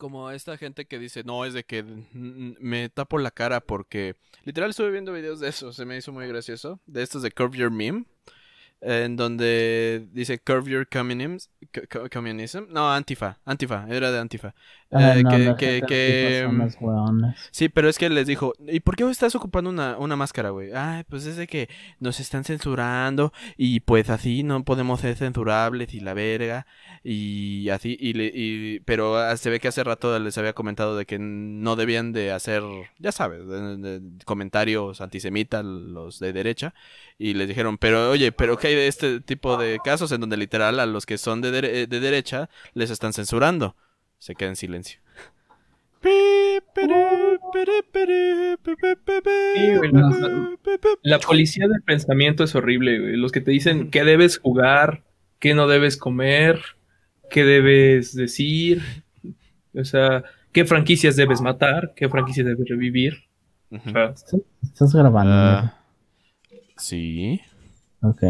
como esta gente que dice, no, es de que me tapo la cara porque literal estuve viendo videos de eso, se me hizo muy gracioso, de estos de Curve Your Meme, en donde dice Curve Your Communism, co- co- communism. no, Antifa, Antifa, era de Antifa. Ah, Eh, no, que, que, antifa mm. Sí, pero es que les dijo, ¿y por qué estás ocupando una, una máscara, güey? Ay, pues es de que nos están censurando y pues así no podemos ser censurables y la verga y así, y, le- y- pero ah, se ve que hace rato les había comentado de que no debían de hacer, ya sabes, de- de- comentarios antisemitas los de derecha y les dijeron, pero oye, pero ¿qué hay de este tipo de casos en donde literal a los que son de, dere- de derecha les están censurando? Se queda en silencio. Sí, güey, la, policía del pensamiento es horrible, güey. Los que te dicen qué debes jugar, qué no debes comer, qué debes decir, o sea, qué franquicias debes matar, qué franquicias debes revivir. O Ujú. sea, ¿Estás- ¿Estás grabando? Ah, sí. Ok.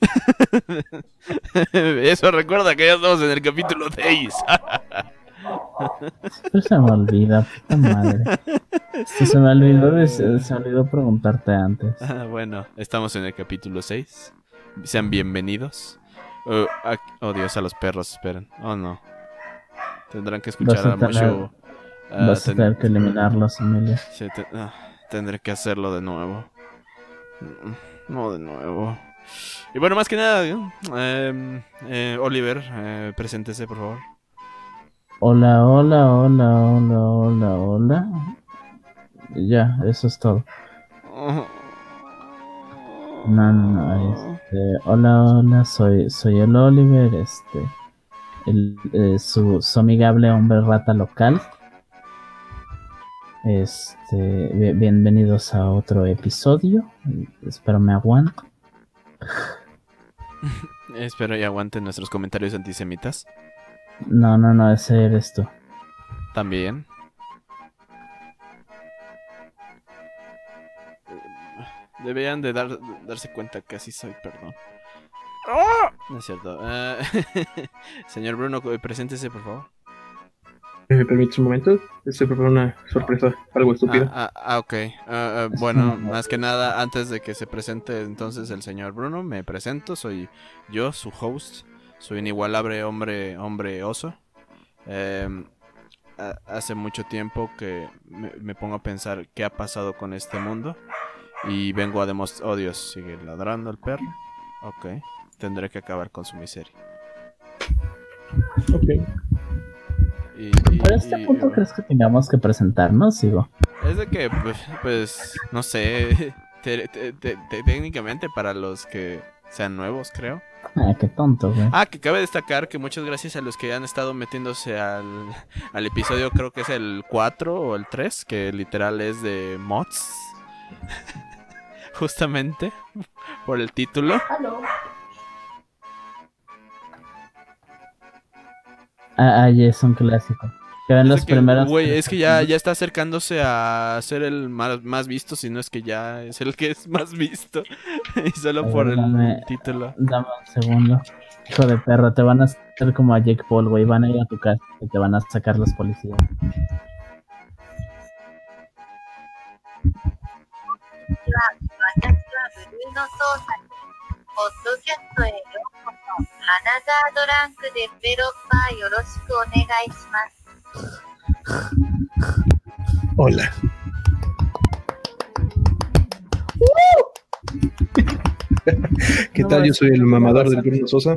Eso recuerda que ya estamos en el capítulo 6. Siempre se me olvida, puta madre. Esto se me olvidó, se me olvidó preguntarte antes. Ah, bueno, estamos en el capítulo 6. Sean bienvenidos. Oh, ah, oh, Dios, a los perros, esperen. Oh, no. Tendrán que escuchar a a mucho... ah, Vas a ten- tener que eliminarlos, Emilio. sí, te- ah, tendré que hacerlo de nuevo. Mm, No de nuevo. Y bueno, más que nada, eh, eh, Oliver, eh, preséntese, por favor. Hola, hola, hola, hola, hola, hola. Ya, eso es todo. No, no, no, este, hola, hola, soy, soy el Oliver, este, el, eh, su, su amigable hombre rata local. Este, bi- bienvenidos a otro episodio. Espero me aguanten. Espero y aguanten nuestros comentarios antisemitas. No, no, no, ese eres tú. También. Deberían de dar, darse cuenta que así soy, perdón. No es cierto. Ah, señor Bruno, preséntese, por favor. ¿Me permites un momento? Estoy preparando una sorpresa, algo estúpida. Ah, ah, ah, ok. Ah, ah, bueno, más que nada, antes de que se presente entonces el señor Bruno, me presento. Soy yo, su host. Soy inigualable hombre, hombre oso. Ha- hace mucho tiempo que me, me pongo a pensar qué ha pasado con este mundo. Y vengo a demostrar... Oh, Dios, sigue ladrando el perro. Ok. Tendré que acabar con su miseria. Ok. Y, y- ¿Para este y- punto crees que tengamos que presentarnos? Sigo. Es de que, pues, pues, no sé, te- te- te- te- técnicamente para los que sean nuevos, creo. Ah, qué tonto, güey. Ah, que cabe destacar que muchas gracias a los que han estado metiéndose al, al episodio, creo que es el 4 o el 3, que literal es de mods. Justamente, por el título. Ah, ah, ya es un clásico. Que ven los que, primeros. Güey, es que ya, ya está acercándose a ser el más, más visto, si no es que ya es el que es más visto. y solo A por ver, el dame- título. Dame un segundo. Hijo de perro, te van a hacer como a Jake Paul, güey. Van a ir a tu casa y te van a sacar los policías. ポッドキャストへようこそ。アナザードランクデベロッパーよろしくお願いします。Hola. ¿Qué tal? Yo soy el mamador del Bruno Sosa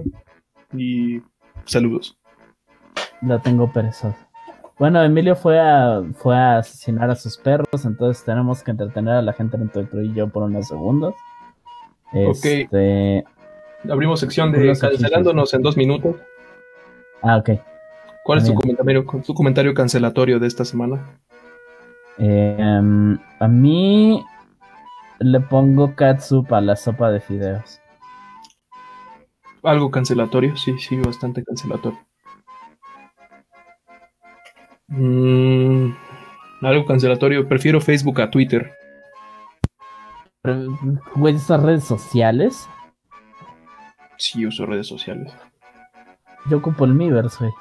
y saludos. No tengo perezoso. Bueno, Emilio fue a, fue a asesinar a sus perros, entonces tenemos que entretener a la gente dentro del y yo por unos segundos. Ok. Este. Abrimos sección de cancelándonos en dos minutos. Ah, ok. ¿Cuál es tu comentario, tu comentario cancelatorio de esta semana? Eh, em, a mí le pongo catsup a la sopa de fideos. Algo cancelatorio, sí, sí, bastante cancelatorio. Mm, algo cancelatorio, prefiero Facebook a Twitter. Güey, esas redes sociales. Sí, uso redes sociales. Yo ocupo el Miiverse, güey.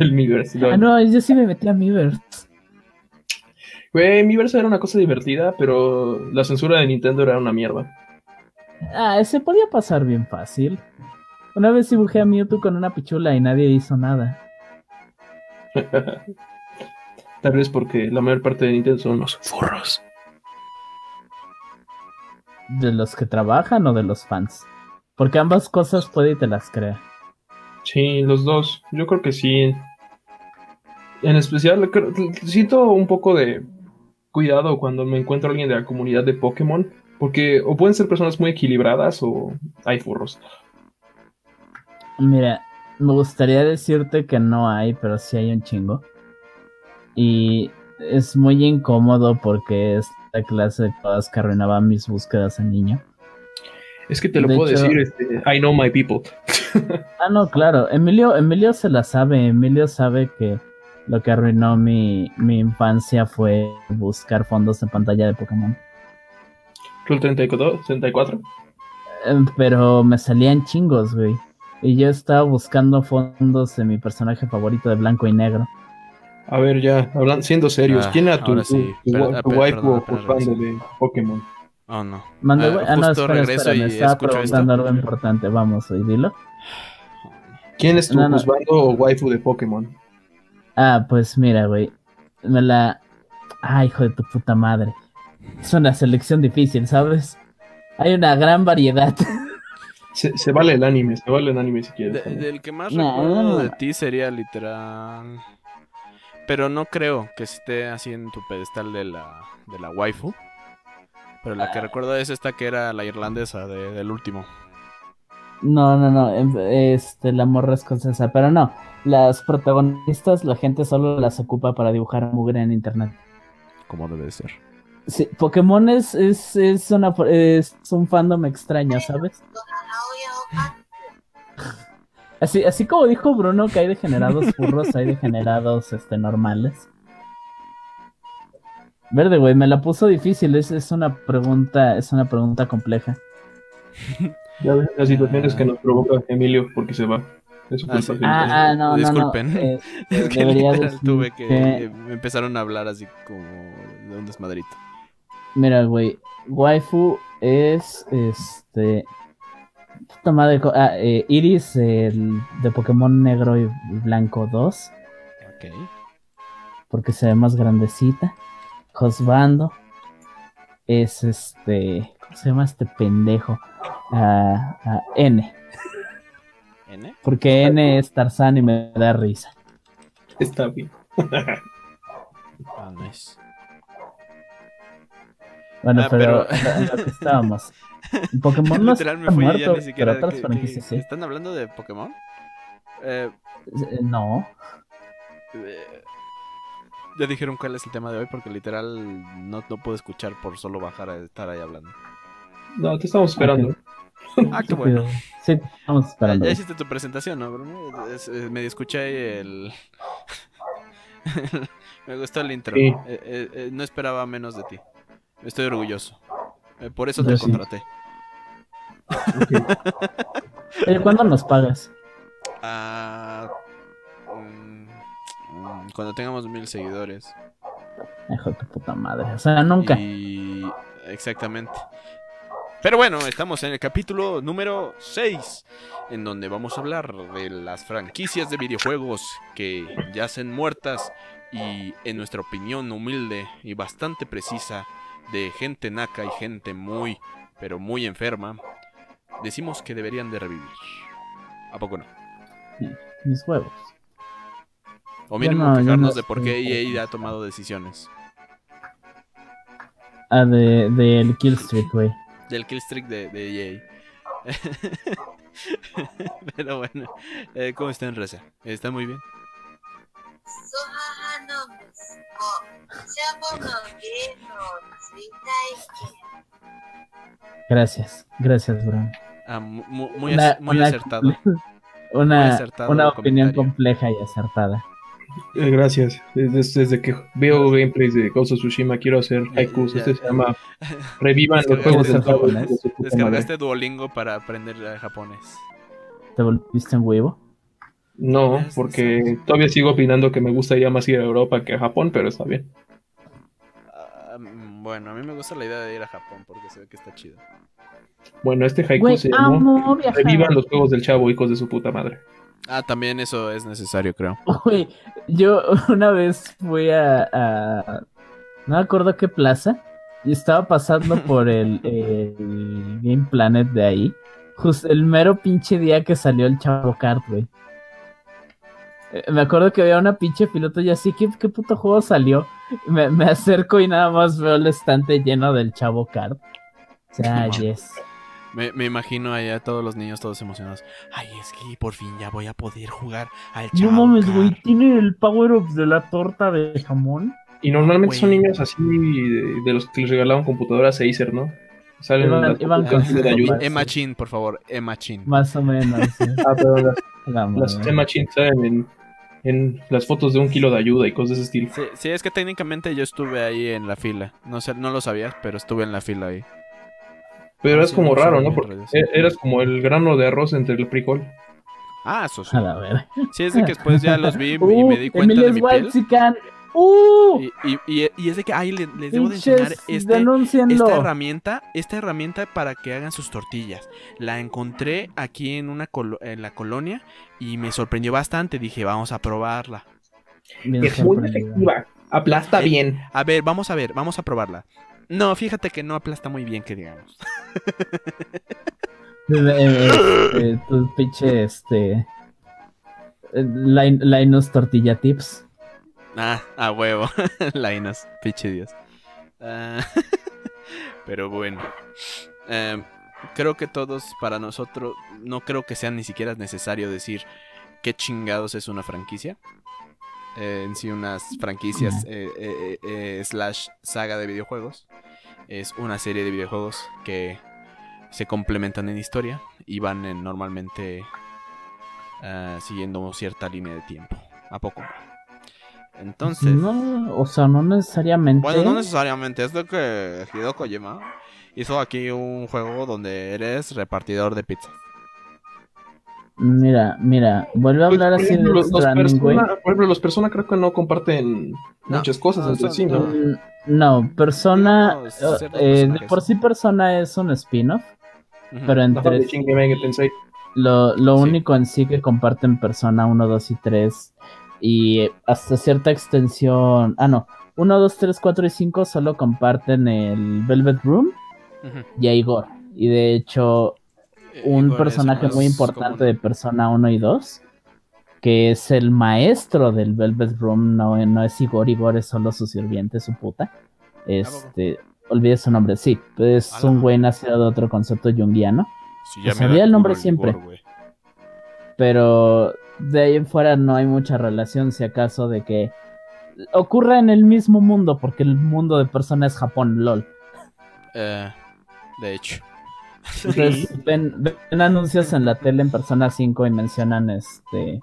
El Miiverse. Ah, no, yo sí me metí a Miiverse. Güey, Miiverse era una cosa divertida, pero la censura de Nintendo era una mierda. Ah, se podía pasar bien fácil. Una vez dibujé a Mewtwo con una pichula y nadie hizo nada. Tal vez porque la mayor parte de Nintendo son los furros. ¿De los que trabajan o de los fans? Porque ambas cosas puede y te las crea. Sí, los dos. Yo creo que sí. En especial, creo- siento un poco de cuidado cuando me encuentro a alguien de la comunidad de Pokémon. Porque o pueden ser personas muy equilibradas o hay furros. Mira, me gustaría decirte que no hay, pero sí hay un chingo. Y es muy incómodo porque es la clase de cosas que arruinaban mis búsquedas en niño. Es que te lo De puedo hecho- decir, este, I know my people. Ah, no, claro. Emilio, Emilio se la sabe. Emilio sabe que lo que arruinó mi, mi infancia fue buscar fondos de pantalla de Pokémon. Rule 34, 34. Eh, Pero me salían chingos, güey. Y yo estaba buscando fondos de mi personaje favorito de blanco y negro. A ver, ya, hablando, siendo serios, Ah, ¿quién era tu, tu, sí. tu, Per- tu per- waifu juzgando sí. de Pokémon? Oh, no. Mande, Ah, güey. Ah, no, justo espera, regreso espera, me y estaba escucho preguntando esto. algo importante. Vamos, güey, dilo. ¿Quién es tu No, o waifu de Pokémon? Ah, pues mira, güey. Me la. Ah, hijo de tu puta madre. Es una selección difícil, ¿sabes? Hay una gran variedad. Se, se vale el anime, se vale el anime si quieres. del que más No, recuerdo no, no. de ti sería literal. Pero no creo que esté así en tu pedestal de la, de la waifu. Pero la Ah. que recuerdo es esta que era la irlandesa de- del último. No, no, no. em- Este, la morra escocesa. Pero no. Las protagonistas, la gente solo las ocupa para dibujar mugre en internet. Como debe de ser. Sí, Pokémon es, es, es, una, es un fandom extraño, ¿sabes? Así, así como dijo Bruno que hay degenerados furros, hay degenerados este, normales. Verde, güey, me la puso difícil, es, es una pregunta, es una pregunta compleja. Ya ves las situaciones que nos provoca Emilio porque se va. Ah, ah, ah, no, Disculpen. No, es que literal tuve que, eh, me empezaron a hablar así como de un desmadrito. Mira, güey, waifu es este Madre. co- Ah, eh, Iris el, de Pokémon Negro y Blanco 2, Ok. porque se ve más grandecita. Josbando es este. ¿Cómo se llama este pendejo? Ah, ah, N, ¿N? porque N es Tarzán y me da risa. Está bien. Ah. Bueno, Ah, pero, pero- en lo- en lo que estábamos. Pokémon no Literal me fui y ya muerto, ni siquiera. pero otras que- franquicias que- sí. ¿Están hablando de Pokémon? Eh, Eh, No. eh, ya dijeron cuál es el tema de hoy porque literal no, no puedo escuchar por solo bajar a estar ahí hablando. No, te estamos esperando. Ah, qué bueno. Sí, estamos Ya, esperando. ya hiciste tu presentación, ¿no, Bruno? Es- es- medio escuché el... Me gustó el intro. Sí. Eh, eh, eh, no esperaba menos de ti. Estoy orgulloso. Eh, por eso Yo te sí. contraté. Oye, ¿cuándo nos pagas? Ah, mm, mm, cuando tengamos mil seguidores. Hijo de tu puta madre. O sea, nunca. Y... Exactamente. Pero bueno, estamos en el capítulo número 6, en donde vamos a hablar de las franquicias de videojuegos que yacen muertas y, en nuestra opinión humilde y bastante precisa, de gente naca y gente muy, pero muy enferma, decimos que deberían de revivir. ¿A poco no? Mis huevos. O mínimo no, no de por qué EA ha tomado decisiones. Ah, de, del Killstreak, güey. Del killstreak de, de EA. Pero bueno, eh, ¿cómo está en Reza? ¿Está muy bien? Gracias. Gracias, Bruno. Ah, mu- mu- muy, Una- ac- muy una- acertado. Una, Muy acertado una el opinión comentario. compleja y acertada. Eh, gracias. Desde, desde que veo gameplays de Ghost of Tsushima quiero hacer haikus. Ya. Este se llama Revivan los juegos del ¿Quieres sábado. japonés? Descargaste Duolingo para aprender japonés. ¿Te volviste en huevo? No, porque todavía sigo opinando que me gustaría más ir a Europa que a Japón, pero está bien. Ah, mm, bueno, a mí me gusta la idea de ir a Japón porque se ve que está chido. Bueno, este haiku se llamó. Revivan los juegos del chavo, hijos de su puta madre. Ah, también eso es necesario, creo. Güey, yo una vez fui a, a- No me acuerdo qué plaza. Y estaba pasando por el, el Game Planet de ahí. Justo el mero pinche día que salió el Chavo Kart, güey. Eh, Me acuerdo que había una pinche piloto y así, ¿qué, qué puto juego salió? Me, me acerco y nada más veo el estante lleno del Chavo Kart. O sea, yes. Me, me imagino allá todos los niños todos emocionados. Ay, es que por fin ya voy a poder jugar al No Chavo mames, güey, Kart". tiene el power up de la torta de jamón. Y normalmente son niños así de, de los que les regalaban computadoras Acer, ¿no? Salen Iban- las iban fotos con de ayuda. Emma Chin, por favor, Emma Chin. Más o menos. sí. Ah, pero las, La las madre. Emma Chin salen en, en las fotos de un kilo de ayuda y cosas de ese estilo. Sí, sí, es que técnicamente yo estuve ahí en la fila. No sé, no lo sabías, pero estuve en la fila ahí. Pero Ah, es sí, como no raro, ¿no? Porque e- sí. eras como el grano de arroz entre el frijol. Ah, eso sí. A la ver. Sí, es de que después ya los vi y Uh, me di cuenta de mi piel. ¡Uh! Y, y, y- y es de que, ay, le- les debo de enseñar este, esta herramienta, esta herramienta para que hagan sus tortillas. La encontré aquí en una colo- en la colonia y me sorprendió bastante. Dije, vamos a probarla. Bien Es muy efectiva. Aplasta Eh, bien. A ver, vamos a ver, vamos a probarla. No, fíjate que no aplasta muy bien, que digamos. Eh, eh, eh, tu pinche, este... eh, Lin- Linus Tortilla Tips. Ah, a huevo. Lainas, pinche Dios. Ah, pero bueno. Em, creo que todos, para nosotros, no creo que sea ni siquiera necesario decir qué chingados es una franquicia. Eh, en sí, unas franquicias eh, eh, slash saga de videojuegos. Es una serie de videojuegos que se complementan en historia y van en- normalmente ah, siguiendo cierta línea de tiempo. ¿A poco? Entonces... No, o sea, no necesariamente. Bueno, no necesariamente. Es de que Hideo Kojima hizo aquí un juego donde eres repartidor de pizza. Mira, mira, vuelve a Pues, hablar así ejemplo, de los, Stranding, persona, por ejemplo, los personas creo que no comparten No, muchas cosas no, entre sí, ¿no? no. Mm, No, Persona. No, eh, eh, de por sí, Persona es un spin-off. Pero entre Tensei. lo, lo Sí. único en sí que comparten Persona 1, 2 y 3. Y hasta cierta extensión. Ah, no. 1, 2, 3, 4 y 5 solo comparten el Velvet Room Ujú. y a Igor. Y de hecho, un Igor personaje muy importante común. de Persona 1 y 2, que es el maestro del Velvet Room, no, no es Igor, Igor es solo su sirviente, su puta. Este, olvidé su nombre, sí, es un güey nacido de otro concepto junguiano, Sí, pues me sabía da el nombre culo siempre. Igor, güey. pero de ahí en fuera no hay mucha relación, si acaso, de que ocurra en el mismo mundo, porque el mundo de Persona es Japón, lol. Eh, de hecho. Entonces, ven, ven anuncios en la tele en Persona 5 y mencionan este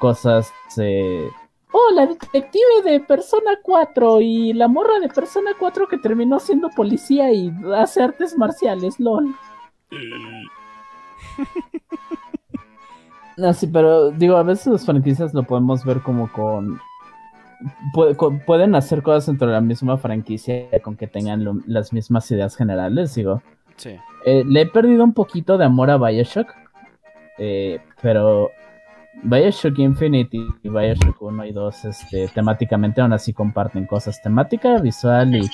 cosas. eh, oh, la detective de Persona 4 y la morra de Persona 4 que terminó siendo policía y hace artes marciales, lol. No, sí, pero digo, a veces las franquicias lo podemos ver como con. pu- con- pueden hacer cosas dentro de la misma franquicia con que tengan lo- las mismas ideas generales, digo. Sí. Eh, le he perdido un poquito de amor a Bioshock. eh, pero Bioshock Infinite y Bioshock 1 y 2 este, temáticamente aún así comparten cosas. Temática visual y de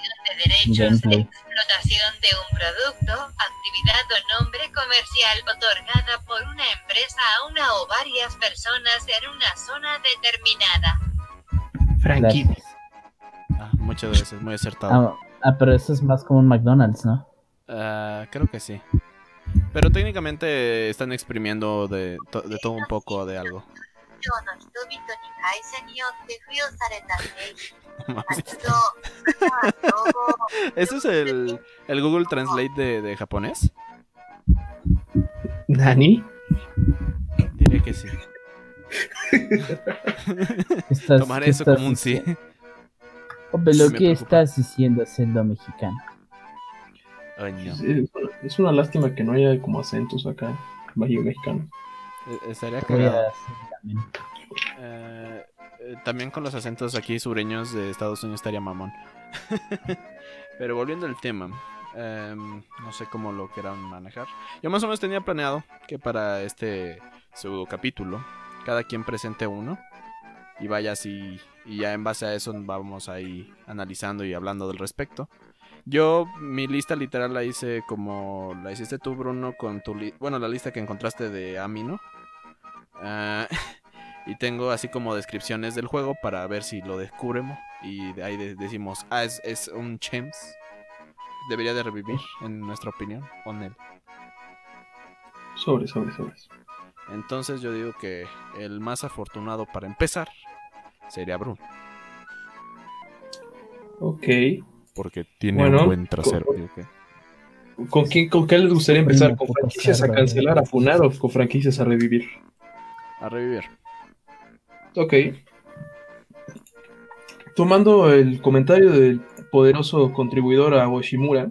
derechos de gameplay. explotación de un producto, actividad o nombre comercial otorgada por una empresa a una o varias personas en una zona determinada. Frankie. Ah, muchas veces, muy acertado. Ah, ah, pero eso es más como un McDonald's, ¿no? Ah, creo que sí. Pero técnicamente están exprimiendo de, to de todo un poco de algo. ¿Eso es el, Google Translate de, japonés? ¿Nani? Diré que sí. Tomar eso como un sí. Hombre, lo que estás diciendo siendo mexicano. Ay, no. Es, es una lástima que no haya como acentos acá, Bahía Mexicano. Eh, Estaría Voy a cagado. Eh, eh, también con los acentos aquí sureños de Estados Unidos estaría mamón. Pero volviendo al tema, em, no sé cómo lo quieran manejar. Yo más o menos tenía planeado que para este pseudo capítulo, cada quien presente uno y vaya así, y ya en base a eso vamos ahí analizando y hablando del respecto. Yo mi lista literal la hice como la hiciste tú, Bruno, con tu li- bueno la lista que encontraste de Ami, ¿no? Ah, y tengo así como descripciones del juego para ver si lo descubrimos. Y de ahí de- decimos, ah, es, es un Chems. Debería de revivir, en nuestra opinión, con él. Sobre, sobre, sobre. Entonces yo digo que el más afortunado para empezar sería Bruno. Ok. Porque tiene Bueno, un buen trasero. que- ¿Con quién, con qué les gustaría empezar? ¿Con franquicias a cancelar, a funar o con franquicias a revivir? A revivir. Ok. Tomando el comentario del poderoso contribuidor a Oshimura,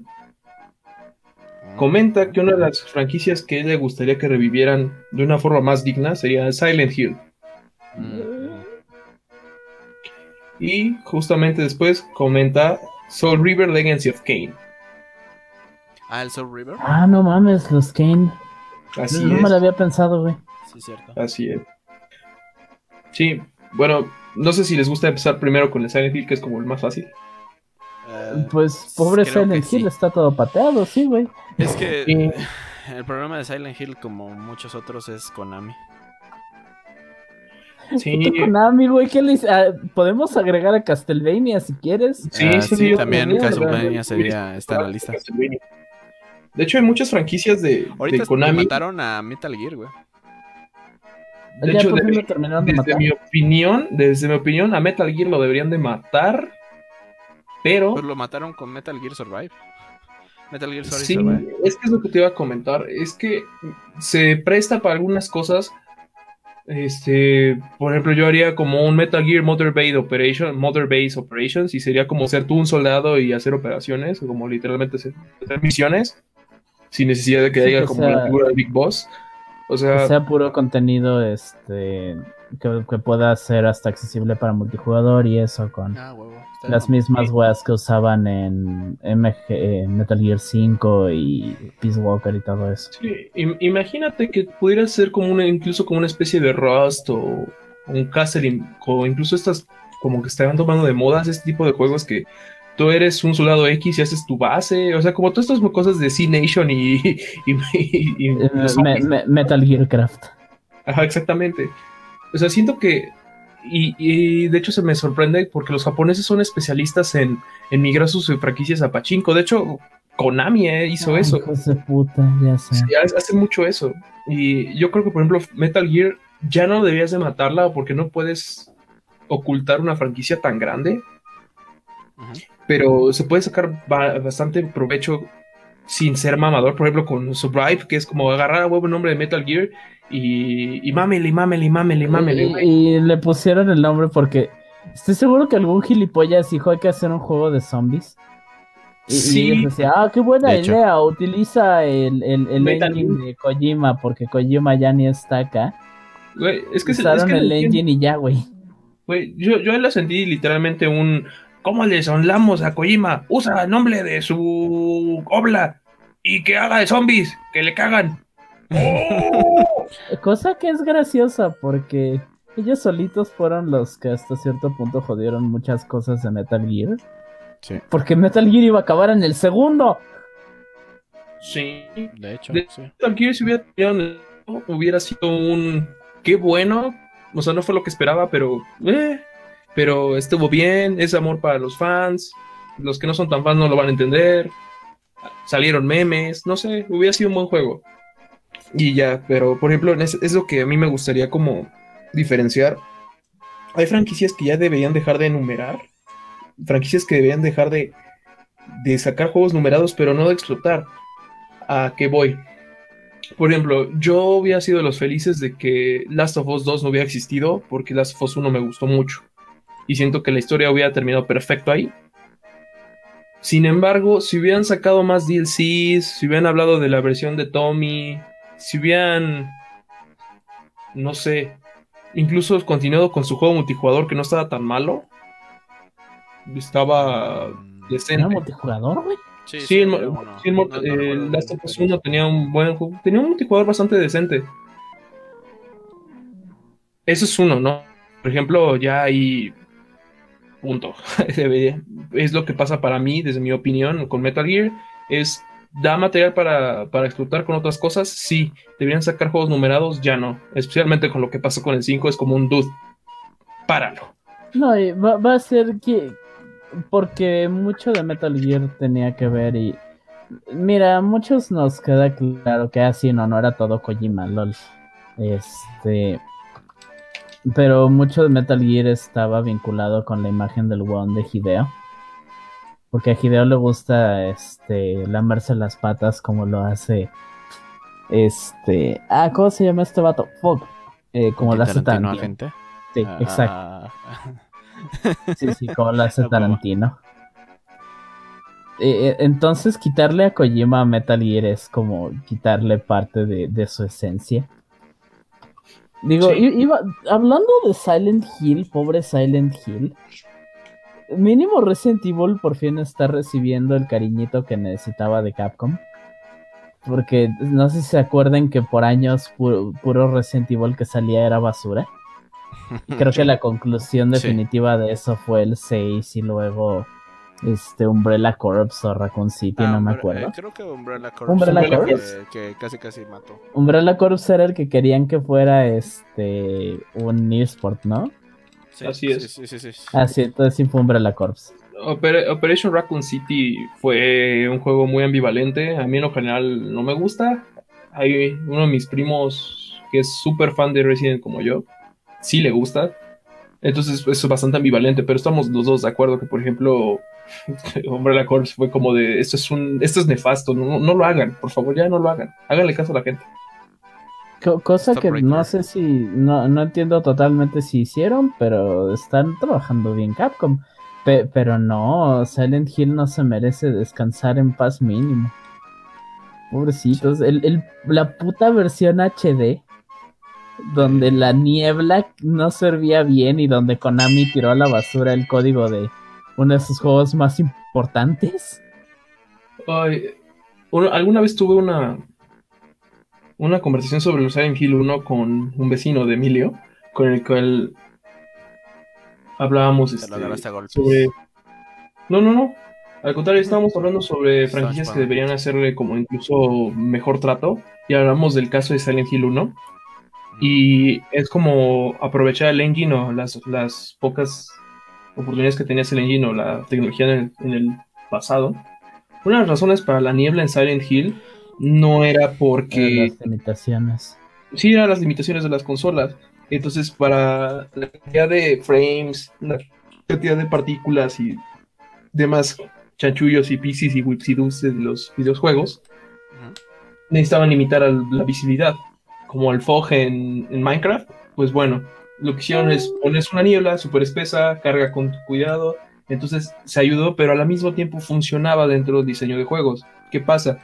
comenta que una de las franquicias que le gustaría que revivieran de una forma más digna sería Silent Hill. Mm, Y justamente después comenta Soul River Legacy of Kane. Ah, el Soul River. Ah, no mames, los Kane. Así no es. me lo había pensado, güey. Sí, cierto. Así es. Sí, bueno, no sé si les gusta empezar primero con el Silent Hill, que es como el más fácil. Eh, Pues pobre Silent sí. Hill está todo pateado, sí, güey. Es que Sí. el problema de Silent Hill, como muchos otros, es Konami. Sí, Konami, güey, ¿qué le hice? Ah, Podemos agregar a Castlevania si quieres. Sí, Ah, sí, sí, yo también Castlevania sería, está en la lista. De hecho, hay muchas franquicias de, Ahorita de Konami. mataron a Metal Gear, güey. De ya hecho, de Desde matar. mi opinión, desde mi opinión, a Metal Gear lo deberían de matar, pero Pues lo mataron con Metal Gear Survive. Metal Gear Solid sí, Survive. es que es lo que te iba a comentar, es que se presta para algunas cosas. Este, por ejemplo, yo haría como un Metal Gear Mother Base Operation, Mother Base Operations, y sería como ser tú un soldado y hacer operaciones, como literalmente hacer, misiones, sin necesidad de que Sí, haya como sea- la figura de Big Boss. O Que sea, sea puro contenido este que, que pueda ser hasta accesible para multijugador y eso con Ah, huevo. las bien. mismas weas que usaban en MG, Metal Gear 5 y Peace Walker y todo eso. Sí, im- imagínate que pudiera ser como una, incluso como una especie de Rust o un Castle, o incluso estas como que están tomando de modas este tipo de juegos que tú eres un soldado X y haces tu base, o sea, como todas estas cosas de C-Nation y, y, y- y Eh, Me- me- Metal Gear Craft. Ajá, exactamente. O sea, siento que, y, y de hecho se me sorprende porque los japoneses son especialistas en, en migrar sus franquicias a Pachinko, de hecho, Konami eh, hizo Ay, eso. hijos de puta, ya sé. Sí, hace hace mucho eso. Y yo creo que, por ejemplo, Metal Gear ya no debías de matarla porque no puedes ocultar una franquicia tan grande, pero se puede sacar ba- bastante provecho sin ser mamador. Por ejemplo, con Survive, que es como agarrar a huevo el nombre de Metal Gear y, y mámele, y mámele, y mámele, y mámele. Y, güey. y le pusieron el nombre porque estoy seguro que algún gilipollas dijo hay que hacer un juego de zombies. Y, y Sí. ellos decían, ah, qué buena De hecho. idea, utiliza el, el, el engine de Kojima porque Kojima ya ni está acá. Güey, es que, se- es Usaron que el engine y ya, güey. Güey, yo, yo lo sentí literalmente un. ¿Cómo le sonlamos a Kojima? Usa el nombre de su obla y que haga de zombies, que le cagan. ¡Oh! Cosa que es graciosa porque ellos solitos fueron los que hasta cierto punto jodieron muchas cosas de Metal Gear. Sí, Porque Metal Gear iba a acabar en el segundo. Sí. de hecho, De- sí. Metal Gear si hubiera, el- hubiera sido un. Qué bueno. O sea, no fue lo que esperaba, pero. eh, pero estuvo bien. Es amor para los fans. Los que no son tan fans no lo van a entender. Salieron memes. No sé, hubiera sido un buen juego. Y ya, pero por ejemplo, es, es lo que a mí me gustaría como diferenciar. Hay franquicias que ya deberían dejar de enumerar. Franquicias que deberían dejar de, de sacar juegos numerados, pero no de explotar. ¿A qué voy? Por ejemplo, yo hubiera sido de los felices de que Last of Us 2 no hubiera existido, porque Last of Us 1 me gustó mucho. Y siento que la historia hubiera terminado perfecto ahí. Sin embargo, si hubieran sacado más DLCs, si hubieran hablado de la versión de Tommy, si hubieran no sé, incluso continuado con su juego multijugador que no estaba tan malo. Estaba Mm, ¿Era decente. multijugador, güey? Sí, Sí, el, sí, el mo- No- no eh, recuerdo Last el of Us nombre. 1 tenía un buen juego, tenía un multijugador bastante decente. Eso es uno, ¿no? Por ejemplo, ya hay punto. Es lo que pasa para mí, desde mi opinión, con Metal Gear. Es, ¿da material para, para explotar con otras cosas? Sí. ¿Deberían sacar juegos numerados? Ya no. Especialmente con lo que pasó con el 5, es como un dude. Páralo. No, y va, va a ser que. Porque mucho de Metal Gear tenía que ver y. Mira, a muchos nos queda claro que así no, no era todo Kojima, lol. Este. Pero mucho de Metal Gear estaba vinculado con la imagen del weón de Hideo. Porque a Hideo le gusta este lamerse las patas como lo hace. Este. Ah, ¿cómo se llama este vato? Fuck. Eh, como lo hace Tarantino, agente. Sí, Ah, exacto. Sí, sí, como lo hace. Tarantino. Eh, eh, entonces, quitarle a Kojima a Metal Gear es como quitarle parte de, de su esencia. Digo, Sí. iba, hablando de Silent Hill, pobre Silent Hill, mínimo Resident Evil por fin está recibiendo el cariñito que necesitaba de Capcom. Porque no sé si se acuerdan que por años puro, puro Resident Evil que salía era basura. Y creo que la conclusión Sí. definitiva de eso fue el 6 y luego este Umbrella Corps o Raccoon City, Ah, no me Umbre- acuerdo. eh, creo que Umbrella Corps. Umbrella Corps. Que, que casi casi mató. Umbrella Corps era el que querían que fuera este un eSport, ¿no? Sí, Así sí, es. Sí, sí, sí, sí. Ah, entonces sí fue Umbrella Corps. Opera- Operation Raccoon City fue un juego muy ambivalente. A mí en lo general no me gusta. Hay uno de mis primos que es súper fan de Resident como yo. Sí le gusta. Entonces eso es bastante ambivalente. Pero estamos los dos de acuerdo que, por ejemplo, Umbrella Corps fue como de esto es un, esto es nefasto. No, no lo hagan, por favor, ya no lo hagan. Háganle caso a la gente. Co- cosa que no sé si, no, no entiendo totalmente si hicieron, pero están trabajando bien Capcom. Pe- pero no, Silent Hill no se merece descansar en paz mínimo. Pobrecitos, el, el- la puta versión HD, donde la niebla no servía bien y donde Konami tiró a la basura el código de uno de sus juegos más importantes. Ay, alguna vez tuve una, una conversación sobre el Silent Hill 1 con un vecino de Emilio, con el cual hablábamos Te este, sobre... No, no, no. Al contrario, estábamos hablando sobre franquicias que deberían hacerle como incluso mejor trato. Y hablamos del caso de Silent Hill 1. Y es como aprovechar el engine o las, las pocas oportunidades que tenías el engine o la tecnología en el, en el pasado. Una de las razones para la niebla en Silent Hill no era porque Las limitaciones. sí eran las limitaciones de las consolas. Entonces, para la cantidad de frames, la cantidad de partículas y demás chanchullos y piscis y whipsidus de los videojuegos, necesitaban limitar al- la visibilidad. Como el fog en, en Minecraft, pues bueno, lo que hicieron es pones una niebla súper espesa, carga con cuidado, entonces se ayudó, pero al mismo tiempo funcionaba dentro del diseño de juegos. ¿Qué pasa?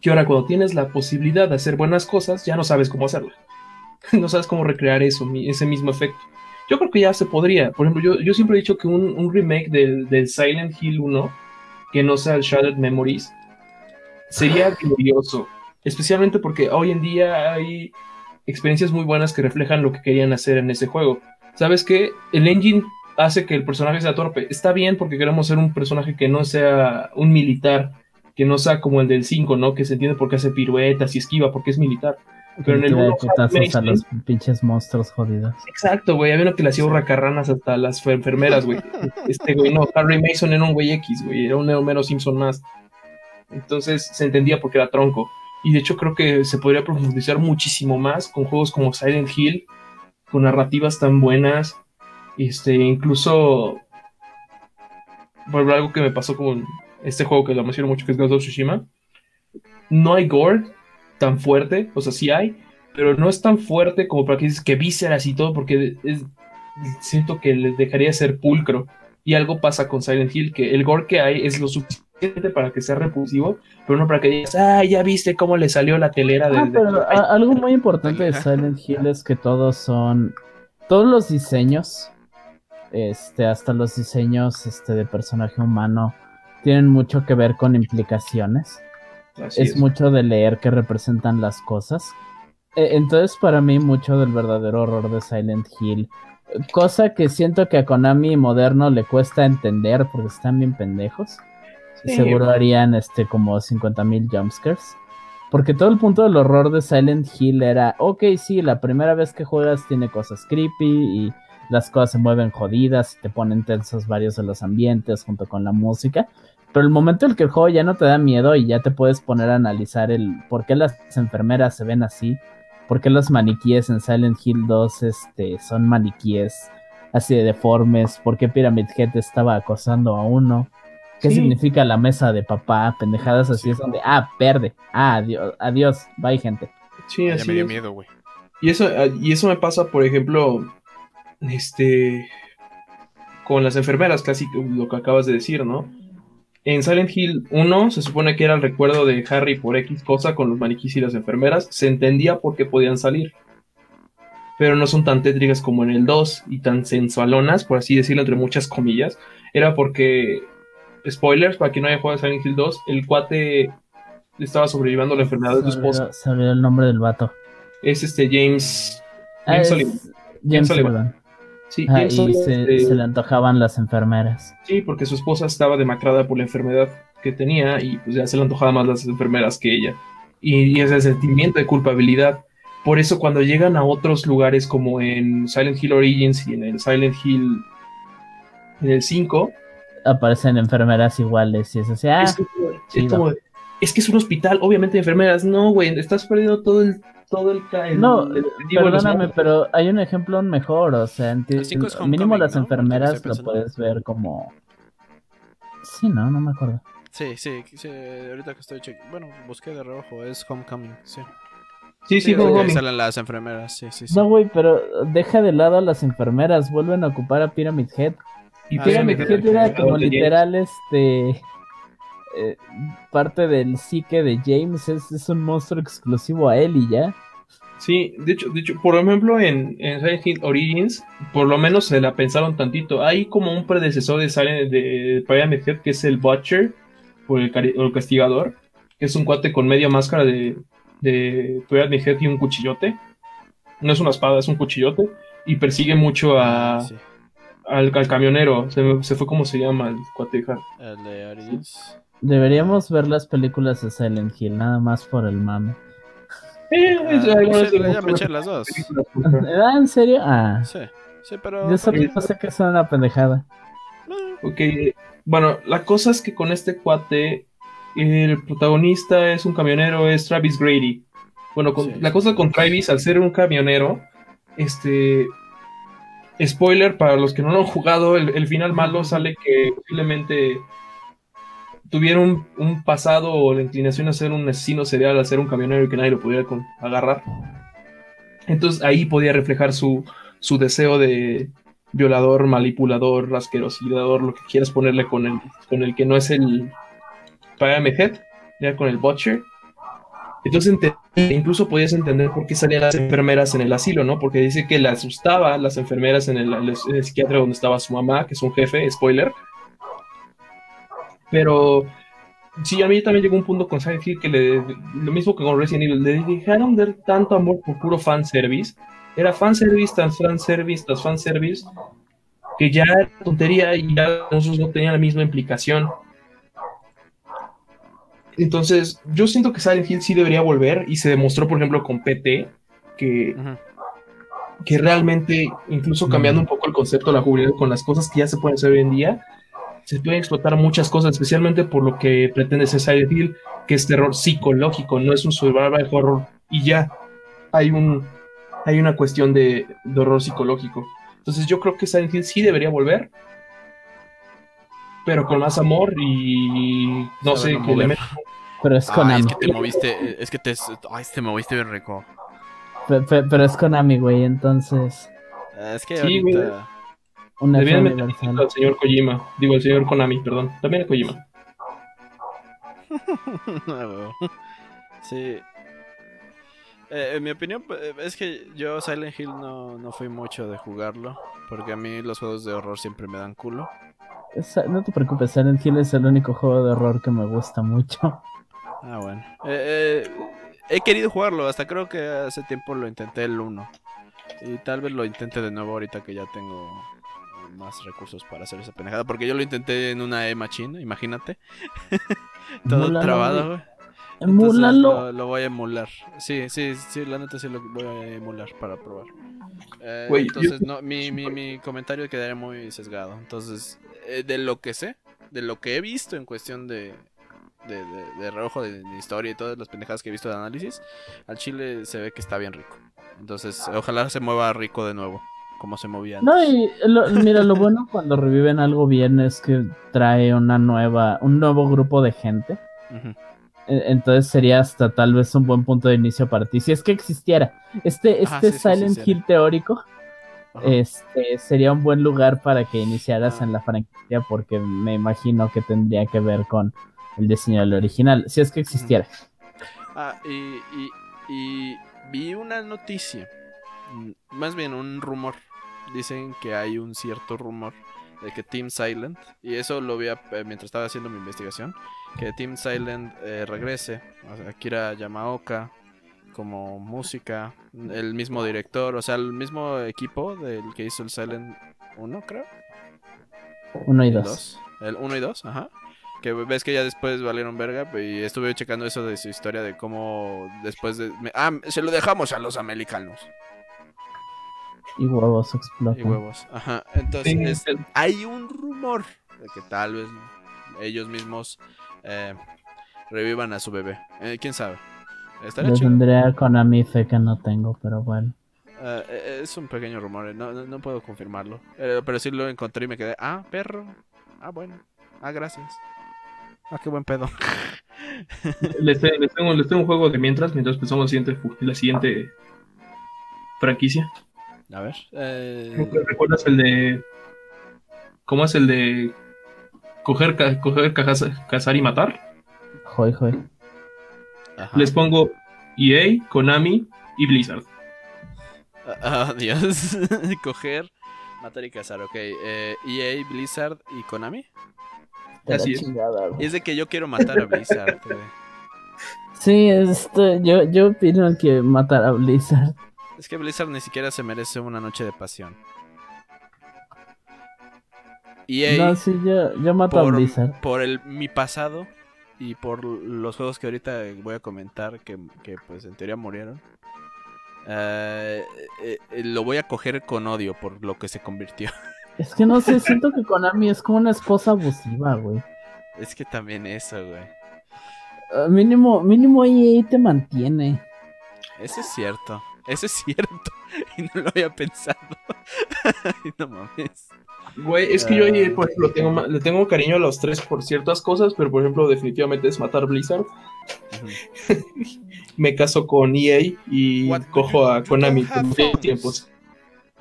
Que ahora cuando tienes la posibilidad de hacer buenas cosas, ya no sabes cómo hacerlo. no sabes cómo recrear eso, ese mismo efecto. Yo creo que ya se podría. Por ejemplo, yo, yo siempre he dicho que un, un remake del, del Silent Hill 1, que no sea el Shattered Memories, sería glorioso. Especialmente porque hoy en día hay experiencias muy buenas que reflejan lo que querían hacer en ese juego. ¿Sabes qué? El engine hace que el personaje sea torpe. Está bien porque queremos ser un personaje que no sea un militar, que no sea como el del 5, ¿no? Que se entiende por qué hace piruetas y esquiva, porque es militar. Pero en el uno, putazos Harry a los pinches monstruos jodidos. Exacto, güey. Había uno que le hacía hurracarranas hasta las fe- enfermeras, güey. Este, güey, no. Harry Mason era un güey X, güey. Era un Homero Simpson más. Entonces se entendía porque era tronco. Y de hecho creo que se podría profundizar muchísimo más con juegos como Silent Hill, con narrativas tan buenas. Este, incluso. Por algo que me pasó con este juego que lo menciono mucho, que es Ghost of Tsushima. No hay gore tan fuerte, o sea, sí hay, pero no es tan fuerte como para que dices que vísceras y todo, porque es- siento que les dejaría ser pulcro. Y algo pasa con Silent Hill, que el gore que hay es lo suficiente para que sea repulsivo, pero no para que digas, ah, ya viste cómo le salió la telera de... Ah, de- pero a- algo muy importante de. Silent Hill es que todos son. Todos los diseños, este, hasta los diseños este, de personaje humano, tienen mucho que ver con implicaciones. Así es, mucho de leer que representan las cosas. E- Entonces, para mí, mucho del verdadero horror de Silent Hill, cosa que siento que a Konami moderno le cuesta entender porque están bien pendejos. Sí. Seguro harían este como 50.000 jumpscares. Porque todo el punto del horror de Silent Hill era, ok, sí, la primera vez que juegas tiene cosas creepy y las cosas se mueven jodidas y te ponen tensos varios de los ambientes junto con la música. Pero el momento en el que el juego ya no te da miedo y ya te puedes poner a analizar el por qué las enfermeras se ven así, por qué los maniquíes en Silent Hill 2 este, son maniquíes así de deformes, por qué Pyramid Head estaba acosando a uno, qué Sí. significa la mesa de papá, pendejadas así es donde, ah, verde, ah, adiós, adiós, bye gente. Sí, Ya así me dio es. miedo, güey. Y eso, ah, y eso me pasa, por ejemplo, este, con las enfermeras, casi lo que acabas de decir, ¿no? En Silent Hill 1 se supone que era el recuerdo de Harry por X cosa con los maniquís y las enfermeras. Se entendía por qué podían salir. Pero no son tan tétricas como en el 2 y tan sensualonas, por así decirlo, entre muchas comillas. Era porque, spoilers, para quien no haya jugado Silent Hill 2, el cuate estaba sobreviviendo a la enfermedad de su esposa. Se olvidó el nombre del vato. Es este James. Ah, James es Sullivan. James Sullivan. Sullivan. Sí, Ah, y se, este, se le antojaban las enfermeras. Sí, porque su esposa estaba demacrada por la enfermedad que tenía y pues ya se le antojaban más las enfermeras que ella. Y, y ese sentimiento de culpabilidad. Por eso cuando llegan a otros lugares como en Silent Hill Origins y en el Silent Hill en el 5, Aparecen enfermeras iguales y es así, ah, es, es chido. como, es que es un hospital, obviamente enfermeras. No, güey, estás perdiendo todo el todo el, el- No, el perdóname, pero hay un ejemplo mejor, o sea, en mínimo las ¿no? Enfermeras lo puedes ver como... Sí, no, no me acuerdo. Sí, sí, sí, ahorita que estoy checando. Bueno, busqué de reojo, es Homecoming, sí. Sí, sí, Sí, Homecoming. salen las enfermeras, sí, sí, sí. No, güey, pero deja de lado a las enfermeras, vuelven a ocupar a Pyramid Head. Y Ah, Pyramid sí, Head era como literal, este... eh, parte del psique de James, es, es un monstruo exclusivo a él y ya. Sí, de hecho, de hecho, por ejemplo, en, en Silent Hill Origins, por lo menos se la pensaron tantito. Hay como un predecesor de Silent de Pyramid Head que es el Butcher, o el, cari- o el castigador, que es un cuate con media máscara de, de Pyramid Head y un cuchillote. No es una espada, es un cuchillote. Y persigue mucho a, Sí, al, al camionero. Se, se fue como se llama el cuate. ja. el de Origins. Deberíamos ver las películas de Silent Hill, nada más por el mame. Eh, Ah, pues, ya las me eché las dos. ¿Ah, en serio? Ah, Sí, sí, pero. yo solo sé que es una pendejada. No, Ok, bueno, la cosa es que con este cuate, el protagonista es un camionero, es Travis Grady. Bueno, con- Sí. la cosa con Travis, al ser un camionero, este. Spoiler para los que no lo han jugado, el, el final malo sale que posiblemente tuviera un, pasado o la inclinación a ser un asesino serial, a ser un camionero y que nadie lo pudiera agarrar. Entonces ahí podía reflejar su, su deseo de, violador, manipulador, asquerosidador, lo que quieras ponerle con el, con el que no es el Head, ya con el Butcher. Entonces incluso podías entender por qué salían las enfermeras en el asilo, ¿no? Porque dice que le asustaba las enfermeras en el, en el psiquiatra donde estaba su mamá, que es un jefe, spoiler. Pero sí, a mí también llegó un punto con Silent Hill que le, lo mismo que con Resident Evil, le dejaron dar tanto amor por puro fanservice. Era fanservice, tras fanservice, tras fanservice, que ya era tontería y ya los monstruos no tenían la misma implicación. Entonces, yo siento que Silent Hill sí debería volver y se demostró, por ejemplo, con PT, que, que realmente, incluso cambiando un poco el concepto de la juventud con las cosas que ya se pueden hacer hoy en día, se pueden explotar muchas cosas, especialmente por lo que pretende ser Silent Hill, que es terror psicológico, no es un survival horror y ya hay un hay una cuestión de, de horror psicológico. Entonces yo creo que Silent Hill sí debería volver, pero con más amor y no sé, Saben que le mover. metan Pero es Konami. es que te moviste, es que te, ay, te moviste bien rico. Pe- pe- pero es Konami, güey, entonces. Es que Sí, ahorita... Una Debían meter universal. al señor Kojima, digo al señor Konami, perdón, también a Kojima. Sí. Eh, en mi opinión, eh, es que yo Silent Hill no, no fui mucho de jugarlo. Porque a mí los juegos de horror siempre me dan culo. Esa- no te preocupes, Silent Hill es el único juego de horror que me gusta mucho. Ah, bueno. Eh, eh, he querido jugarlo, hasta creo que hace tiempo lo intenté el 1. Y tal vez lo intente de nuevo ahorita que ya tengo más recursos para hacer esa pendejada. Porque yo lo intenté en una E-Machine, imagínate. Todo trabado, güey. Emúlalo. Lo, lo voy a emular. Sí, sí, sí, la neta sí lo voy a emular para probar. Eh, yo- entonces, no, mi, mi, mi comentario quedaría muy sesgado. Entonces, eh, de lo que sé, de lo que he visto en cuestión de, de, de, de reojo, de, de historia y todas las pendejadas que he visto de análisis, al chile se ve que está bien rico. Entonces, ojalá se mueva rico de nuevo, como se movía antes. No, y lo- mira, lo bueno cuando reviven algo bien es que trae una nueva, un nuevo grupo de gente. E- Entonces sería hasta tal vez un buen punto de inicio para ti. Si es que existiera. Este, este sí, Silent sí. Hill teórico este, sería un buen lugar para que iniciaras Ah. en la franquicia porque me imagino que tendría que ver con el diseño del original. Si es que existiera. Ah, y, y, y vi una noticia, mm, más bien un rumor. Dicen que hay un cierto rumor de que Team Silent, y eso lo vi a- eh, mientras estaba haciendo mi investigación, que Team Silent eh, regrese, o sea, Akira Yamaoka como música, el mismo director, o sea, el mismo equipo del que hizo el Silent 1, creo. Uno y El dos. dos. El 1 y 2, ajá. Que ves que ya después valieron verga y estuve checando eso de su historia de cómo después de... ah, se lo dejamos a los americanos. Y huevos Y explotan. huevos. Ajá. Entonces, Sí, es- hay un rumor de que tal vez ellos mismos eh, revivan a su bebé. Eh, ¿Quién sabe? Estaría Le chido. tendría con a mí fe que no tengo, pero bueno. Eh, es un pequeño rumor, no, no, no puedo confirmarlo. Eh, pero sí lo encontré y me quedé, ah, perro. Ah, bueno. Ah, gracias. Ah, qué buen pedo. Les, te- les tengo, les tengo un juego de mientras, mientras pensamos la siguiente, la siguiente franquicia. A ver. eh, ¿Recuerdas el de. ¿Cómo es el de. Coger, ca- coger cajas- cazar y matar? Joy, joy. ajá. Les pongo EA, Konami y Blizzard. Ah, ah, Dios. Coger, matar y cazar, ok. Eh, EA, Blizzard y Konami. Así es. chingada, es de que yo quiero matar a Blizzard. Sí, este, yo, yo opino que matar a Blizzard. Es que Blizzard ni siquiera se merece una noche de pasión. EA, No, sí, yo, yo mato a por, Blizzard. por el, mi pasado y por los juegos que ahorita voy a comentar que, que, pues en teoría murieron. eh, eh, eh, lo voy a coger con odio por lo que se convirtió. Es que no sé, siento que Konami es como una esposa abusiva, güey. Es que también eso, güey. Ah, mínimo, mínimo EA te mantiene. Eso es cierto. Eso es cierto. Y no lo había pensado. No mames. Güey, es que yo ahí, Ah. por ejemplo, tengo, ma- le tengo cariño a los tres por ciertas cosas, pero por ejemplo, definitivamente es matar Blizzard. Me caso con EA y What? cojo a You Konami tiene phones. tiempos.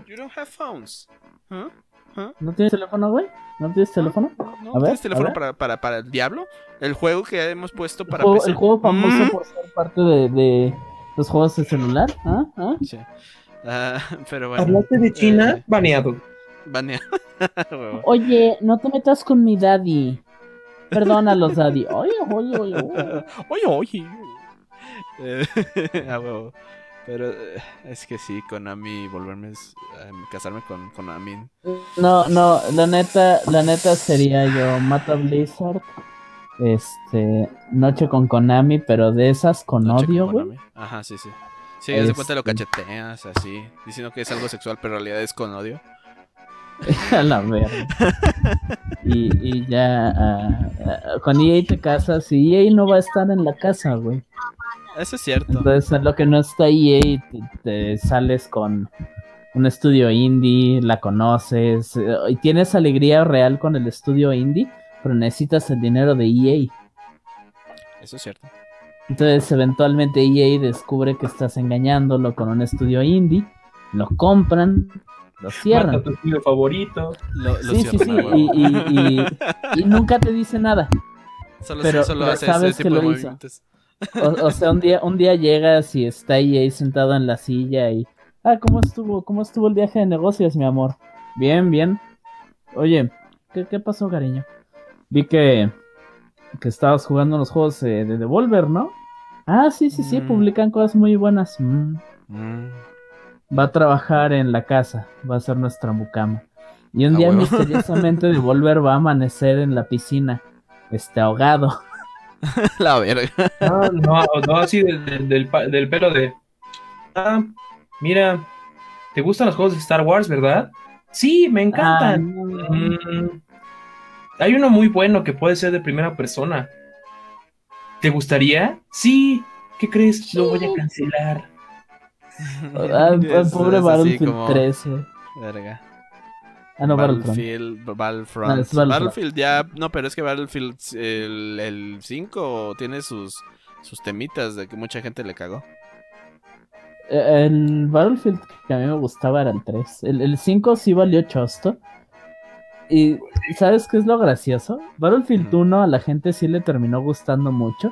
You don't have phones. ¿Huh? ¿Huh? ¿No tienes teléfono, güey? ¿No tienes teléfono? No, no A ver, ¿Tienes a teléfono ver. para, para, para el diablo? El juego que hemos puesto El para juego, PC. el juego famoso Mm. por ser parte de, de los juegos de celular. ¿Ah? ¿Ah? Sí. Ah, pero bueno. Hablaste de China, Eh, baneado. banea- Huevo. Oye, no te metas con mi daddy. Perdónalos, daddy. Oye, oye, oye. oye. Oye, oye. Eh, a huevo. Pero eh, es que sí, Konami, volverme, eh, casarme con Konami. No, no, la neta, la neta sería yo mato a Blizzard. Este, noche con Konami, pero de esas con Noche odio, güey. Ajá, sí, sí. Sí, haz de cuenta lo Este. cacheteas así, diciendo que es algo sexual, pero en realidad es con odio. A la verga. Y, y ya ah, ah, con EA te casas y EA no va a estar en la casa, güey. Eso es cierto. Entonces, en lo que no está EA, te, te sales con un estudio indie, la conoces eh, y tienes alegría real con el estudio indie, pero necesitas el dinero de EA. Eso es cierto. Entonces, eventualmente EA descubre que estás engañándolo con un estudio indie, lo compran, lo Mata cierran. a tu estudio favorito. Lo, lo Sí, sí, cierran sí, y, y- y- y nunca te dice nada. Solo, Pero- solo pero hace sabes ese que tipo de lo hizo. O, o sea, un día, un día llegas y está ahí sentado en la silla y... Ah, ¿cómo estuvo? ¿Cómo estuvo el viaje de negocios, mi amor? Bien, bien. Oye, ¿qué, qué pasó, cariño? Vi que, que estabas jugando los juegos eh, de Devolver, ¿no? Ah, sí, sí, sí, Mm. publican cosas muy buenas. Mm. Mm. Va a trabajar en la casa, va a ser nuestra mucama. Y un A día huevo. misteriosamente Devolver va a amanecer en la piscina, este, ahogado. La verga. No, no, no así del, del, del pa- del pelo de. Ah, mira, ¿te gustan los juegos de Star Wars, verdad? Sí, me Ah, encantan. no. Mm, hay uno muy bueno que puede ser de primera persona. ¿Te gustaría? Sí. ¿Qué crees? Lo voy a cancelar. Ah, el Es- pobre Battlefield como- 13. Verga. Ah, no. Battlefield, Battlefront. Battlefront. Battlefield ya, no, pero es que Battlefield el, el 5 tiene sus sus temitas de que mucha gente le cagó. Eh, El Battlefield que a mí me gustaba era el 3. El, el 5 sí valió chosto. Y ¿sabes qué es lo gracioso? Battlefield Ujú. 1 a la gente sí le terminó gustando mucho.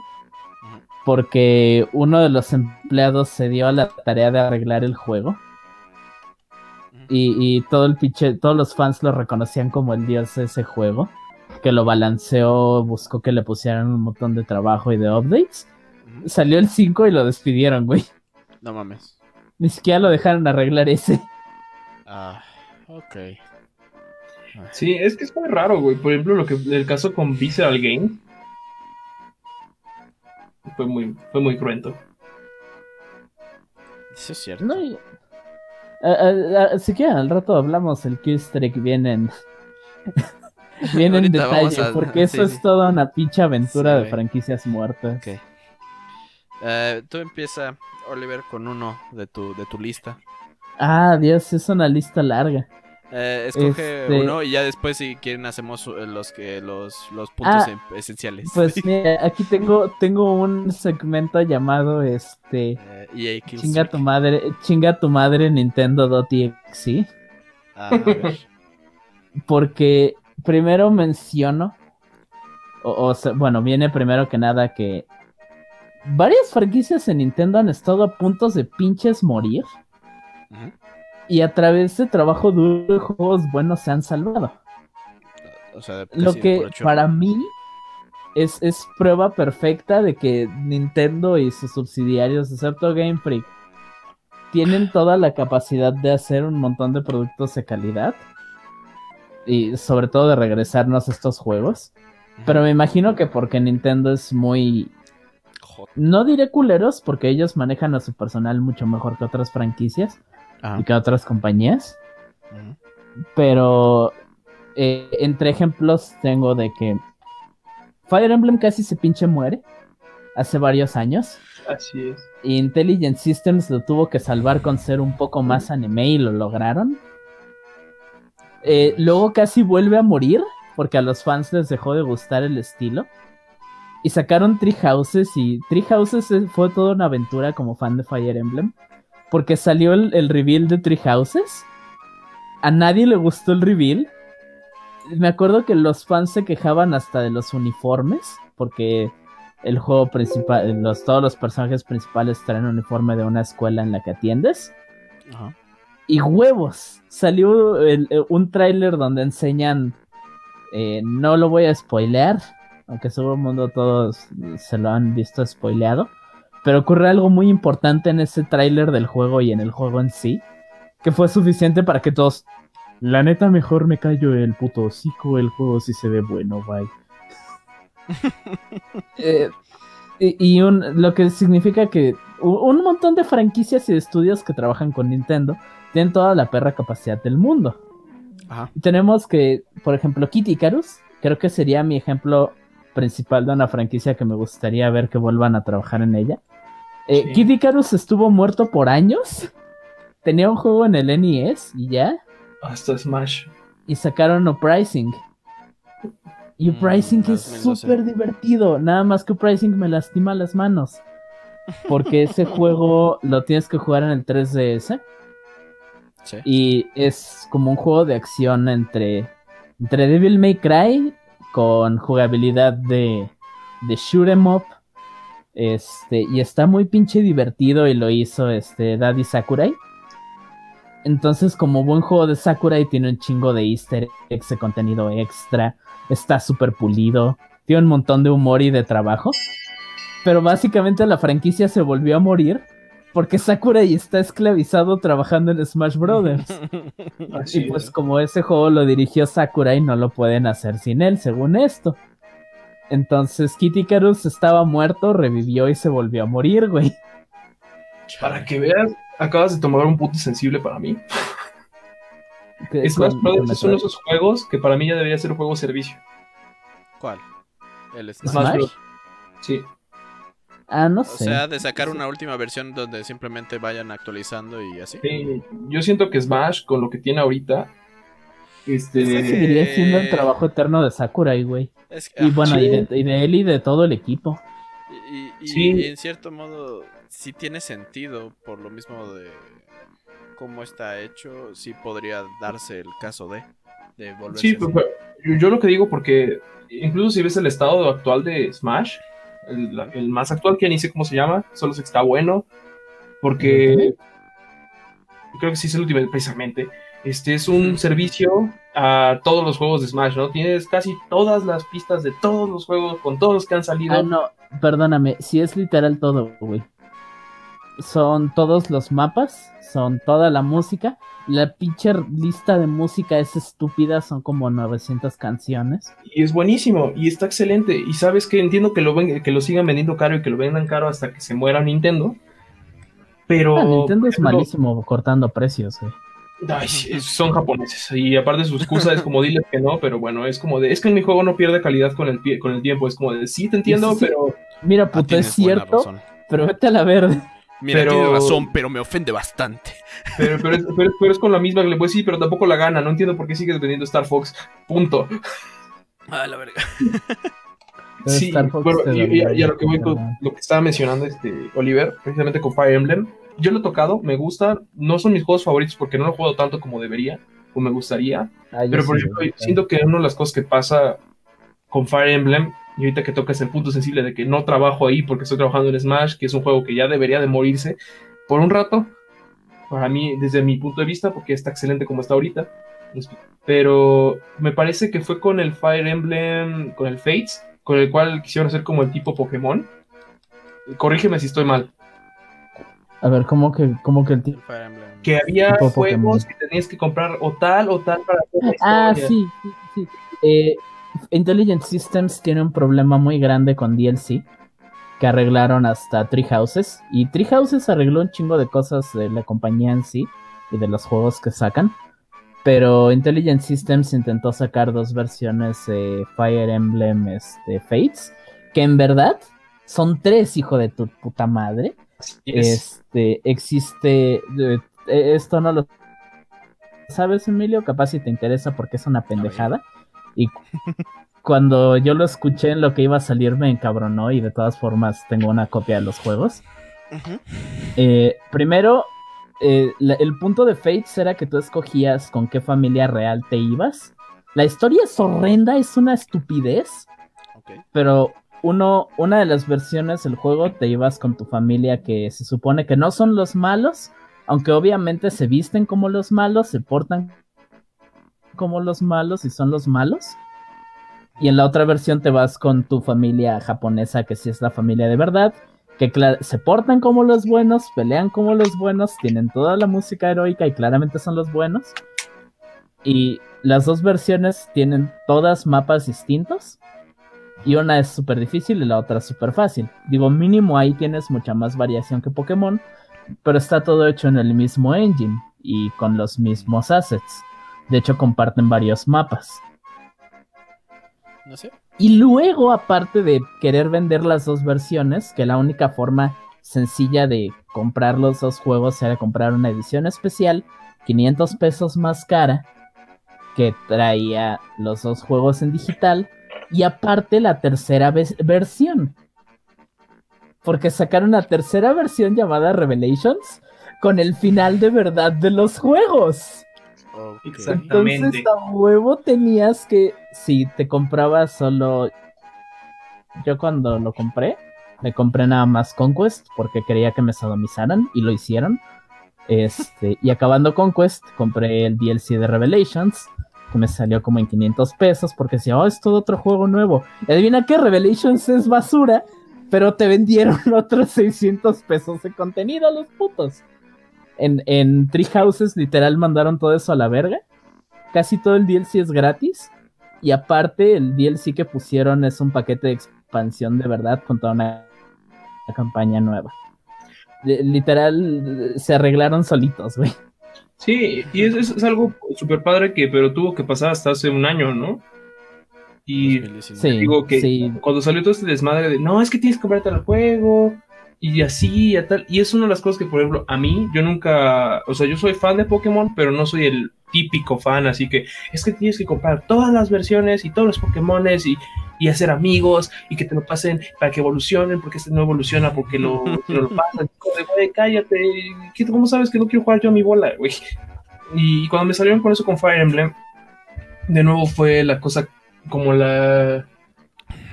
Porque uno de los empleados se dio a la tarea de arreglar el juego. Y, y todo el pinche, todos los fans lo reconocían como el dios de ese juego. Que lo balanceó, buscó que le pusieran un montón de trabajo y de updates. Salió el 5 y lo despidieron, güey. No mames. Ni siquiera lo dejaron arreglar ese. Ah, ok. Sí, es que es muy raro, güey. Por ejemplo, lo que el caso con Visceral Game fue muy, fue muy cruento. Eso es cierto. No, y- a- a- a- si quieren, al rato hablamos el Q-Streak bien en, bien en detalle, a- porque sí, eso sí. es toda una pinche aventura Sí, de franquicias muertas. Ok. Eh, tú empieza, Oliver, con uno de tu, de tu lista. Ah, Dios, es una lista larga. Eh, escoge Este- uno y ya después si quieren hacemos eh, los que los, los puntos Ah, em- esenciales. Pues mira, aquí tengo, tengo un segmento llamado este Eh, Kills Chinga tu madre, chinga tu madre Nintendo.exe. Ah, a ver. Porque primero menciono, o, o sea, bueno, viene primero que nada que varias franquicias en Nintendo han estado a puntos de pinches morir Ujú. Y a través de trabajo duro juegos buenos se han salvado. O sea, Lo que para mí es, es prueba perfecta de que Nintendo y sus subsidiarios, excepto Game Freak, tienen toda la capacidad de hacer un montón de productos de calidad. Y sobre todo de regresarnos estos juegos. Pero me imagino que porque Nintendo es muy... No diré culeros, porque ellos manejan a su personal mucho mejor que otras franquicias Ajá. y que otras compañías. Pero eh, entre ejemplos tengo de que Fire Emblem casi se pinche muere hace varios años. Así es. Y Intelligent Systems lo tuvo que salvar con ser un poco más anime y lo lograron. Eh, luego casi vuelve a morir porque a los fans les dejó de gustar el estilo. Y sacaron Tree Houses y Tree Houses fue toda una aventura como fan de Fire Emblem. Porque salió el, el reveal de Tree Houses. A nadie le gustó el reveal. Me acuerdo que los fans se quejaban hasta de los uniformes. Porque el juego principal, los, todos los personajes principales traen un uniforme de una escuela en la que atiendes. Ajá. Y huevos, salió el- eh, un tráiler donde enseñan, eh, no lo voy a spoilear, aunque seguro el mundo todos se lo han visto spoileado, pero ocurre algo muy importante en ese tráiler del juego y en el juego en sí, que fue suficiente para que todos, la neta mejor me callo el puto hocico, el juego sí se ve bueno, bye. Eh, y y un- lo que significa que un montón de franquicias y de estudios que trabajan con Nintendo tienen toda la perra capacidad del mundo. Ajá. Tenemos que, por ejemplo, Kid Icarus, creo que sería mi ejemplo principal de una franquicia que me gustaría ver que vuelvan a trabajar en ella. Eh, Sí. Kid Icarus estuvo muerto por años. Tenía un juego en el NES y ya. Hasta Smash. Y sacaron Uprising. Y Mm, Uprising es súper divertido. Nada más que Uprising me lastima las manos. Porque ese juego lo tienes que jugar en el 3DS. Sí. Y es como un juego de acción entre, entre Devil May Cry con jugabilidad de, de shoot 'em up. Este, y está muy pinche divertido y lo hizo este Daddy Sakurai. Entonces, como buen juego de Sakurai, tiene un chingo de easter eggs de contenido extra. Está súper pulido. Tiene un montón de humor y de trabajo. Pero básicamente la franquicia se volvió a morir porque Sakurai está esclavizado trabajando en Smash Brothers. Así Y pues es. como ese juego lo dirigió Sakurai, no lo pueden hacer sin él, según esto. Entonces Kid Icarus estaba muerto, revivió y se volvió a morir, güey. Para que veas, acabas de tomar un punto sensible para mí. Brothers con es uno de esos juegos que para mí ya debería ser un juego servicio. ¿Cuál? El Smash. Smash. Sí. Ah, no O sé. sea, de sacar una última versión donde simplemente vayan actualizando y así. Sí, yo siento que Smash, con lo que tiene ahorita, este, Sí. Seguiría siendo el trabajo eterno de Sakurai, güey. Es que- Y bueno, Sí. y, de, y de él y de todo el equipo. Y, y- y Sí. en cierto modo sí tiene sentido por lo mismo de cómo está hecho, sí podría darse el caso de, de volverse Sí, pero- pero yo, lo que digo porque incluso si ves el estado actual de Smash, el más actual que ni sé cómo se llama, solo sé que está bueno, porque creo que sí es el último precisamente. Este es un servicio a todos los juegos de Smash, ¿no? Tienes casi todas las pistas de todos los juegos, con todos los que han salido. Ah, no, perdóname, si es literal todo, güey. Son todos los mapas, son toda la música. La pinche lista de música es estúpida, son como 900 canciones. Y es buenísimo, y está excelente. Y sabes que entiendo que lo, ven- que lo sigan vendiendo caro y que lo vendan caro hasta que se muera Nintendo. Pero. Ah, Nintendo es malísimo cortando precios, güey. Ay, sí, son japoneses y aparte su excusa es como diles que no, pero bueno, es como de, es que mi juego no pierde calidad con el, pie- con el tiempo, es como de, sí te entiendo, Sí, sí. pero Mira, Ah, puto, es cierto, pero vete a la verde. Mira, pero- tienes razón, pero me ofende bastante. pero, pero, es, pero- pero es con la misma que le puedes decir, pero tampoco la gana, no entiendo por qué sigues vendiendo Star Fox, punto. Ah, la verga. Sí, bueno, y, y- a lo que voy con lo que estaba mencionando este Oliver, precisamente con Fire Emblem, yo lo he tocado, me gusta, no son mis juegos favoritos porque no lo he jugado tanto como debería, o me gustaría, Ah, Pero por sí, ejemplo, siento que una de las cosas que pasa con Fire Emblem, y ahorita que tocas el punto sensible de que no trabajo ahí porque estoy trabajando en Smash, que es un juego que ya debería de morirse por un rato, para mí, desde mi punto de vista, porque está excelente como está ahorita. Pero me parece que fue con el Fire Emblem, con el Fates, con el cual quisieron hacer como el tipo Pokémon. Corrígeme si estoy mal. A ver, ¿cómo que, cómo que el tipo? Que había Tipo juegos Pokémon. que tenías que comprar o tal o tal para hacer la Ah, sí, sí, sí. Eh, Intelligent Systems tiene un problema muy grande con DLC que arreglaron hasta Tree Houses y Tree Houses arregló un chingo de cosas de la compañía en sí y de los juegos que sacan. Pero Intelligent Systems intentó sacar dos versiones de Fire Emblem este, Fates, que en verdad son tres, hijo de tu puta madre. Así es. Este, existe. eh, esto no lo sabes, Emilio. Capaz si te interesa porque es una pendejada. Y cu- cuando yo lo escuché en lo que iba a salir, me encabronó. Y de todas formas, tengo una copia de los juegos. Eh, primero, eh, la- el punto de Fates era que tú escogías con qué familia real te ibas. La historia es horrenda, es una estupidez pero uno, una de las versiones del juego te ibas con tu familia que se supone que no son los malos, aunque obviamente se visten como los malos, se portan como los malos y son los malos. Y en la otra versión te vas con tu familia japonesa, que sí es la familia de verdad, que se portan como los buenos, pelean como los buenos, tienen toda la música heroica y claramente son los buenos. Y las dos versiones tienen todas mapas distintos. Y una es súper difícil y la otra es súper fácil. Digo, mínimo ahí tienes mucha más variación que Pokémon, pero está todo hecho en el mismo engine y con los mismos assets. De hecho, comparten varios mapas. No sé. Y luego, aparte de querer vender las dos versiones, que la única forma sencilla de comprar los dos juegos era comprar una edición especial, 500 pesos más cara, que traía los dos juegos en digital, y aparte la tercera ve- versión. Porque sacaron una tercera versión llamada Revelations con el final de verdad de los juegos. Ok. Exacto. Entonces a huevo tenías que, si te comprabas solo yo cuando lo compré, me compré nada más Conquest porque quería que me sodomizaran y lo hicieron. Este, y acabando Conquest, compré el DLC de Revelations, que me salió como en 500 pesos porque decía, oh, es todo otro juego nuevo. Y adivina qué, Revelations es basura, pero te vendieron otros 600 pesos de contenido, los putos. En, en Tree Houses literal mandaron todo eso a la verga. Casi todo el DLC es gratis. Y aparte, el DLC que pusieron es un paquete de expansión de verdad con toda una, campaña nueva. Literal, se arreglaron solitos, güey. Sí, y es, es- es algo súper padre que, pero tuvo que pasar hasta hace un año, ¿no? Y 2019. Sí, digo que sí. cuando salió todo este desmadre de, no, es que tienes que comprarte el juego, y así, y a tal, y es una de las cosas que, por ejemplo, a mí, yo nunca, o sea, yo soy fan de Pokémon, pero no soy el típico fan, así que es que tienes que comprar todas las versiones y todos los Pokémones y, y hacer amigos y que te lo pasen para que evolucionen, porque este no evoluciona, porque lo, no lo pasan. Güey, cállate, ¿qué- ¿cómo sabes que no quiero jugar yo a mi bola, güey? Y cuando me salieron con eso con Fire Emblem, de nuevo fue la cosa como la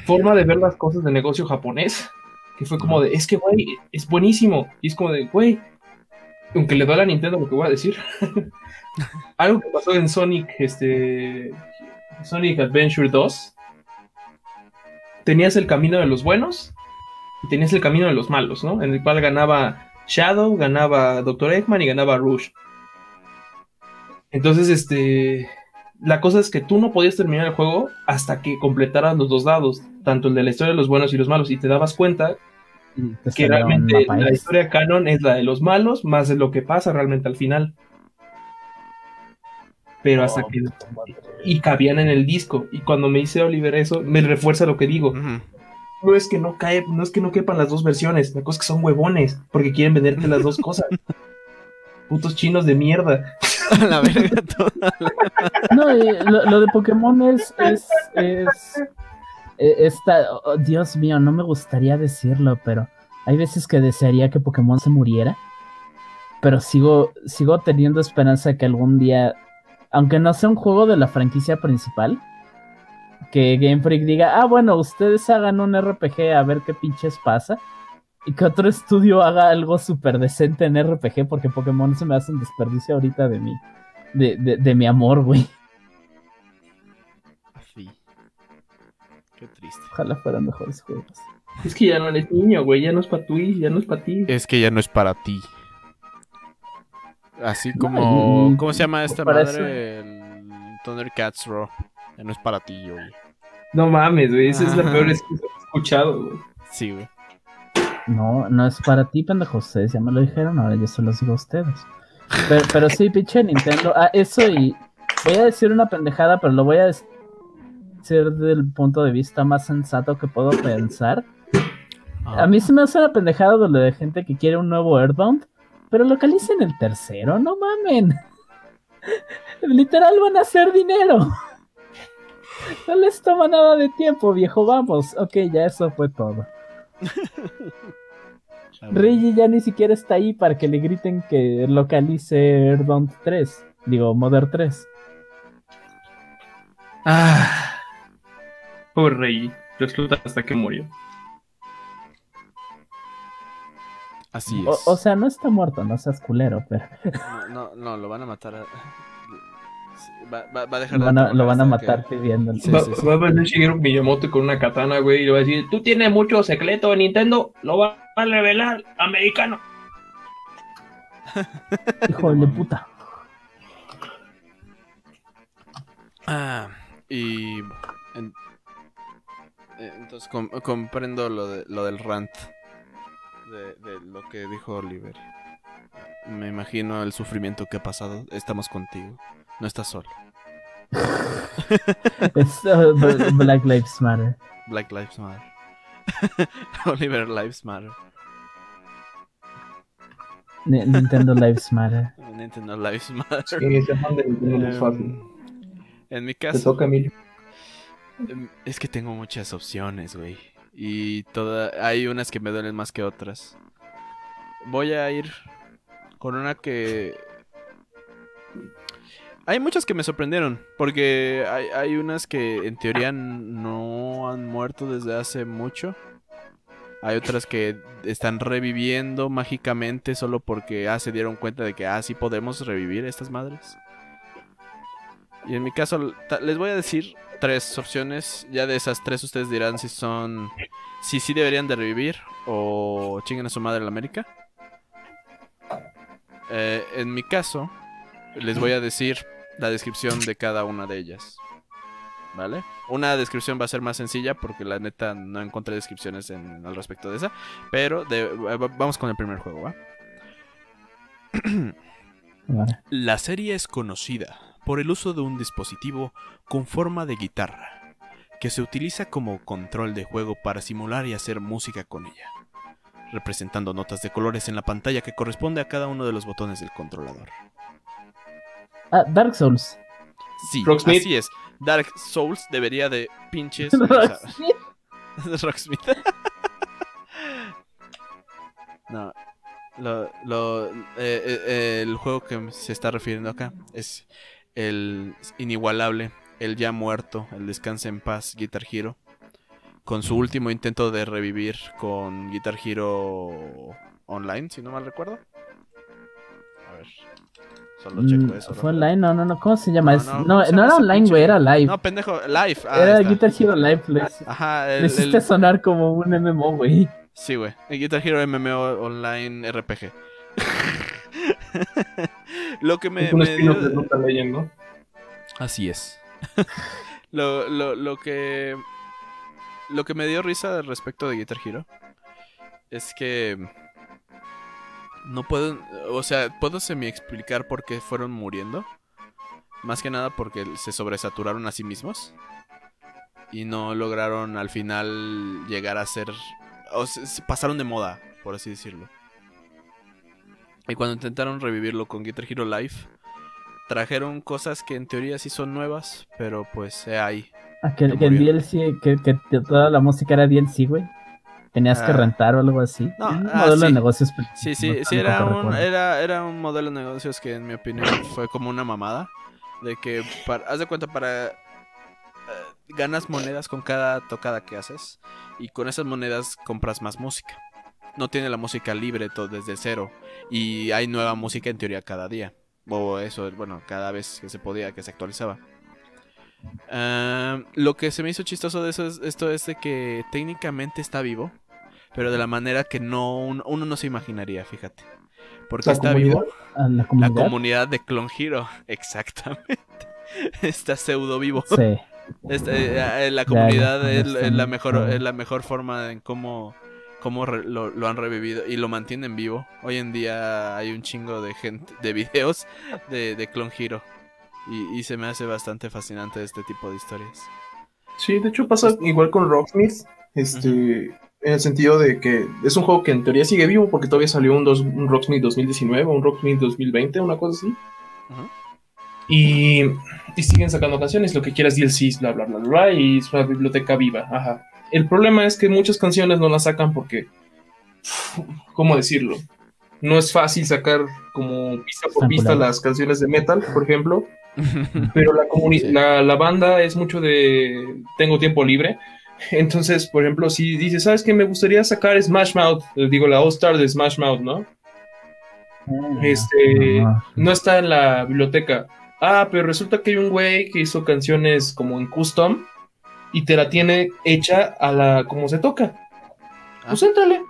forma de ver las cosas de negocio japonés, que fue como de, es que, güey, es buenísimo. Y es como de, güey, aunque le duele a Nintendo lo que voy a decir, algo que pasó en Sonic, este, Sonic Adventure 2, tenías el camino de los buenos y tenías el camino de los malos, ¿no? En el cual ganaba Shadow, ganaba Dr. Eggman y ganaba Rouge. Entonces, este, la cosa es que tú no podías terminar el juego hasta que completaras los dos dados, tanto el de la historia de los buenos y los malos, y te dabas cuenta que realmente la historia canon es la de los malos más de lo que pasa realmente al final. Pero hasta Oh, que. Y cabían en el disco y cuando me dice Oliver eso me refuerza lo que digo. No es que no cae, no es que no quepan las dos versiones, la cosa es que son huevones porque quieren venderte las dos cosas. Putos chinos de mierda. A la verga toda. No, eh, lo, lo de Pokémon es. es, es eh, esta, oh, Dios mío, no me gustaría decirlo, pero hay veces que desearía que Pokémon se muriera. Pero sigo, sigo teniendo esperanza que algún día, aunque no sea un juego de la franquicia principal, que Game Freak diga, ah, bueno, ustedes hagan un RPG a ver qué pinches pasa. Y que otro estudio haga algo súper decente en RPG, porque Pokémon se me hace un desperdicio ahorita de mi, de, de, de mi amor, güey. Sí. Qué triste. Ojalá fueran mejores juegos. Es que ya no eres niño, güey, ya no es para ti, ya no es para ti. Es que ya no es para ti. Así como. ¿Cómo se llama esta madre? El Thundercats Raw. Ya no es para ti, güey. No mames, güey, esa es la peor excusa que he escuchado, güey. Sí, güey. No, no es para ti, pendejo. Ustedes ya me lo dijeron, ahora yo se los digo a ustedes. Pero, pero sí, pinche Nintendo. Ah, eso y. Voy a decir una pendejada, pero lo voy a decir del punto de vista más sensato que puedo pensar. A mí se me hace una pendejada de gente que quiere un nuevo Earthbound, pero localicen el tercero, no mamen. Literal van a hacer dinero. No les toma nada de tiempo, viejo, vamos. Ok, ya eso fue todo. Reggie ya ni siquiera está ahí para que le griten que localice Earthbound 3. Digo, Mother 3. Ah. Pobre Rey, lo explotan hasta que murió. Así es. O, o sea, no está muerto, no seas culero, pero No, no, no, lo van a matar. a- Va, va- va a dejar van a, lo van a hasta que- matar pidiendo. Sí, va, sí, sí. va a venir Shigeru Miyamoto con una katana, güey, y le va a decir, tú tienes mucho secreto de Nintendo, lo va a revelar americano. Hijo de puta. Ah, y. en- eh, entonces com- comprendo lo, de, lo del rant. De, de lo que dijo Oliver. Me imagino el sufrimiento que ha pasado. Estamos contigo. No estás solo. Es uh, Black Lives Matter. Black Lives Matter. Oliver Lives Matter. Ni- Nintendo Lives Matter. Nintendo Lives Matter. Em, en mi Te caso, toca, Emilio. em, es que tengo muchas opciones, güey. Y toda, hay unas que me duelen más que otras. Voy a ir con una que... Hay muchas que me sorprendieron, porque hay, hay unas que en teoría no han muerto desde hace mucho. Hay otras que están reviviendo mágicamente solo porque ah, se dieron cuenta de que ah, sí podemos revivir estas madres. Y en mi caso, les voy a decir tres opciones. Ya de esas tres ustedes dirán si son... Si sí deberían de revivir o chinguen a su madre la América. Eh, en mi caso, les voy a decir la descripción de cada una de ellas. ¿Vale? Una descripción va a ser más sencilla porque la neta no encontré descripciones en, al respecto de esa. Pero de- va- vamos con el primer juego, ¿va? La serie es conocida por el uso de un dispositivo con forma de guitarra, que se utiliza como control de juego para simular y hacer música con ella, representando notas de colores en la pantalla que corresponde a cada uno de los botones del controlador. Ah, Dark Souls. Sí, Rocksmith. así es. Dark Souls debería de pinches... sea, Rocksmith. no. Lo, lo- eh, eh, el juego que se está refiriendo acá es el inigualable, el ya muerto, el descanse en paz Guitar Hero. Con su último intento de revivir con Guitar Hero Online, si no mal recuerdo. A ver. Solo Mm, checo eso. ¿Fue online? No, no, no. ¿Cómo se llama? No, no, No, ¿cómo no, se llama era online, güey, era live. No, pendejo, live. Ah, era. Guitar Hero Live. Le, Ajá, el, hiciste el- sonar como un MMO, güey. Sí, güey. Guitar Hero MMO Online RPG. lo que me, es un me dio- de Brutal Legend, ¿no? Así es. lo, lo, lo que. Lo que me dio risa respecto de Guitar Hero es que. No puedo. O sea, puedo semi explicar por qué fueron muriendo. Más que nada porque se sobresaturaron a sí mismos. Y no lograron al final llegar a ser. O se, se pasaron de moda, por así decirlo. Y cuando intentaron revivirlo con Guitar Hero Live, trajeron cosas que en teoría sí son nuevas, pero pues eh, ahí. Ah, que, el. DLC, que, que toda la música era DLC, güey. Tenías que Ah. rentar o algo así. No, un ah, modelo de sí. negocios. pero Sí, sí, no sí, era un, era, era un modelo de negocios que en mi opinión fue como una mamada. De que, para, haz de cuenta, para... eh, ganas monedas con cada tocada que haces. Y con esas monedas compras más música. No tiene la música libre todo desde cero. Y hay nueva música en teoría cada día. O eso, bueno, cada vez que se podía, que se actualizaba. Ah, lo que se me hizo chistoso de eso es, esto es de que técnicamente está vivo. Pero de la manera que no uno, no se imaginaría, fíjate. Porque está comunidad. vivo La la comunidad. comunidad de Clone Hero. Exactamente. Está pseudo vivo. Sí. Este, eh, eh, la comunidad es, es la mejor es la mejor forma en cómo, cómo re- lo, lo han revivido y lo mantienen vivo. Hoy en día hay un chingo de gente de videos de, de Clone Hero. Y, y se me hace bastante fascinante este tipo de historias. Sí, de hecho pasa igual con Rocksmith, este, en el sentido de que es un juego que en teoría sigue vivo porque todavía salió un, dos- un Rocksmith 2019 o un Rocksmith 2020, una cosa así. Y siguen sacando canciones, lo que quieras, DLCs, bla, bla, bla, bla, y es una biblioteca viva, ajá. El problema es que muchas canciones no las sacan porque, ¿cómo decirlo? No es fácil sacar como pista por pista las canciones de metal, por ejemplo. Pero la, Sí. la, la banda es mucho de tengo tiempo libre. Entonces, por ejemplo, si dices, ¿sabes qué? Me gustaría sacar Smash Mouth, eh, digo, la All Star de Smash Mouth, ¿no? Este, Ah, no está en la biblioteca. Ah, pero resulta que hay un güey que hizo canciones como en custom y te la tiene hecha a la como se toca. Pues éntrale.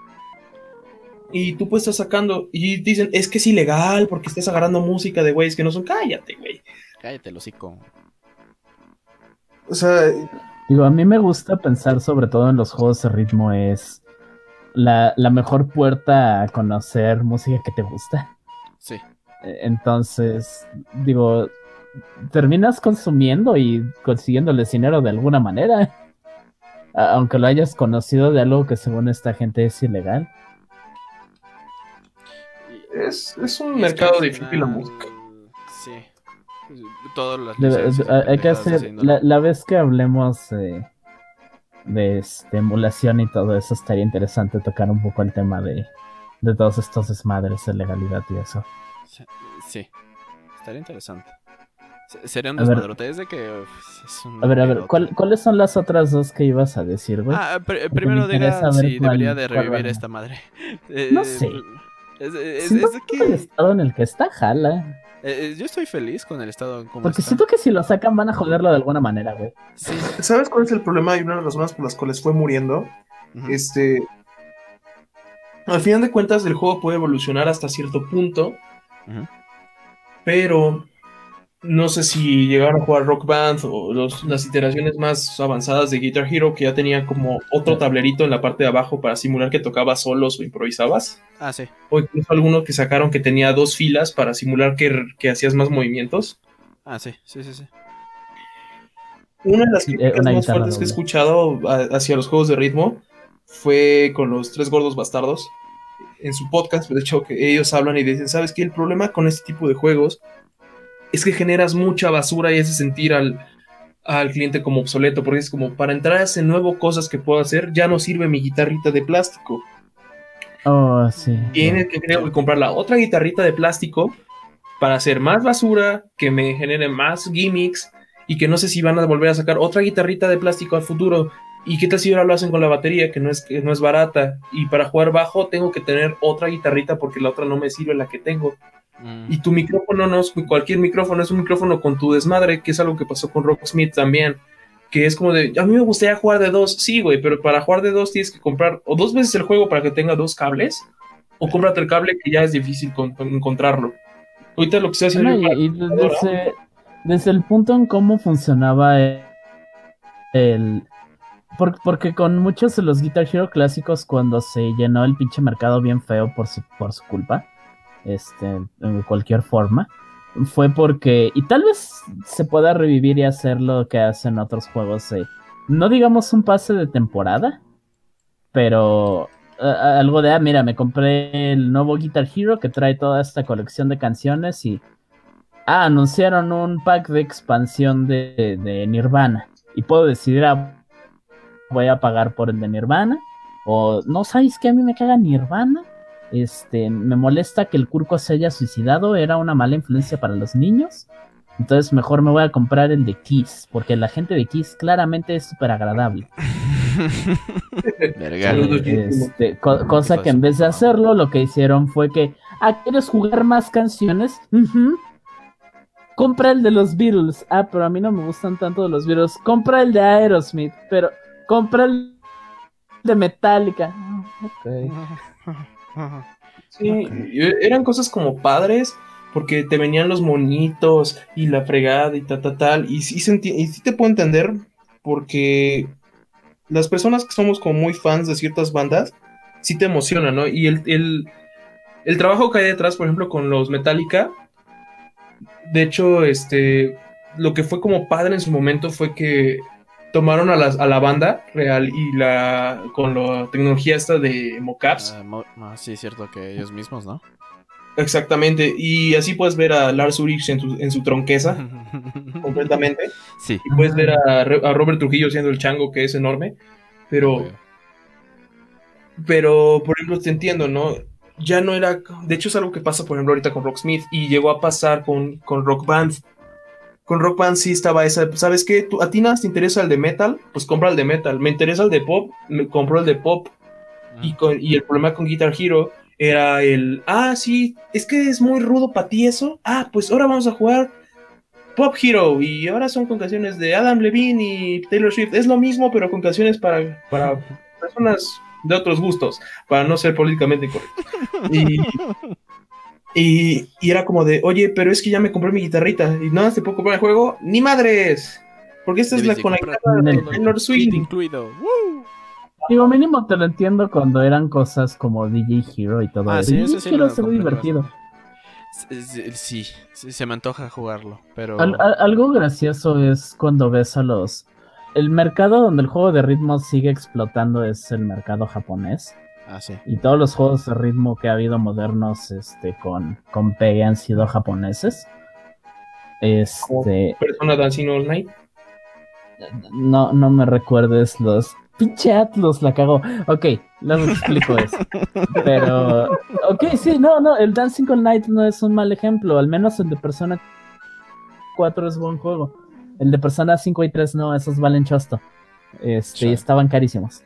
Y tú puedes estar sacando. Y dicen, es que es ilegal porque estás agarrando música de güeyes que no son. Cállate, güey. Cállate, el hocico. O sea, Digo, a mí me gusta pensar sobre todo en los juegos de ritmo es la, la mejor puerta a conocer música que te gusta. Sí. Eh, Entonces, digo, terminas consumiendo y consiguiéndoles dinero de alguna manera. Aunque lo hayas conocido de algo que según esta gente es ilegal. Es, es un es mercado difícil la música. Sí. Todas las Debe- hay que hacer, la, la vez que hablemos eh, de este, emulación y todo eso, estaría interesante tocar un poco el tema de, de todos estos desmadres de legalidad y eso. Sí, Sí. Estaría interesante. Se- Sería un desmadrote. Es de que. uf, es un A ver, a ver, pedote. ¿cuál- ¿cuáles son las otras dos que ibas a decir, güey? Ah, pr- me primero diga si cuál- debería de revivir esta madre. Eh, No sé. Es, es- Siento es de que el que. estado en el que está, jala. eh, eh, yo estoy feliz con el estado como Porque está. siento que si lo sacan van a joderlo de alguna manera, güey. Sí. ¿Sabes cuál es el problema y una de las razones por las cuales fue muriendo? Este. Al final de cuentas, el juego puede evolucionar hasta cierto punto, pero no sé si llegaron a jugar Rock Band o los- las iteraciones más avanzadas de Guitar Hero, que ya tenía como otro tablerito en la parte de abajo para simular que tocabas solos o improvisabas. Ah, sí. O incluso alguno que sacaron que tenía dos filas para simular que, que hacías más movimientos. Ah, sí. Sí, sí, sí. Una de las eh, críticas más fuertes que he escuchado hacia los juegos de ritmo fue con los tres gordos bastardos. En su podcast, de hecho, que ellos hablan y dicen, ¿sabes qué? El problema con este tipo de juegos es que generas mucha basura y hace sentir al, al cliente como obsoleto, porque es como, para entrar a ese nuevo cosas que puedo hacer, ya no sirve mi guitarrita de plástico. Oh, sí. Tiene que creo que comprar la otra guitarrita de plástico para hacer más basura, que me genere más gimmicks y que no sé si van a volver a sacar otra guitarrita de plástico al futuro. ¿Y qué tal si ahora lo hacen con la batería, que no es, que no es barata? Y para jugar bajo tengo que tener otra guitarrita porque la otra no me sirve la que tengo. Mm. Y tu micrófono no es cualquier micrófono, es un micrófono con tu desmadre, que es algo que pasó con Rocksmith también. Que es como de, a mí me gustaría jugar de dos, sí, güey, pero para jugar de dos tienes que comprar o dos veces el juego para que tenga dos cables, o cómprate el cable que ya es difícil con- encontrarlo. Ahorita lo que estoy haciendo No, y, y desde, desde el punto en cómo funcionaba el... el- por- porque con muchos de los Guitar Hero clásicos, cuando se llenó el pinche mercado bien feo por su, por su culpa, este, en cualquier forma, fue porque, y tal vez se pueda revivir y hacer lo que hacen otros juegos, no digamos un pase de temporada, pero algo de, ah, mira, me compré el nuevo Guitar Hero que trae toda esta colección de canciones y, ah, anunciaron un pack de expansión de, de Nirvana y puedo decidir, ah, voy a pagar por el de Nirvana o, no, ¿sabes que A mí me caga Nirvana. Este, me molesta que el Kurko se haya suicidado, era una mala influencia para los niños. Entonces mejor me voy a comprar el de Kiss, porque la gente de Kiss claramente es súper agradable. Este, co- cosa que en vez de hacerlo, lo que hicieron fue que, ah, ¿quieres jugar más canciones? Compra el de los Beatles. Ah, pero a mí no me gustan tanto los Beatles. Compra el de Aerosmith, pero compra el de Metallica. Ah, Sí, y eran cosas como padres, porque te venían los monitos y la fregada y tal, tal, tal. Sí, y sí te puedo entender, porque las personas que somos como muy fans de ciertas bandas, sí te emocionan, ¿no? Y el, el, el trabajo que hay detrás, por ejemplo, con los Metallica, de hecho, este, lo que fue como padre en su momento fue que tomaron a, las- a la banda real y la con la tecnología esta de mocaps. Ah, mo- ah, sí, es cierto que ellos mismos, ¿no? Exactamente, y así puedes ver a Lars Ulrich en, su- en su tronqueza completamente, Sí. y puedes ver a, a Robert Trujillo siendo el chango que es enorme, pero, pero por ejemplo te entiendo, ¿no? Ya no era, de hecho es algo que pasa por ejemplo ahorita con Rocksmith y llegó a pasar con, con Rock Band. Con Rock Band sí estaba esa, ¿sabes qué? ¿Tú, ¿A ti nada te interesa el de metal? Pues compra el de metal. ¿Me interesa el de pop? Me compro el de pop. Y, con- y el problema con Guitar Hero era el, ah, sí, es que es muy rudo para ti eso. Ah, pues ahora vamos a jugar Pop Hero y ahora son con canciones de Adam Levine y Taylor Swift. Es lo mismo, pero con canciones para, para personas de otros gustos, para no ser políticamente correcto. Y, y, y era como de, oye, pero es que ya me compré mi guitarrita y nada, te puedo comprar el juego. ¡Ni madres! Porque esta es la con la guitarra de todo el Taylor Swift. incluido. ¡Woo! Digo, mínimo te lo entiendo cuando eran cosas como DJ Hero y todo Ah, eso. sí, DJ eso sí Hero lo se ve divertido. Sí, se me antoja jugarlo, pero... Al- al- algo gracioso es cuando ves a los... El mercado donde el juego de ritmo sigue explotando es el mercado japonés. Ah, sí. Y todos los juegos de ritmo que ha habido modernos este, con, con P han sido japoneses. Este, Persona Dancing All Night. no, no me recuerdes los... Pinche Atlus la cagó. Ok, te explico eso. Pero, ok, sí, no, no, el Dancing All Night no es un mal ejemplo, al menos el de Persona 4 es buen juego. El de Persona 5 y 3 no, esos valen chosto. Este, Chale. y estaban carísimos.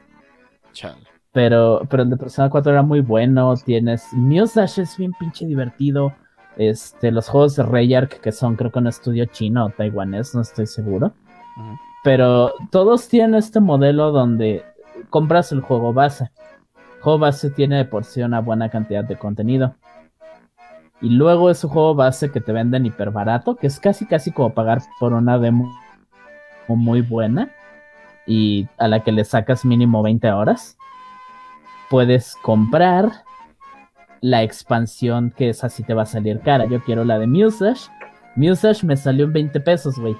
Chale. Pero, pero el de Persona 4 era muy bueno. Tienes. Musash es bien pinche divertido. Este, los juegos de Rayark, que son creo que un estudio chino o taiwanés, no estoy seguro. Pero todos tienen este modelo donde compras el juego base. El juego base tiene de por sí una buena cantidad de contenido. Y luego ese juego base que te venden hiper barato, que es casi casi como pagar por una demo muy buena y a la que le sacas mínimo 20 horas. Puedes comprar la expansión que esa sí te va a salir cara. Yo quiero la de Musash. Musash me salió en 20 pesos, güey.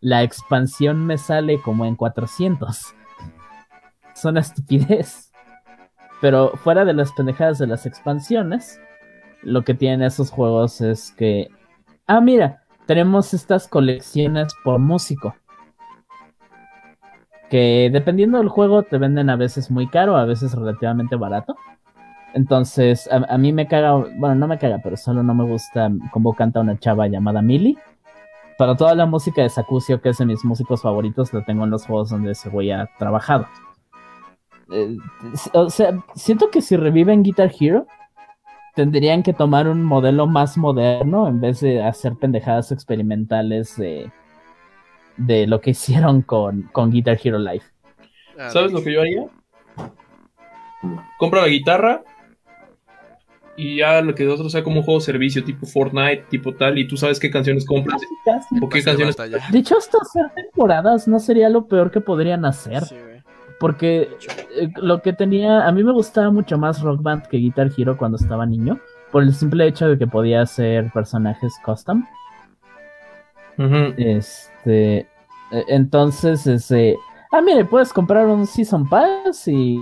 La expansión me sale como en 400. Es una estupidez. Pero fuera de las pendejadas de las expansiones, lo que tienen esos juegos es que... Ah, mira, tenemos estas colecciones por músico. Que dependiendo del juego te venden a veces muy caro, a veces relativamente barato. Entonces, a, mí me caga, bueno, no me caga, pero solo no me gusta cómo canta una chava llamada Millie. Pero toda la música de Sakusio, que es de mis músicos favoritos, la tengo en los juegos donde ese güey ha trabajado. Eh, o sea, siento que si reviven Guitar Hero, tendrían que tomar un modelo más moderno en vez de hacer pendejadas experimentales de, de lo que hicieron con, con Guitar Hero Live. ¿Sabes lo que yo haría? Compra la guitarra y ya lo que de otro sea como un juego de servicio tipo Fortnite, tipo tal, y tú sabes qué canciones compras Casi. o qué canciones. De hecho, hasta hacer temporadas no sería lo peor que podrían hacer. Sí. Porque eh, lo que tenía, a mí me gustaba mucho más Rock Band que Guitar Hero cuando estaba niño, por el simple hecho de que podía hacer personajes custom. Este, eh, entonces, ese, ah, mire, puedes comprar un Season Pass y,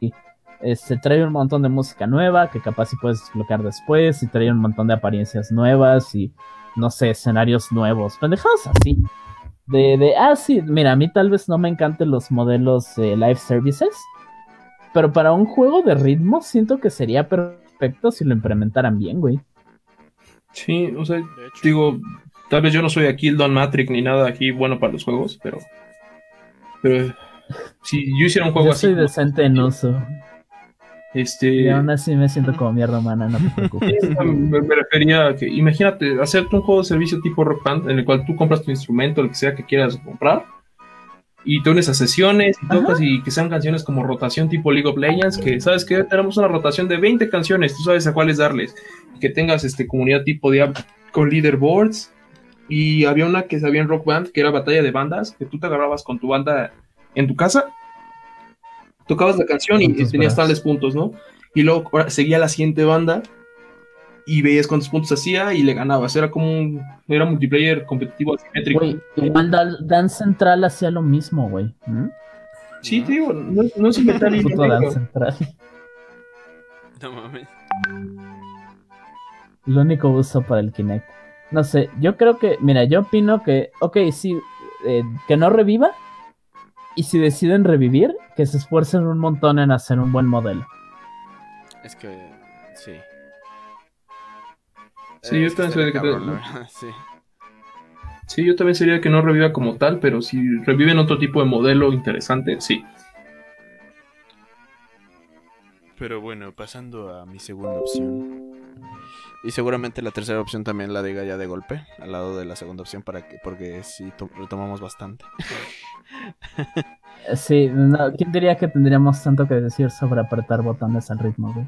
y, este, trae un montón de música nueva que capaz si puedes desbloquear después y trae un montón de apariencias nuevas y, no sé, escenarios nuevos, pendejadas así. De, de, ah, sí, mira, a mí tal vez no me encanten los modelos de live services, pero para un juego de ritmo siento que sería perfecto si lo implementaran bien, güey. Sí, o sea, De hecho. digo, tal vez yo no soy aquí el Don Matrix ni nada aquí bueno para los juegos, pero. Pero. Si yo hiciera un juego Yo así. soy decente en uso. Este. Y aún así me siento como mierda humana, no te preocupes. Me, me refería a que, imagínate, hacerte un juego de servicio tipo Rock Band en el cual tú compras tu instrumento, el que sea que quieras comprar, y te unes a sesiones y Ajá. tocas y que sean canciones como rotación tipo League of Legends, que sabes que tenemos una rotación de 20 canciones, tú sabes a cuáles darles, y que tengas este comunidad tipo Diablo con leaderboards. Y había una que sabía en Rock Band, que era batalla de bandas, que tú te agarrabas con tu banda en tu casa, tocabas la canción y tenías tales puntos, ¿no? Y luego seguía la siguiente banda y veías cuántos puntos hacía y le ganabas. Era como un era multiplayer competitivo asimétrico. Güey, igual Dan, Dan Central hacía lo mismo, güey. ¿Mm? Sí, te digo, no, no es inventar Dan Central. No mames. Lo único uso para el Kinect. No sé, yo creo que, mira, yo opino que, ok, sí, eh, que no reviva. Y si deciden revivir, que se esfuercen un montón en hacer un buen modelo. Es que. Sí. Sí, yo Es también de que- cabrón, Sí. Sí, yo también sería que no reviva como tal, pero si reviven otro tipo de modelo interesante, sí. Pero bueno, pasando a mi segunda opción. Y seguramente la tercera opción también la diga ya de golpe, al lado de la segunda opción, para que, porque sí to- retomamos bastante. Sí, no, ¿quién diría que tendríamos tanto que decir sobre apretar botones al ritmo, güey?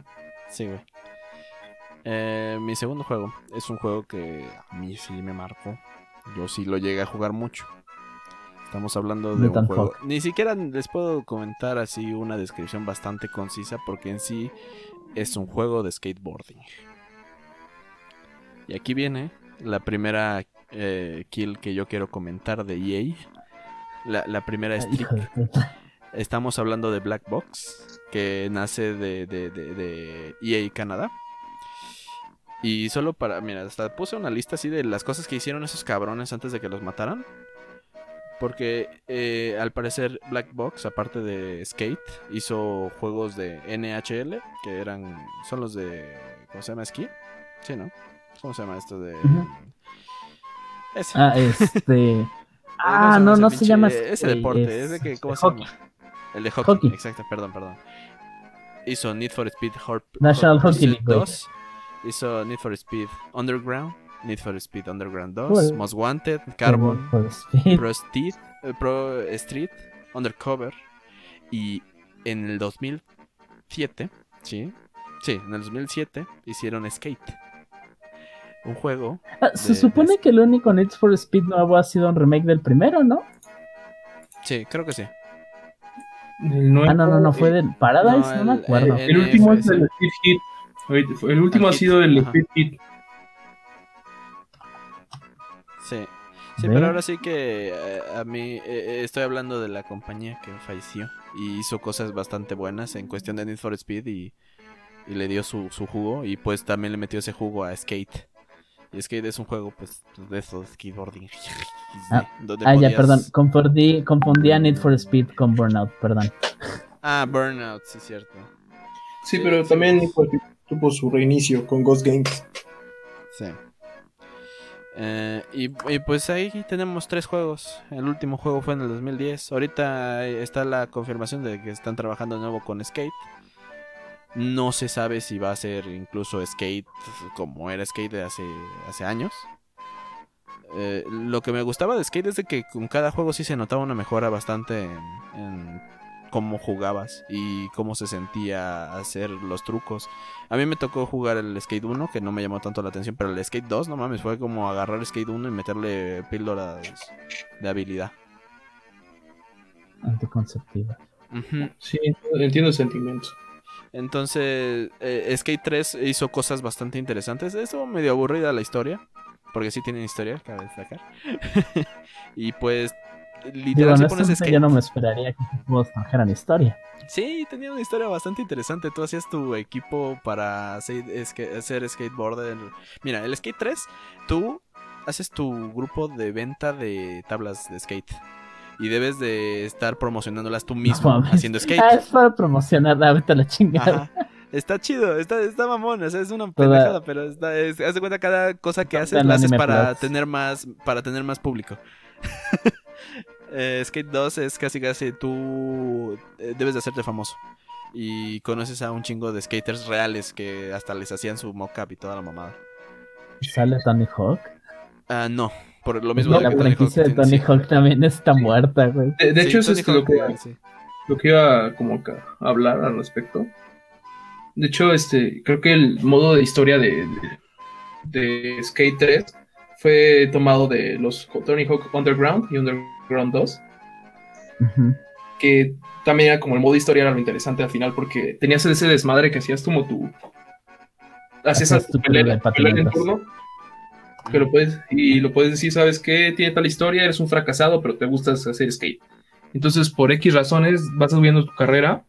Sí, güey. Eh, mi segundo juego es un juego que a mí sí me marcó. Yo sí lo llegué a jugar mucho. Estamos hablando de un juego. Ni siquiera les puedo comentar así una descripción bastante concisa porque en sí es un juego de skateboarding. Y aquí viene la primera eh, kill que yo quiero comentar de EA. La, la primera streak. Estamos hablando de Black Box, que nace de, de, de, de EA Canadá. Y solo para, mira, hasta puse una lista así de las cosas que hicieron esos cabrones antes de que los mataran. Porque eh, al parecer Black Box, aparte de Skate, hizo juegos de NHL, que eran, son los de, ¿cómo se llama? Ski. Sí, ¿no? ¿Cómo se llama esto de... Ese. Ah, este. ah, ¿Cómo no, no se llama. Ese este, deporte, es de que, ¿cómo se hockey. llama? El de hockey, Hockey. exacto, perdón, perdón. Hizo Need for Speed Hot, National Hockey League, güey. 2. Hizo Need for Speed Underground, Need for Speed Underground 2, Joder. Most Wanted, Carbon. Pro Street, eh, Pro Street, Undercover. Y en el 2007, ¿sí? Sí, en el 2007 hicieron Skate. Un juego. Ah, se de- supone que el único Need for Speed nuevo ha sido un remake del primero, ¿no? Sí, creo que sí. Nuevo- Ah, no, no, no, fue del Paradise, no, No, me acuerdo. el- El último es NFS. el Speed Hit. El último El ha sido el ajá. Speed Hit. Sí. Sí, Ve. pero ahora sí que eh, a mí eh, eh, estoy hablando de la compañía que falleció y hizo cosas bastante buenas en cuestión de Need for Speed y, y le dio su, su jugo y pues también le metió ese jugo a Skate. Y Skate es un juego pues de eso, skateboarding. Ah, donde Ah, ya, perdón. Confundí, confundí a Need for Speed con Burnout, perdón. Ah, Burnout, sí, cierto. Sí, Sí, pero sí. también Speed tuvo su reinicio con Ghost Games. Sí. Eh, y, y pues ahí tenemos tres juegos. El último juego fue en el 2010. Ahorita está la confirmación de que están trabajando de nuevo con Skate. No se sabe si va a ser incluso Skate como era Skate de hace, hace años. Eh, lo que me gustaba de Skate es de que con cada juego sí se notaba una mejora bastante en, en cómo jugabas y cómo se sentía hacer los trucos. A mí me tocó jugar el Skate 1, que no me llamó tanto la atención, pero el Skate 2, no mames, fue como agarrar Skate 1 y meterle píldoras de habilidad. Anticonceptiva. Sí, entiendo el sentimiento. Entonces, eh, Skate 3 hizo cosas bastante interesantes. Eso medio aburrida la historia, porque sí tienen historia, cabe destacar. y pues, Digo, literal, si pones Skate... yo no me esperaría que juegos trajeran historia. Sí, tenía una historia bastante interesante. Tú hacías tu equipo para hacer skateboarder. Mira, el Skate 3, tú haces tu grupo de venta de tablas de skate. Y debes de estar promocionándolas tú mismo haciendo skate. Ah, es para promocionar, ah, vete a la chingada. Ajá. Está chido, está, está mamón, o sea, es una pendejada, pero está, es, haz de cuenta cada cosa que haces la haces para Plus. tener más, para tener más público. Eh, Skate 2 es casi casi tú eh, debes de hacerte famoso. Y conoces a un chingo de skaters reales que hasta les hacían su mockup y toda la mamada. Sale Tony Hawk. Ah, no, por lo mismo la de que Tony franquicia de Tony. Hawk también está muerta, güey. De, de Sí, hecho, eso es lo que, sí. lo que iba como a hablar al respecto. De hecho, este, creo que el modo de historia de, de, de Skate 3 fue tomado de los Tony Hawk Underground y Underground 2, Ujú. que también era como el modo de historia era lo interesante al final, porque tenías ese desmadre que hacías como tu... Hacías Hacías tu pelea, pelea en patinetas. Turno, pero puedes, y lo puedes decir, ¿sabes qué? Tiene tal historia, eres un fracasado, pero te gusta hacer skate. Entonces, por X razones, vas subiendo tu carrera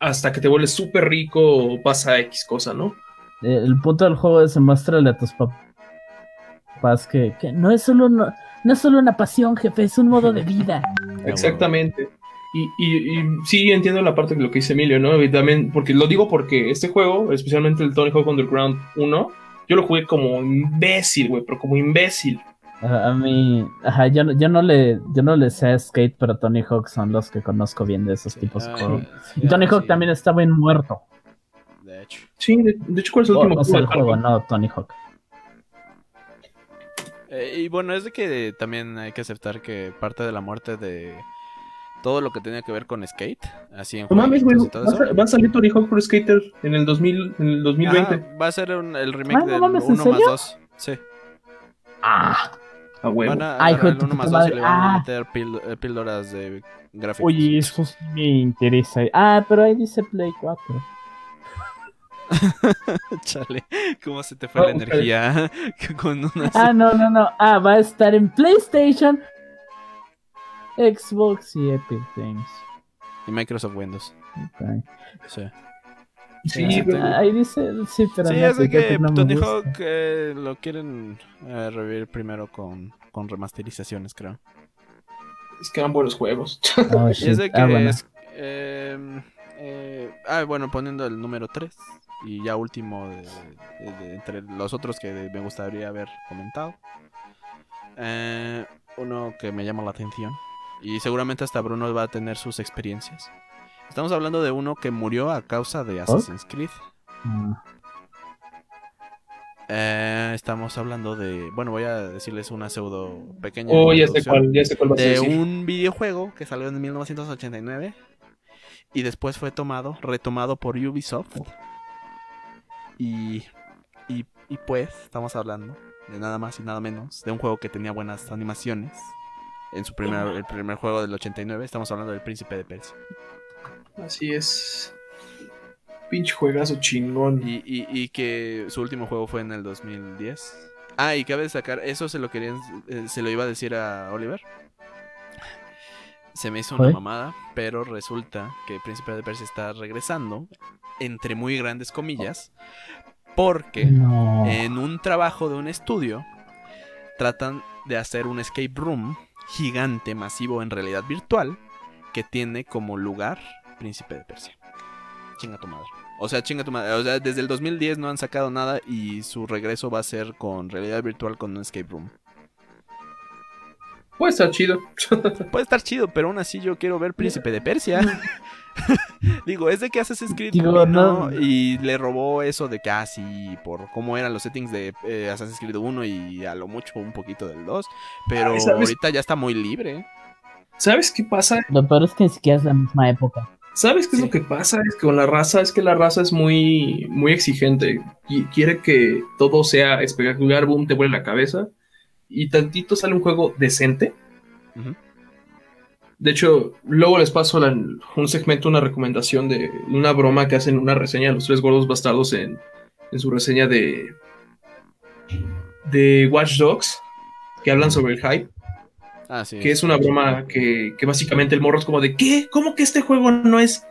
hasta que te vuelves súper rico o pasa X cosa, ¿no? Eh, El punto del juego es demostrarle a tus papás que, que no es solo no, no es solo una pasión, jefe, es un modo de vida. Exactamente. Y, y- y sí entiendo la parte de lo que dice Emilio, ¿no? Y también, porque lo digo porque este juego, especialmente el Tony Hawk Underground 1, yo lo jugué como imbécil, güey, pero como imbécil. A, mí, ajá, yo, no- yo no le yo no le sé a Skate, pero Tony Hawk son los que conozco bien de esos tipos Ah, juegos. sí, Y Tony Hawk sí, también está bien muerto. De hecho. Sí, de, de hecho, ¿cuál es el último el juego, no Tony Hawk. Eh, y bueno, es de que también hay que aceptar que parte de la muerte de todo lo que tenía que ver con skate, así en No mames, güey, va, a va salir Tony Hawk Pro Skater en el, 2000, en el 2020. Ajá, va a ser un- el remake Ah, no del mames, ¿en 1 más serio? 2. Sí. Ah, A huevo. Van a Ay, agarrar hijo de el tu 1 más puta 2 y madre. le van a Ah. meter eh, píldoras de gráficos. oye, eso sí me interesa. Ah, pero ahí dice Play 4. Chale, ¿cómo se te fue la Oh, energía con una... Ah, no, no, no. Ah, va a estar en PlayStation, Xbox y Epic Games. Y Microsoft Windows. Ok. Sí, sí, sí, güey. Ah, ahí dice, sí, pero Sí, no, es de Epic que no Tony. Hawk eh, lo quieren eh, revivir primero con, con remasterizaciones, creo. Es que eran buenos juegos. Oh, Y es de que Ah, bueno. es, em, eh, ah, bueno, poniendo el número 3 y ya último de, de- de- entre los otros que me gustaría haber comentado. Eh, uno que me llama la atención. Y seguramente hasta Bruno va a tener sus experiencias. Estamos hablando de uno que murió a causa de Assassin's Creed. Ah, Eh, estamos hablando de. Bueno, voy a decirles una pseudo pequeña. Oh, ya sé cuál, ya sé cuál vas a De decir. un videojuego que salió en 1989 y después fue tomado, retomado por Ubisoft. Y, y, y pues, estamos hablando de nada más y nada menos de un juego que tenía buenas animaciones. En su primer, el primer juego del 89, estamos hablando del Príncipe de Persia. Así es. Pinche juegazo chingón. Y, y, y que su último juego fue en el 2010. Ah, y cabe destacar, eso se lo querían, eh, se lo iba a decir a Oliver. Se me hizo una ¿Oye? mamada, pero resulta que Príncipe de Persia está regresando, entre muy grandes comillas, porque No. en un trabajo de un estudio tratan de hacer un escape room gigante, masivo en realidad virtual, que tiene como lugar Príncipe de Persia. Chinga tu madre. O sea, chinga tu madre. O sea, desde el 2010 no han sacado nada y su regreso va a ser con realidad virtual con un escape room. Puede estar chido. Puede estar chido, pero aún así yo quiero ver Príncipe de Persia. Digo, es de que Assassin's Creed Digo, vino no. y le robó eso de casi por cómo eran los settings de eh, Assassin's Creed 1 y a lo mucho un poquito del 2. Pero ahorita ya está muy libre. ¿Sabes qué pasa? Lo peor es que ni siquiera es la misma época. ¿Sabes qué es lo que pasa? Es que con la raza, es que la raza es muy, muy exigente y quiere que todo sea espectacular, boom, te vuelve la cabeza. Y tantito sale un juego decente. Ujú. De hecho, luego les paso la- un segmento, una recomendación de una broma que hacen una reseña de los tres gordos bastardos en, en su reseña de, de Watch Dogs, que hablan sobre el hype. Ah, sí. que es una broma que, que básicamente el morro es como de ¿qué? ¿Cómo que este juego no es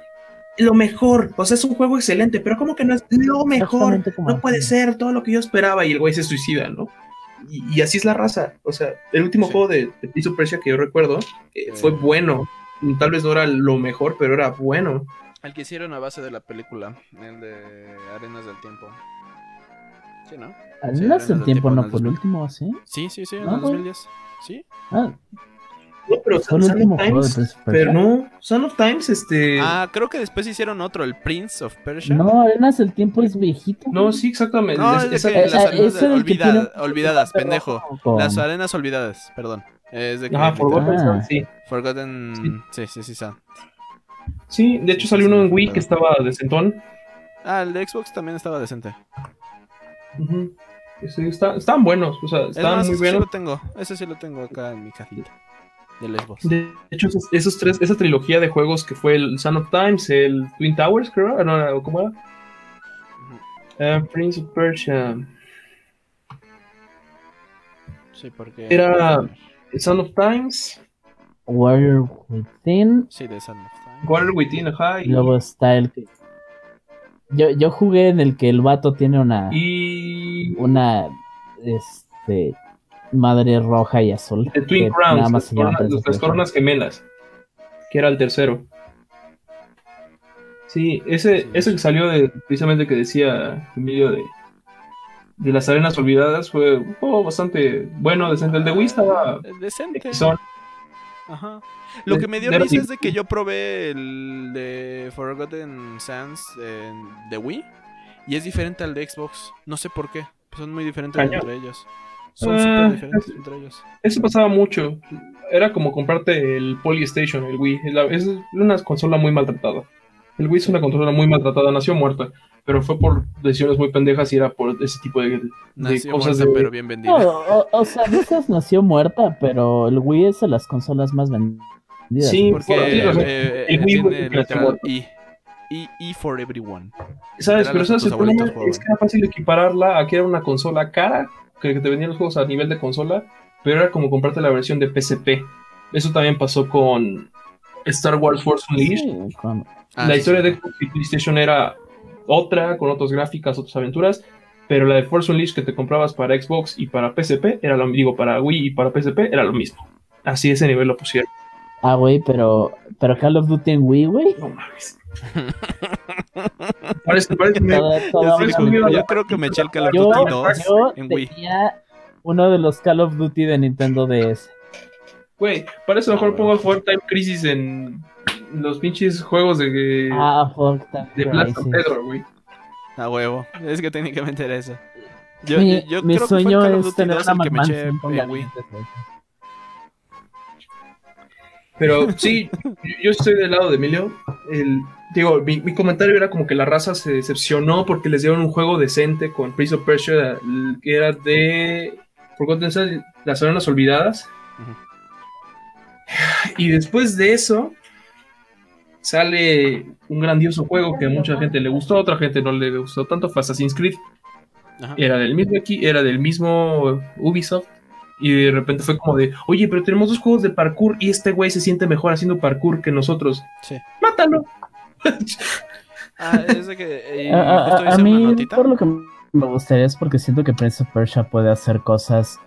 lo mejor? O sea, es un juego excelente, pero ¿cómo que no es lo mejor? No puede ser todo lo que yo esperaba y el güey se suicida, ¿no? Y, y así es la raza. O sea, el último Sí. juego de, de Prince of Persia que yo recuerdo eh, fue bueno. Tal vez no era lo mejor, pero era bueno. El que hicieron a base de la película, el de Arenas del Tiempo. Sí, ¿no? Sí, Arenas el del tiempo no fue el 2000. último, ¿sí? Sí, sí, sí, en Ah, el güey. 2010. Sí. Ah, No, pero Son of juego Times. Pero no, Son of Times, este. Ah, creo que después hicieron otro, el Prince of Persia. No, Arenas el tiempo es viejito. No, sí, exactamente. No, Es- es Eh, las eh, arenas es el que olvida- tiene olvidadas, pendejo. con- Las arenas olvidadas, perdón. Es de que literal- Forgotten Ah. Sí. Forgotten. Sí, sí, sí, son. Sí, de hecho salió uno en Wii que estaba decentón. Ah, el de Xbox también estaba decente. Ujú. Sí, está- estaban buenos, o sea, Es estaban más, muy ese sí buenos. lo tengo. Ese sí lo tengo acá en mi cajita. De Lesbos. De hecho, esos, esos tres, esa trilogía de juegos que fue el Son of Times, el Twin Towers, creo, ah, no, ¿cómo era? Eh, Prince of Persia, Sí, porque. Era- el Son of Times, Warrior Within. Sí, de Son of Time. Water Within, ajá, Y y, luego está el que. Yo, yo jugué en el que el vato tiene una. y Una. Este. Madre roja y azul. The Twin Crowns, nada más las, corona- coronas gemelas, que era el tercero. Sí, ese, Sí. ese que salió de, precisamente que decía Emilio de, de las arenas olvidadas fue un juego bastante bueno, decente. El de Wii estaba Es decente. Ajá. Lo De- que me dio risa es de que yo probé el de Forgotten Sands en- de Wii y es diferente al de Xbox. No sé por qué. Son muy diferentes Cañón. entre ellos. Son Ah, súper diferentes es- entre ellos. Eso pasaba mucho. Era como comprarte el Polystation, el Wii. La- Es una consola muy maltratada. El Wii es una consola muy maltratada, nació muerta, pero fue por decisiones muy pendejas y era por ese tipo de, de Nació cosas muerta, de... pero bien vendida. No, o, o sea, Vicious nació muerta, pero el Wii es de las consolas más vendidas. Sí, Porque sea, eh, el eh, Wii tiene el nació literal muerto. E. E, E for everyone. ¿Sabes? Literal, Pero ¿sabes? El problema es que era fácil equipararla a que era una consola cara, que te vendían los juegos a nivel de consola, pero era como comprarte la versión de PSP. Eso también pasó con Star Wars Force Unleashed. Sí, con- Ah, la sí, historia sí. de Xbox y PlayStation era otra, con otras gráficas, otras aventuras, pero la de Force Unleashed que te comprabas para Xbox y para PSP, era lo digo, para Wii y para PSP, era lo mismo. Así ese nivel lo pusieron. Ah, güey, pero, pero Call of Duty en Wii, güey. No mames. parece, parece, me- Toda- toda Yo, sí, yo creo que me eché el Call of Yo, Duty 2 yo en Wii. tenía uno de los Call of Duty de Nintendo DS. Güey, para eso mejor Ah, pongo a jugar Time Crisis en los pinches juegos de, Ah, fuck, Time de Plaza. Pedro, güey. A huevo. Es que técnicamente era eso. Yo, mi yo- yo mi creo que fue sueño Call of es Duty tener 2 una el que me eché en Wii. Pero sí, yo- estoy del lado de Emilio. El, digo, mi, mi comentario era como que la raza se decepcionó porque les dieron un juego decente con Prince of Persia, que era de Forgotten Sands, Las Zonas Olvidadas. Y después de eso sale un grandioso juego que a mucha gente le gustó, a otra gente no le gustó tanto, fue Assassin's Creed. Ajá. Era del mismo aquí, era del mismo Ubisoft. Y de repente fue como de, oye, pero tenemos dos juegos de parkour y este güey se siente mejor haciendo parkour que nosotros. Sí. Mátalo. Ah, es de que. eh, A, justo mí, notita. por lo que me gustaría es porque siento que Prince of Persia puede hacer cosas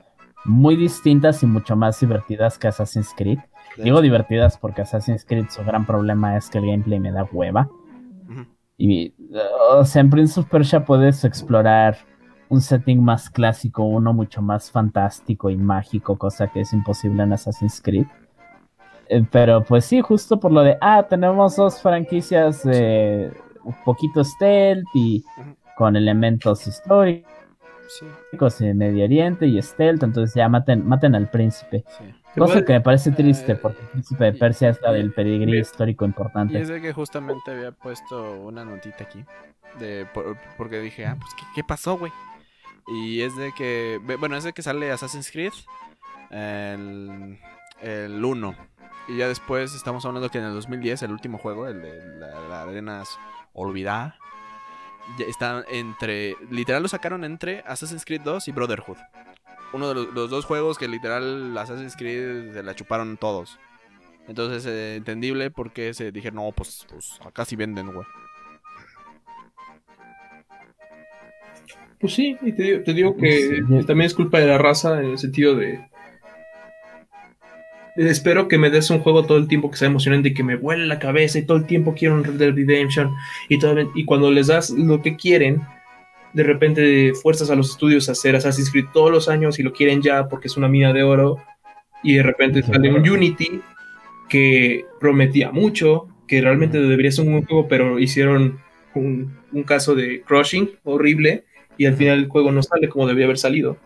muy distintas y mucho más divertidas que Assassin's Creed. De Digo divertidas porque Assassin's Creed su gran problema es que el gameplay me da hueva. Y, o sea, en Prince of Persia puedes explorar un setting más clásico, uno mucho más fantástico y mágico, cosa que es imposible en Assassin's Creed. Eh, pero pues sí, justo por lo de, ah, tenemos dos franquicias de un poquito stealth y con elementos históricos Sí, en Medio Oriente y stealth, entonces ya maten, maten al príncipe. sí. Cosa que me parece triste Eh, porque el príncipe de Persia es la del pedigrí histórico Y importante. es de que justamente había puesto una notita aquí. De, por- porque dije, ah, pues, ¿qué, qué pasó, güey? Y es de que. Bueno, es de que sale Assassin's Creed. El, el 1. Y ya después estamos hablando que en el 2010, el último juego, el de la, la Arenas Olvidada. Está entre. Literal lo sacaron entre Assassin's Creed 2 y Brotherhood. Uno de los, dos juegos que literal Assassin's Creed se la chuparon todos. Entonces, eh, entendible porque se dije, no, pues, pues acá sí venden, güey. Pues sí, y te digo, te digo que Sí. también es culpa de la raza en el sentido de... Espero que me des un juego todo el tiempo que sea emocionante y que me vuele la cabeza y todo el tiempo quiero un Red Dead Redemption y, todo, y cuando les das lo que quieren, de repente fuerzas a los estudios a hacer Assassin's Creed todos los años y lo quieren ya porque es una mina de oro y de repente Sí. sale un Unity que prometía mucho, que realmente debería ser un buen juego, pero hicieron un, un caso de crushing horrible y al final el juego no sale como debía haber salido.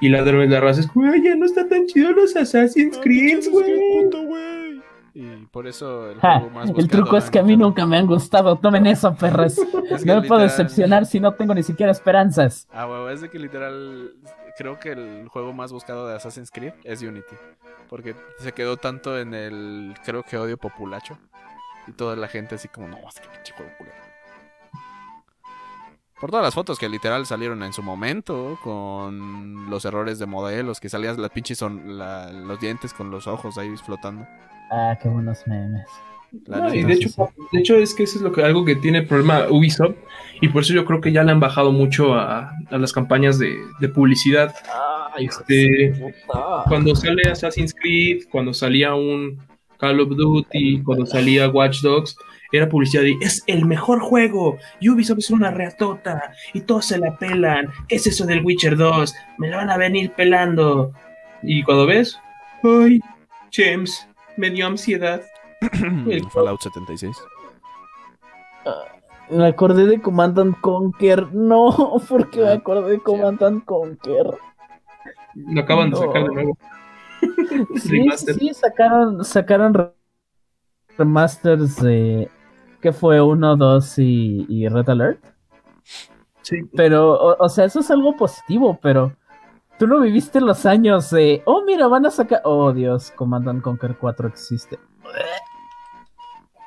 Y la de la raza es, güey, ya no está tan chido los Assassin's Creed, güey. Y por eso el Ja, juego más el truco es que a mí nunca me han gustado. Tomen eso, perras. Es que No me puedo decepcionar si no tengo ni siquiera esperanzas. Ah, huevo, es de que literal. Creo que el juego más buscado de Assassin's Creed es Unity. Porque se quedó tanto en el. Creo que odio populacho. Y toda la gente así como, no, es que pinche juego culero. Por todas las fotos que literal salieron en su momento, con los errores de modelos, que salías las pinches son la- los dientes con los ojos ahí flotando. Ah, qué buenos memes. No, y de hecho, de hecho es que eso es lo que algo que tiene problema Ubisoft y por eso yo creo que ya le han bajado mucho a, a las campañas de, de publicidad. Ay, Este, cuando sale Assassin's Creed, cuando salía un Call of Duty, cuando salía Watch Dogs, era publicidad de es el mejor juego, Ubisoft es una reatota y todos se la pelan, ¿qué es eso del Witcher 2? Me la van a venir pelando. Y cuando ves, ay, James, me dio ansiedad. El Fallout 76. Me acordé de Command and Conquer. No, porque me Ah, acordé de Command and Conquer. Lo acaban de sacar de nuevo. Sí, sí, sacaron, sacaron re- remasters de. Que fue 1, 2 y, y Red Alert? Sí. Pero, o, o sea, eso es algo positivo, pero. Tú no viviste los años de. Oh, mira, van a sacar. Oh, Dios, Command and Conquer 4 existe.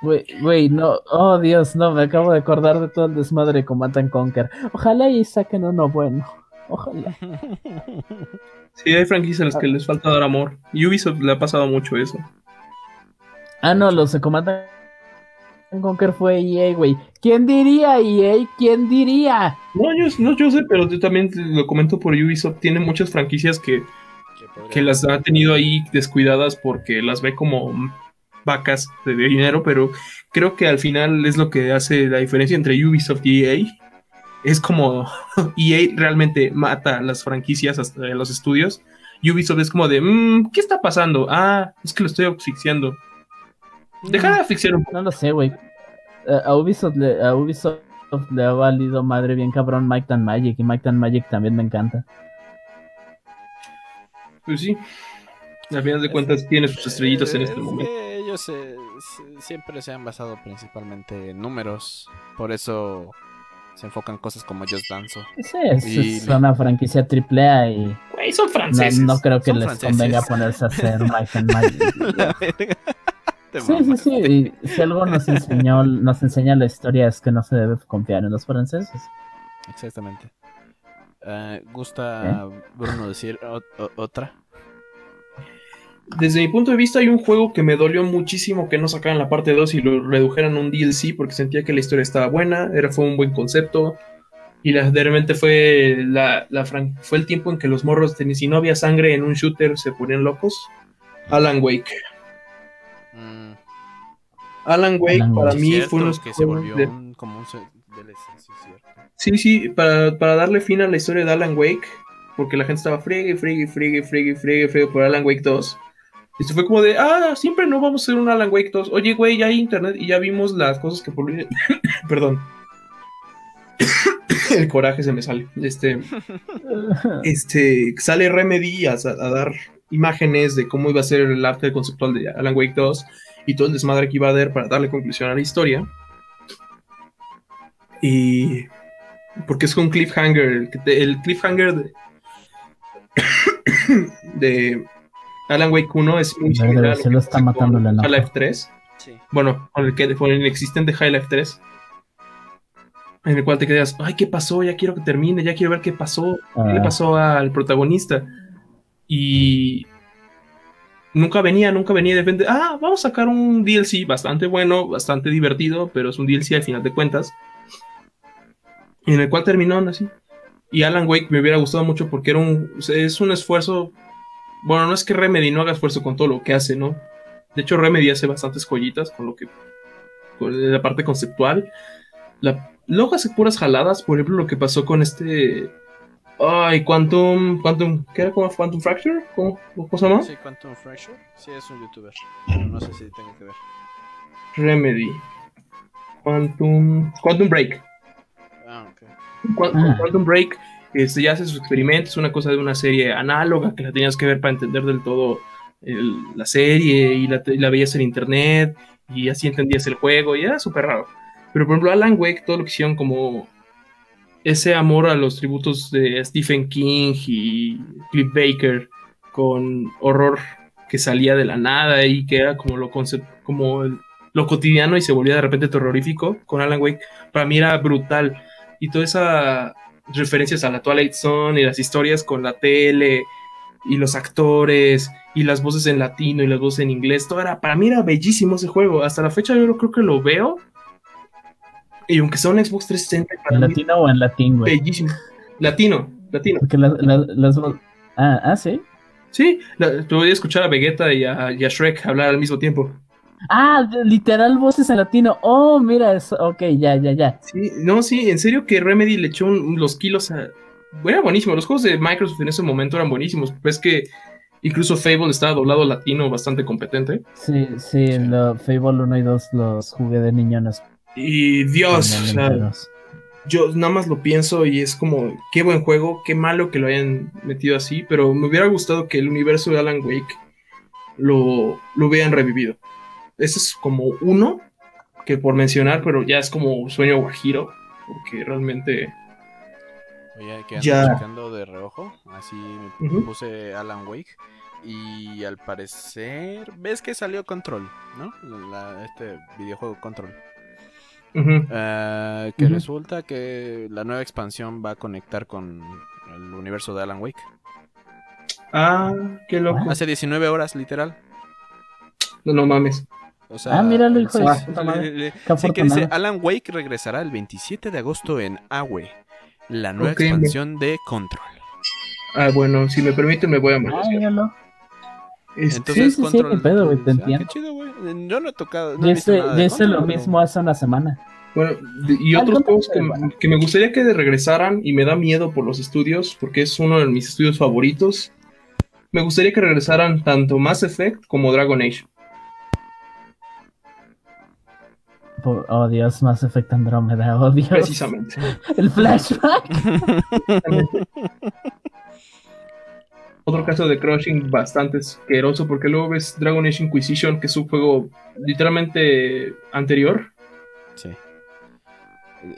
Güey, güey, no. Oh, Dios, no, me acabo de acordar de todo el desmadre de Command and Conquer. Ojalá y saquen uno bueno. Ojalá. Sí, hay franquicias a las que les falta dar amor. Y Ubisoft le ha pasado mucho eso. Ah, no, los de Command and Conquer fue EA, güey. ¿Quién diría EA? ¿Quién diría? No, yo, no, yo sé, pero yo también lo comento por Ubisoft. Tiene muchas franquicias que, Que las ha tenido ahí descuidadas porque las ve como vacas de dinero, pero creo que al final es lo que hace la diferencia entre Ubisoft y EA. es como EA realmente mata las franquicias hasta de los estudios. Ubisoft es como de, "Mm, ¿qué está pasando? Ah, es que lo estoy asfixiando. Deja de asfixiar un poco. No lo sé, güey. Eh, A Ubisoft, le, a Ubisoft le ha valido madre bien cabrón Mike and Magic. Y Mike and Magic también me encanta. Pues sí. Al final de cuentas tiene sus estrellitas en este Es momento. que ellos eh, siempre se han basado principalmente en números. Por eso se enfocan en cosas como Just Dance. Sí, es, Y- es una franquicia triple A y Güey, son no, franceses. no creo que Son les franceses. convenga ponerse a hacer Mike and Magic. Te Sí, sí, sí. Y si algo nos enseñó, nos enseña la historia es que no se debe confiar en los franceses. Exactamente. Eh, ¿Gusta Bruno decir otra? Desde mi punto de vista, hay un juego que me dolió muchísimo que no sacaran la parte 2 y lo redujeran a un DLC porque sentía que la historia estaba buena, era, fue un buen concepto. Y la, de repente fue, la, la fran- fue el tiempo en que los morros, tenían- si no había sangre en un shooter, se ponían locos. Alan Wake. Alan Wake Alan para mí cierto, fue uno que se volvió de- un- como un DLC, sí, cierto. Sí, sí, para, para darle fin a la historia de Alan Wake, porque la gente estaba friegue, friegue, friegue, friegue, friegue, friegue por Alan Wake 2. Y se fue como de, ah, siempre no vamos a hacer un Alan Wake 2. Oye, güey, ya hay internet y ya vimos las cosas que por... Perdón. El coraje se me sale. Este, este, sale Remedy a, a dar imágenes de cómo iba a ser el arte conceptual de Alan Wake 2 y todo el desmadre que iba a haber para darle conclusión a la historia. Y porque es un cliffhanger, el, cliffhanger de, de Alan Wake 1 es muy similar a lo se lo está matando la enojo. Half-Life 3. Sí. Bueno, con el que con el inexistente Half-Life 3. En el cual te quedas, ay, ¿qué pasó? Ya quiero que termine, ya quiero ver qué pasó. ¿Qué le Ah. pasó al protagonista? Y nunca venía, nunca venía de ah, vamos a sacar un DLC bastante bueno, bastante divertido, pero es un DLC al final de cuentas. En el cual terminó así. Y Alan Wake me hubiera gustado mucho porque era un, es un esfuerzo. Bueno, no es que Remedy no haga esfuerzo con todo lo que hace, ¿no? De hecho, Remedy hace bastantes joyitas con lo que. con la parte conceptual. La, luego hace puras jaladas, por ejemplo, lo que pasó con este. Ay, Quantum. Quantum. ¿Qué era? ¿Cómo? ¿Quantum Fracture? ¿Cómo, cómo se llama? Sí, Quantum Fracture. Sí, es un youtuber. Pero no sé si tenga que ver. Remedy. Quantum. Quantum Break. Ah, ok. Qu- Ah. Quantum Break este, ya hace sus experimentos, es una cosa de una serie análoga que la tenías que ver para entender del todo el- la serie y la, y la veías en internet y así entendías el juego y era súper raro. Pero por ejemplo Alan Wake, todo lo que hicieron como ese amor a los tributos de Stephen King y Cliff Baker con horror que salía de la nada y que era como lo concep- como lo cotidiano y se volvía de repente terrorífico con Alan Wake, para mí era brutal y toda esa referencias a la Twilight Zone y las historias con la tele y los actores y las voces en latino y las voces en inglés, todo era, para mí era bellísimo ese juego. Hasta la fecha yo creo que lo veo. Y aunque sea un Xbox 360, para ¿En latino o en latín, güey? bellísimo. Latino, latino. Porque las, las, las Ah, ah, sí. Sí, la, te voy a escuchar a Vegeta y a, y a Shrek hablar al mismo tiempo. Ah, literal voces en latino. Oh, mira, eso. Ok, ya, ya, ya. Sí, no, sí, en serio que Remedy le echó un- los kilos a. Era buenísimo. Los juegos de Microsoft en ese momento eran buenísimos. Ves que incluso Fable estaba doblado latino bastante competente. Sí, sí, Sí. lo- Fable 1 y 2 los jugué de niño en Y Dios, o sea, yo nada más lo pienso y es como, qué buen juego, qué malo que lo hayan metido así, pero me hubiera gustado que el universo de Alan Wake lo, lo hubieran revivido. Ese es como uno que por mencionar, pero ya es como sueño guajiro, porque realmente... Oye, que ando Ya. checando de reojo. Así me puse Alan Wake. Y al parecer. ¿Ves que salió Control? ¿No? La- este videojuego Control. Ujú, Eh, que Ujú. resulta que la nueva expansión va a conectar con el universo de Alan Wake. Ah, qué loco. Hace 19 horas, literal. No, no mames. O sea, Ah, míralo, hijo de sí, Qué Sí, que dice. Alan Wake regresará el 27 de agosto en AWE, la nueva Ok, expansión de Control. Ah, bueno, si me permite me voy a Ah, manosear. míralo. Este, Entonces, sí, sí, Control. ni pedo, güey, te ah, entiendo. qué chido, güey. Yo no he tocado. No Yo he visto hice, nada yo de hice Control, lo mismo hace una semana. Bueno, de- y Ah, otros juegos que, me gustaría que regresaran y me da miedo por los estudios, porque es uno de mis estudios favoritos. Me gustaría que regresaran tanto Mass Effect como Dragon Age. Por- oh Dios, Mass Effect Andrómeda, oh Dios. Precisamente. El flashback. Otro caso de crushing bastante asqueroso, porque luego ves Dragon Age Inquisition, que es un juego literalmente anterior, Sí.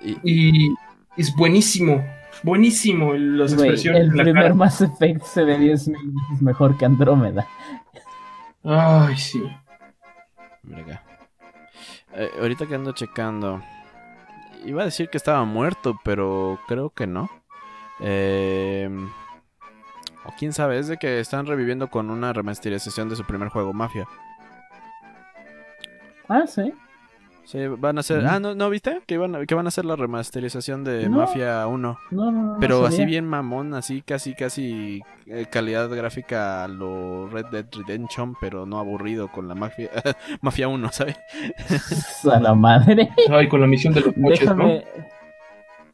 Y, y es buenísimo. Buenísimo las expresiones el la primer cara. Mass Effect se ve 10 mil veces mejor que Andrómeda. Ay, sí. verga. Eh, ahorita que ando checando. Iba a decir que estaba muerto, pero creo que no. Eh, o quién sabe, es de que están reviviendo con una remasterización de su primer juego, Mafia. Ah, sí. Sí, van a hacer. Mm. Ah, ¿no, ¿no viste? Que, iban a- que van a hacer la remasterización de No. Mafia 1. No, no, no. Pero no así bien mamón, así casi, casi eh, calidad gráfica a lo Red Dead Redemption, pero no aburrido con la Mafia, Mafia 1, ¿sabes? A la madre. Ay, con la misión de los coches, ¿no?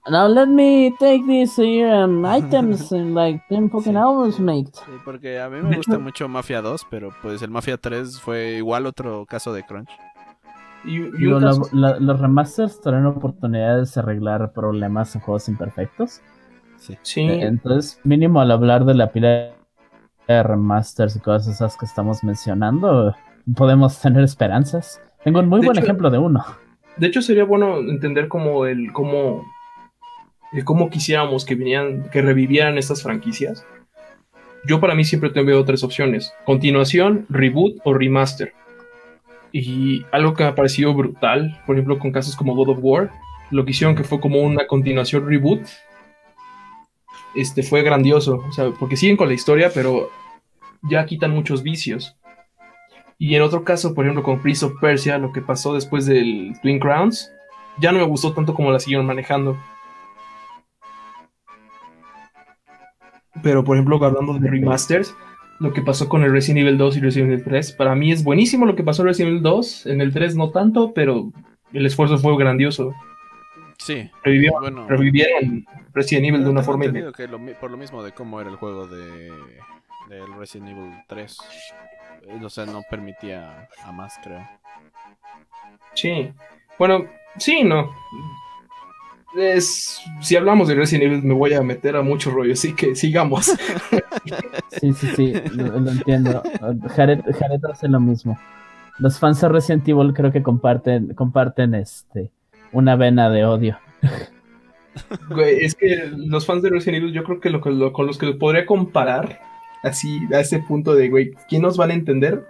Déjame. Now let me take these here, um, items in like 10 fucking Sí. hours, mate. Sí, porque a mí me gusta mucho Mafia 2, pero pues el Mafia 3 fue igual otro caso de crunch. Y, y Digo, un la- caso- la- los remasters traen oportunidades de arreglar problemas en juegos imperfectos. Sí. Sí, Eh, Entonces, mínimo al hablar de la pila de remasters y cosas esas que estamos mencionando, podemos tener esperanzas. Tengo un muy De buen hecho- ejemplo de uno. de hecho sería bueno entender cómo el cómo el cómo quisiéramos que vinieran que revivieran estas franquicias. Yo para mí siempre te veo tres opciones: continuación, reboot o remaster. Y algo que me ha parecido brutal, por ejemplo, con casos como God of War, lo que hicieron que fue como una continuación reboot. Este fue grandioso, o sea, porque siguen con la historia, pero ya quitan muchos vicios. Y en otro caso, por ejemplo, con Prince of Persia, lo que pasó después del Twin Crowns, ya no me gustó tanto como la siguieron manejando. Pero, por ejemplo, hablando de remasters, lo que pasó con el Resident Evil 2 y Resident Evil 3, para mí es buenísimo lo que pasó en Resident Evil 2, en el 3 no tanto, pero el esfuerzo fue grandioso. Sí. Revivieron, Bueno, revivieron Resident Evil de una forma... que lo por lo mismo de cómo era el juego de del Resident Evil 3. eh, O sea, no permitía a más, creo. Sí. Bueno, sí, no. Es, si hablamos de Resident Evil me voy a meter a mucho rollo, así que sigamos. Sí, sí, sí, lo, lo entiendo. Jared, Jared hace lo mismo. Los fans de Resident Evil creo que comparten, comparten este una vena de odio. Güey, es que los fans de Resident Evil yo creo que lo, con los que lo podría comparar, así a ese punto de, güey, ¿quién nos van a entender?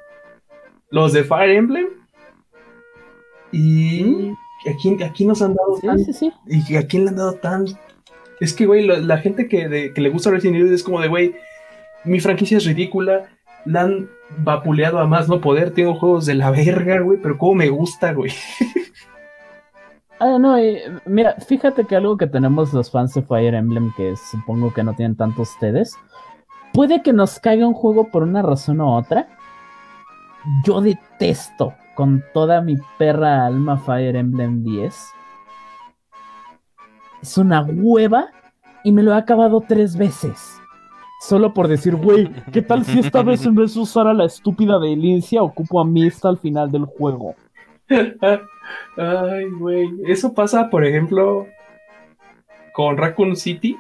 Los de Fire Emblem. Y ¿a quién, a quién nos han dado Sí, tan- sí, sí. ¿Y a quién le han dado tan...? Es que, güey, la, la gente que, de- que le gusta Resident Evil es como de, güey, mi franquicia es ridícula, la han vapuleado a más no poder, tengo juegos de la verga, güey, pero cómo me gusta, güey. Ah, no, y, mira, fíjate que algo que tenemos los fans de Fire Emblem, que supongo que no tienen tanto ustedes, puede que nos caiga un juego por una razón u otra. Yo detesto con toda mi perra alma Fire Emblem 10. Es una hueva y me lo he acabado tres veces. Solo por decir, güey, ¿qué tal si esta vez en vez de usar a la estúpida de Elincia, ocupo a Mista al final del juego? Ay, güey. Eso pasa, por ejemplo, con Raccoon City.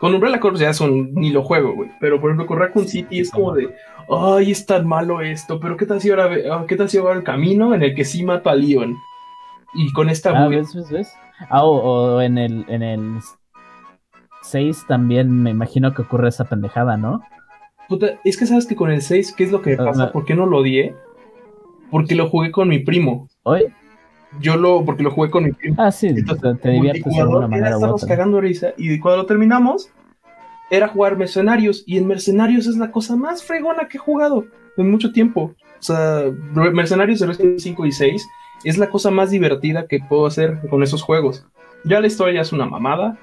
Con Umbrella Corps ya son, ni lo juego, güey. Pero por ejemplo, con Raccoon City es como de, ay, es tan malo esto, pero ¿qué tal si ahora, ah, qué tal si ahora el camino en el que sí mato a Leon? Y con esta, Ah, ¿ves, ves, ves? Ah, o, o en el, en el 6 también me imagino que ocurre esa pendejada, ¿no? puta, es que sabes que con el 6, ¿qué es lo que pasa? ¿Por qué no lo odié? Porque lo jugué con mi primo. Hoy, Yo lo, porque lo jugué con mi primo. ah, sí, te, Entonces, te diviertes de alguna era manera otra. cagando risa. Y cuando lo terminamos, era jugar Mercenarios. Y en Mercenarios es la cosa más fregona que he jugado en mucho tiempo. O sea, Mercenarios de Resident Evil 5 y 6 es la cosa más divertida que puedo hacer con esos juegos. Ya la historia ya es una mamada.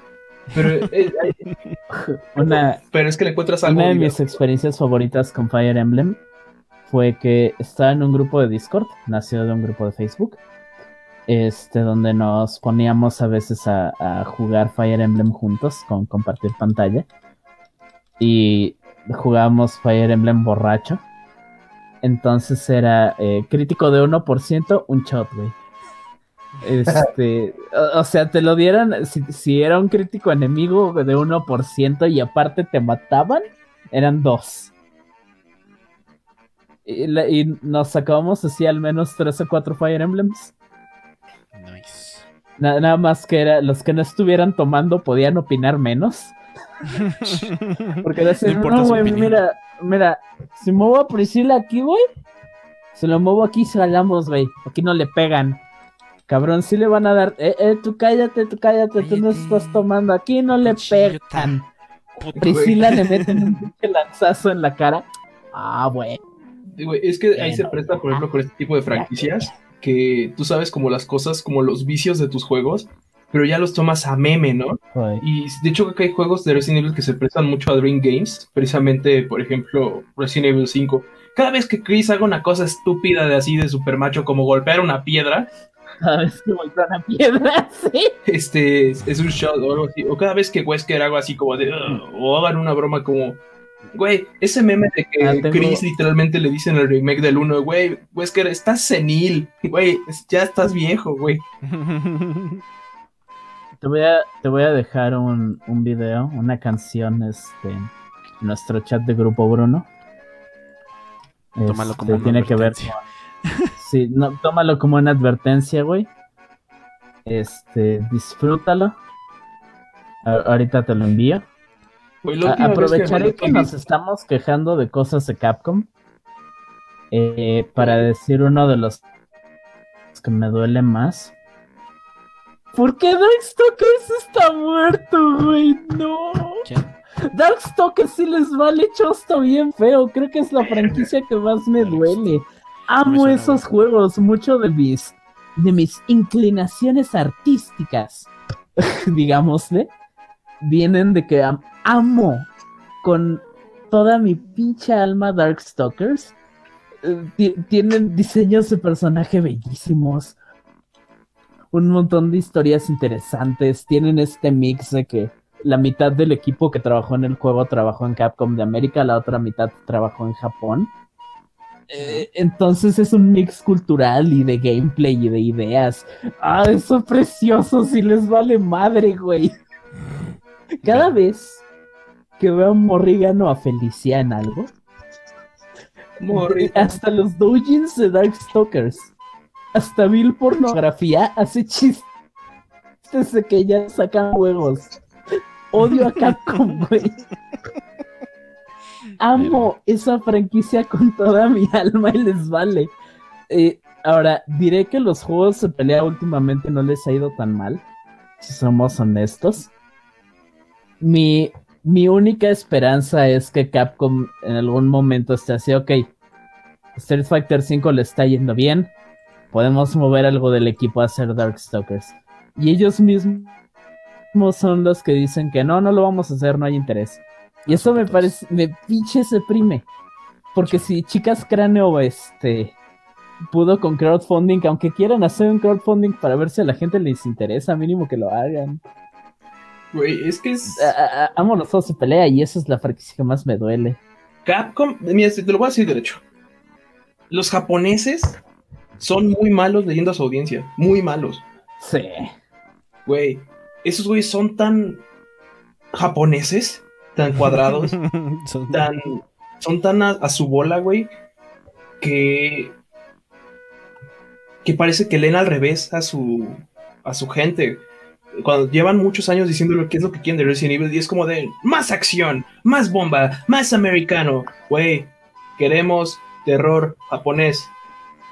Pero, eh, eh, Una, pero es que le encuentras algo. una de mis experiencias favoritas con Fire Emblem fue que estaba en un grupo de Discord, nació de un grupo de Facebook, este, donde nos poníamos a veces a, a jugar Fire Emblem juntos, con compartir pantalla. Y jugábamos Fire Emblem borracho. Entonces era eh, crítico de 1%, un shot, güey. Este, o, o sea, te lo dieran, si, si era un crítico enemigo de 1% y aparte te mataban, eran dos. Y, la- y nos sacábamos así al menos 3 o 4 Fire Emblems. Nice. Na- nada más que era, los que no estuvieran tomando podían opinar menos. Porque No importa no, güey, opinión". mira, mira, si muevo a Priscila aquí, güey, se lo muevo aquí y jalamos, güey. Aquí no le pegan. Cabrón, sí le van a dar, eh, eh, tú cállate, tú cállate, tú no estás tomando, aquí no le pegan. Puta. Priscila le meten un pinche lanzazo en la cara. Ah, güey. Güey, es que ahí se presta, por ejemplo, con este tipo de franquicias, que tú sabes como las cosas, como los vicios de tus juegos, pero ya los tomas a meme, ¿no? Y de hecho creo que hay juegos de Resident Evil que se prestan mucho a Dream Games, precisamente, por ejemplo, Resident Evil 5. Cada vez que Chris haga una cosa estúpida de así de super macho como golpear una piedra, Cada vez que voltean a piedra, sí. este es un shot o algo así. O cada vez que Wesker haga así como de "Ugh", o hagan una broma como Güey, ese meme de que Ah, tengo- Chris literalmente le dice en el remake del 1, güey, Wesker, estás senil, güey, ya estás viejo, güey. Te voy a, te voy a dejar un, un video, una canción, este, en nuestro chat de grupo Bruno. Tómalo Este, como una tiene que ver advertencia. con- Sí, no, tómalo como una advertencia, güey. Este, disfrútalo. A- ahorita te lo envío. Güey, A- que aprovecharé que nos estamos quejando de cosas de Capcom eh, para decir uno de los que me duele más. ¿Por qué Darkstalkers está muerto, güey? No. Darkstalkers sí les vale chosto bien feo. Creo que es la franquicia que más me duele. Amo esos juegos, mucho de mis, de mis inclinaciones artísticas, digámosle, vienen de que am- amo con toda mi pinche alma Darkstalkers. Eh, ti- tienen diseños de personaje bellísimos, un montón de historias interesantes, tienen este mix de que la mitad del equipo que trabajó en el juego trabajó en Capcom de América, la otra mitad trabajó en Japón. Eh, entonces es un mix cultural y de gameplay y de ideas. Ah, son preciosos y les vale madre, güey. Cada vez que veo a Morrigan o a Felicia en algo, Morri- hasta los doujins de Darkstalkers, hasta Bill Pornografía hace chistes de que ya sacan juegos. Odio a Capcom, güey. Amo esa franquicia con toda mi alma y les vale. Eh, ahora, diré que los juegos de pelea últimamente no les ha ido tan mal, si somos honestos. Mi, mi única esperanza es que Capcom en algún momento esté así, ok, Street Fighter V le está yendo bien, podemos mover algo del equipo a hacer Darkstalkers. Y ellos mismos son los que dicen que no, no lo vamos a hacer, no hay interés. Y eso me parece, me pinche deprime. Porque si Chicas Cráneo, este, pudo con crowdfunding, aunque quieran hacer un crowdfunding para ver si a la gente les interesa, mínimo que lo hagan. Güey, es que es amo los juegos de pelea y esa es la franquicia que más me duele. Capcom, mira, te lo voy a decir derecho. Los japoneses son muy malos leyendo a su audiencia, muy malos. Sí. Güey, esos güeyes son tan japoneses, tan cuadrados, Son- tan, son tan a, a su bola, güey, que que parece que leen al revés a su a su gente. Cuando llevan muchos años diciéndole qué es lo que quieren de Resident Evil y es como de más acción, más bomba, más americano, güey. Queremos terror japonés.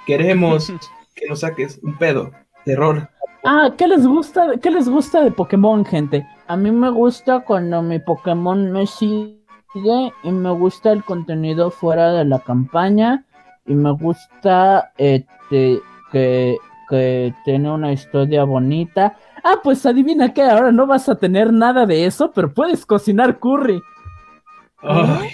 Queremos que nos saques un pedo, terror. Ah, ¿qué les gusta? ¿Qué les gusta de Pokémon, gente? A mí me gusta cuando mi Pokémon me sigue y me gusta el contenido fuera de la campaña y me gusta este que, que tiene una historia bonita. Ah, pues adivina qué, ahora no vas a tener nada de eso, pero puedes cocinar curry. Ay,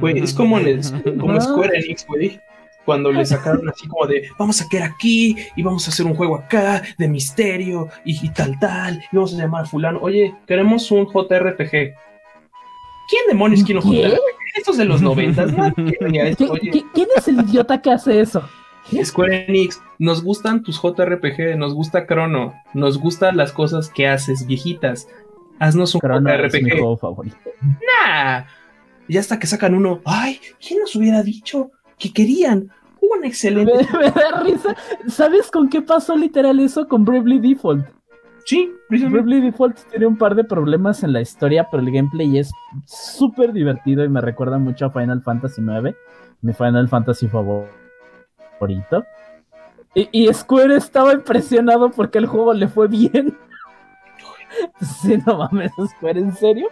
güey, es como, en el- como Square Enix, güey. Cuando le sacaron así como de vamos a quedar aquí y vamos a hacer un juego acá de misterio y, y tal tal y vamos a llamar a fulano, oye, queremos un JRPG. ¿Quién demonios quiere un. JRPG? Esto es de los noventas, ¿no? ¿Qui- Oye, qui- ¿Quién es el idiota que hace eso? Square Enix, nos gustan tus JRPG, nos gusta Chrono, nos gustan las cosas que haces viejitas. Haznos un es mi JRPG. juego favorito. Nah. Y hasta que sacan uno, ay, ¿quién nos hubiera dicho que querían un excelente? me da risa. ¿Sabes con qué pasó literal eso con Bravely Default? Sí. Bravely Default tiene un par de problemas en la historia, pero el gameplay es súper divertido y me recuerda mucho a Final Fantasy IX, mi Final Fantasy favorito. Y, y Square estaba impresionado porque el juego le fue bien. Sí, no mames, Square, ¿en serio?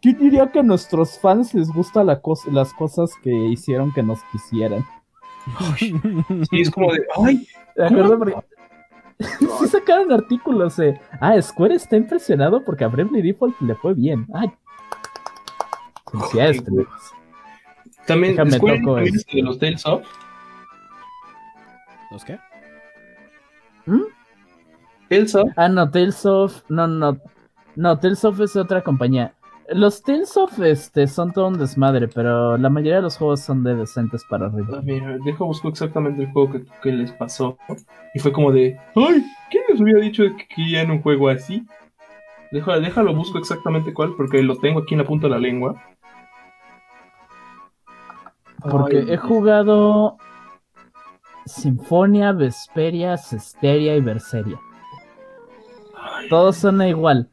¿Quién diría que a nuestros fans les gustan la las cosas que hicieron que nos quisieran? Sí, es como de, ay, ¿De acuerdo? Porque sí sacaron artículos ah, Square está impresionado porque a Bravely Default le fue bien. Ay. Felicidades, Ay, pendejos. también Déjame Square toco también este. es de los Tales of. ¿Los qué? ¿Mm? Tales of, Ah, no, Tales of. No, no. No, Tales of es otra compañía. Los Tales of este, son todo un desmadre, pero la mayoría de los juegos son de decentes para arriba. a ver, dejo busco exactamente el juego que, que les pasó. Y fue como de, ay, ¿quién les hubiera dicho que querían un juego así? Déjalo, déjalo, busco exactamente cuál, porque lo tengo aquí en la punta de la lengua. Porque Ay, he jugado Sinfonia, Vesperia, Cesteria y Berseria. Todos son igual.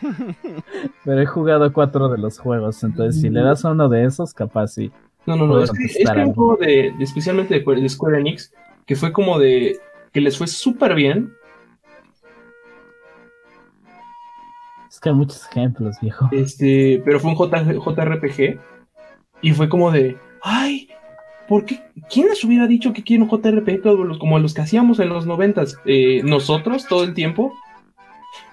Pero he jugado cuatro de los juegos, entonces si le das a uno de esos, capaz sí. No, no, no, es que, es que un juego de, especialmente de, de Square Enix, que fue como de, que les fue súper bien, Es que hay muchos ejemplos, viejo. este, pero fue un J- JRPG, y fue como de, ay, ¿por qué? ¿Quién les hubiera dicho que quieren un JRPG como los que hacíamos en los noventas? Eh, nosotros, todo el tiempo,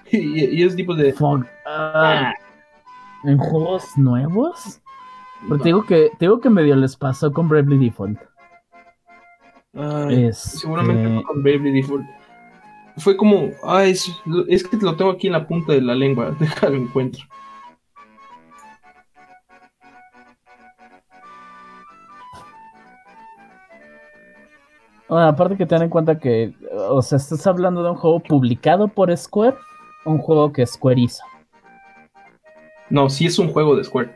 y, y es tipo de, Fuck. Ah, ¿En juegos nuevos? Pero te digo que, te digo que medio les pasó con Bravely Default. ay, Este, seguramente fue con Bravely Default. Fue como, ah, es, es que lo tengo aquí en la punta de la lengua, déjalo encuentro. Bueno, aparte que ten en cuenta que, o sea, estás hablando de un juego publicado por Square, un juego que Square hizo. No, sí es un juego de Square.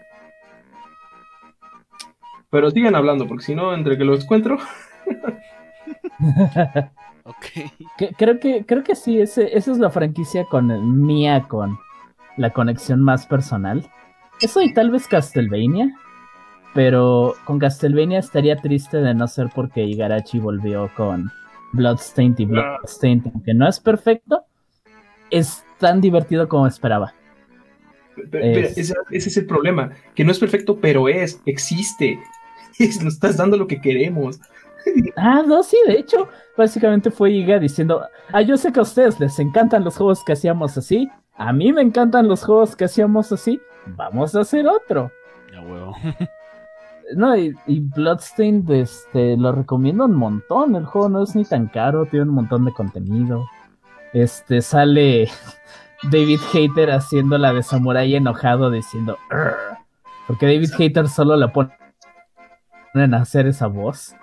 Pero sigan hablando, porque si no, entre que lo encuentro. Ok. Que- creo que creo que sí, ese, esa es la franquicia con el- mía con la conexión más personal. Eso y tal vez Castlevania, pero con Castlevania estaría triste de no ser porque Igarashi volvió con Bloodstained y Bloodstained, aunque no es perfecto, es tan divertido como esperaba. Pe- pe- Es- ese, ese es el problema, que no es perfecto, pero es, existe. Es- Nos estás dando lo que queremos. Ah, no, sí, de hecho, básicamente fue Iga diciendo, ah, yo sé que a ustedes les encantan los juegos que hacíamos así, a mí me encantan los juegos que hacíamos así, vamos a hacer otro. Ya huevo. No, y, y Bloodstained, este, lo recomiendo un montón. El juego no es ni tan caro, tiene un montón de contenido. Este, sale David Hater haciendo la de Samurai enojado diciendo, "Arr", porque David Hater solo la pone a hacer esa voz.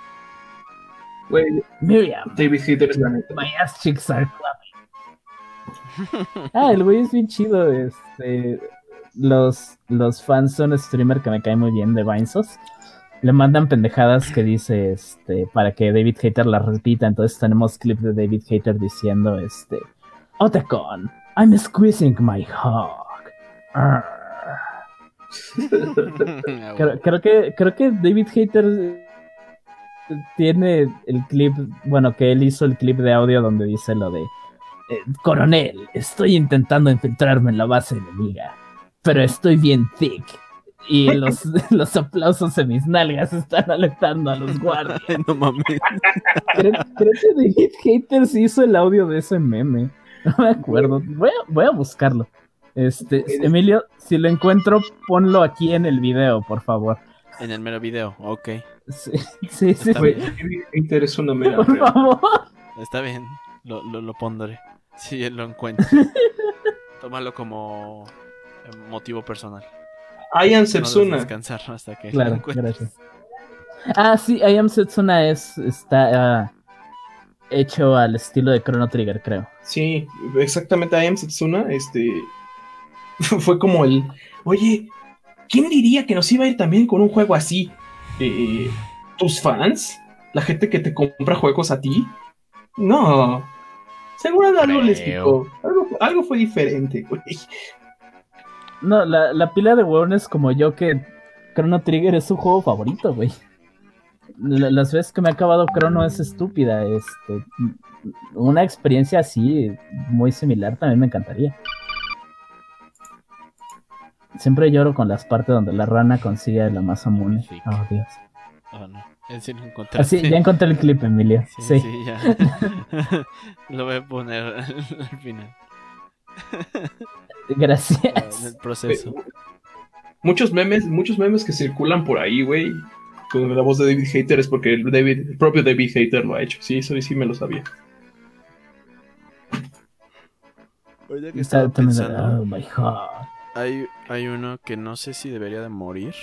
Güey, Miriam, David Hater es la neta. my ass cheeks are clapping. Ah, el güey es bien chido. Este, los, los fans son streamer que me cae muy bien de Vinesos. Le mandan pendejadas que dice este para que David Hater las repita. Entonces tenemos clip de David Hater diciendo este Otacon, I'm squeezing my hog. Arr". Ya Creo, creo que creo que David Hater tiene el clip, bueno, que él hizo el clip de audio donde dice lo de eh, Coronel, estoy intentando infiltrarme en la base enemiga, pero estoy bien thick. Y los, los aplausos de mis nalgas están alertando a los guardias. No mames. Creo, creo que David Hater sí hizo el audio de ese meme. No me acuerdo. Voy a, voy a buscarlo. Este, Emilio, si lo encuentro, ponlo aquí en el video, por favor. En el mero video, ok. Sí, sí, sí. Es una mera Por real. favor. Está bien, lo, lo, lo pondré. Si él lo encuentra. Tómalo como eh, motivo personal. No debes Setsuna. descansar hasta que lo Claro, gracias. Ah, sí, I Am Setsuna es, está ah, hecho al estilo de Chrono Trigger, creo. Sí, exactamente, I Am Setsuna, este, fue como el, oye, ¿quién diría que nos iba a ir también con un juego así? Eh, ¿Tus fans? ¿La gente que te compra juegos a ti? No, seguro algo les picó, algo, algo fue diferente, güey. No, la, la pila de huevones como yo que Chrono Trigger es su juego favorito, güey. La- Las veces que me ha acabado Chrono es estúpida. Este, una experiencia así, muy similar, también me encantaría. Siempre lloro con las partes donde la rana consigue la masa mune. Sí. Oh, Dios. Oh, no. Sí encontraste. Así, ya encontré el clip, Emilio. Sí, Sí. sí, ya. lo voy a poner al final. en Gracias. el proceso. Muchos memes, muchos memes que circulan por ahí, güey, con la voz de David Hater es porque el, David, el propio David Hater lo ha hecho, sí, eso sí me lo sabía. Ahorita que estaba pensando, oh my god. hay, hay uno que no sé si debería de morir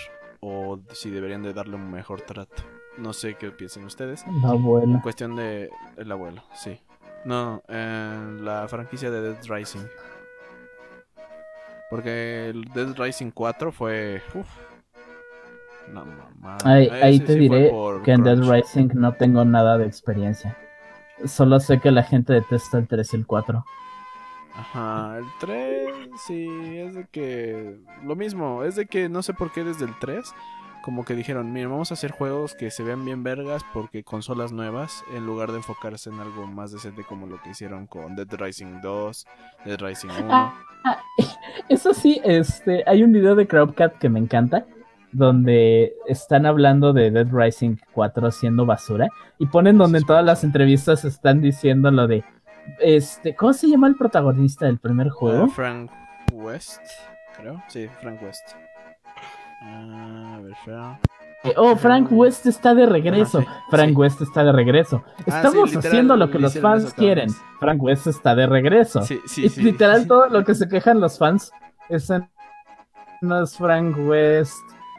o si deberían de darle un mejor trato. No sé qué piensen ustedes. La abuela. En cuestión de el abuelo, sí. No, en la franquicia de Dead Rising. Porque el Dead Rising 4 fue... Uf, no, mamá. Ahí, ahí te sí diré que en Dead. Rising no tengo nada de experiencia. Solo sé que la gente detesta el 3 y el 4. Ajá, el 3, sí, es de que... Lo mismo, es de que no sé por qué desde el 3, como que dijeron, miren, vamos a hacer juegos que se vean bien vergas porque consolas nuevas, en lugar de enfocarse en algo más decente como lo que hicieron con Dead Rising 2, Dead Rising 1. Ah, Eso sí, este, hay un video de Crowdcat que me encanta, donde están hablando de Dead Rising 4 siendo basura, y ponen donde en todas las entrevistas están diciendo lo de, este, ¿cómo se llama el protagonista del primer juego? Ah, Frank West, creo. Sí, Frank West. Ah, a ver, Frank. Eh, oh, Frank West está de regreso. Sí, Frank sí. West está de regreso. Ah, Estamos sí, literal, haciendo lo que los fans quieren. Frank West está de regreso. Y literal todo lo que se quejan los fans es en- no es Frank West.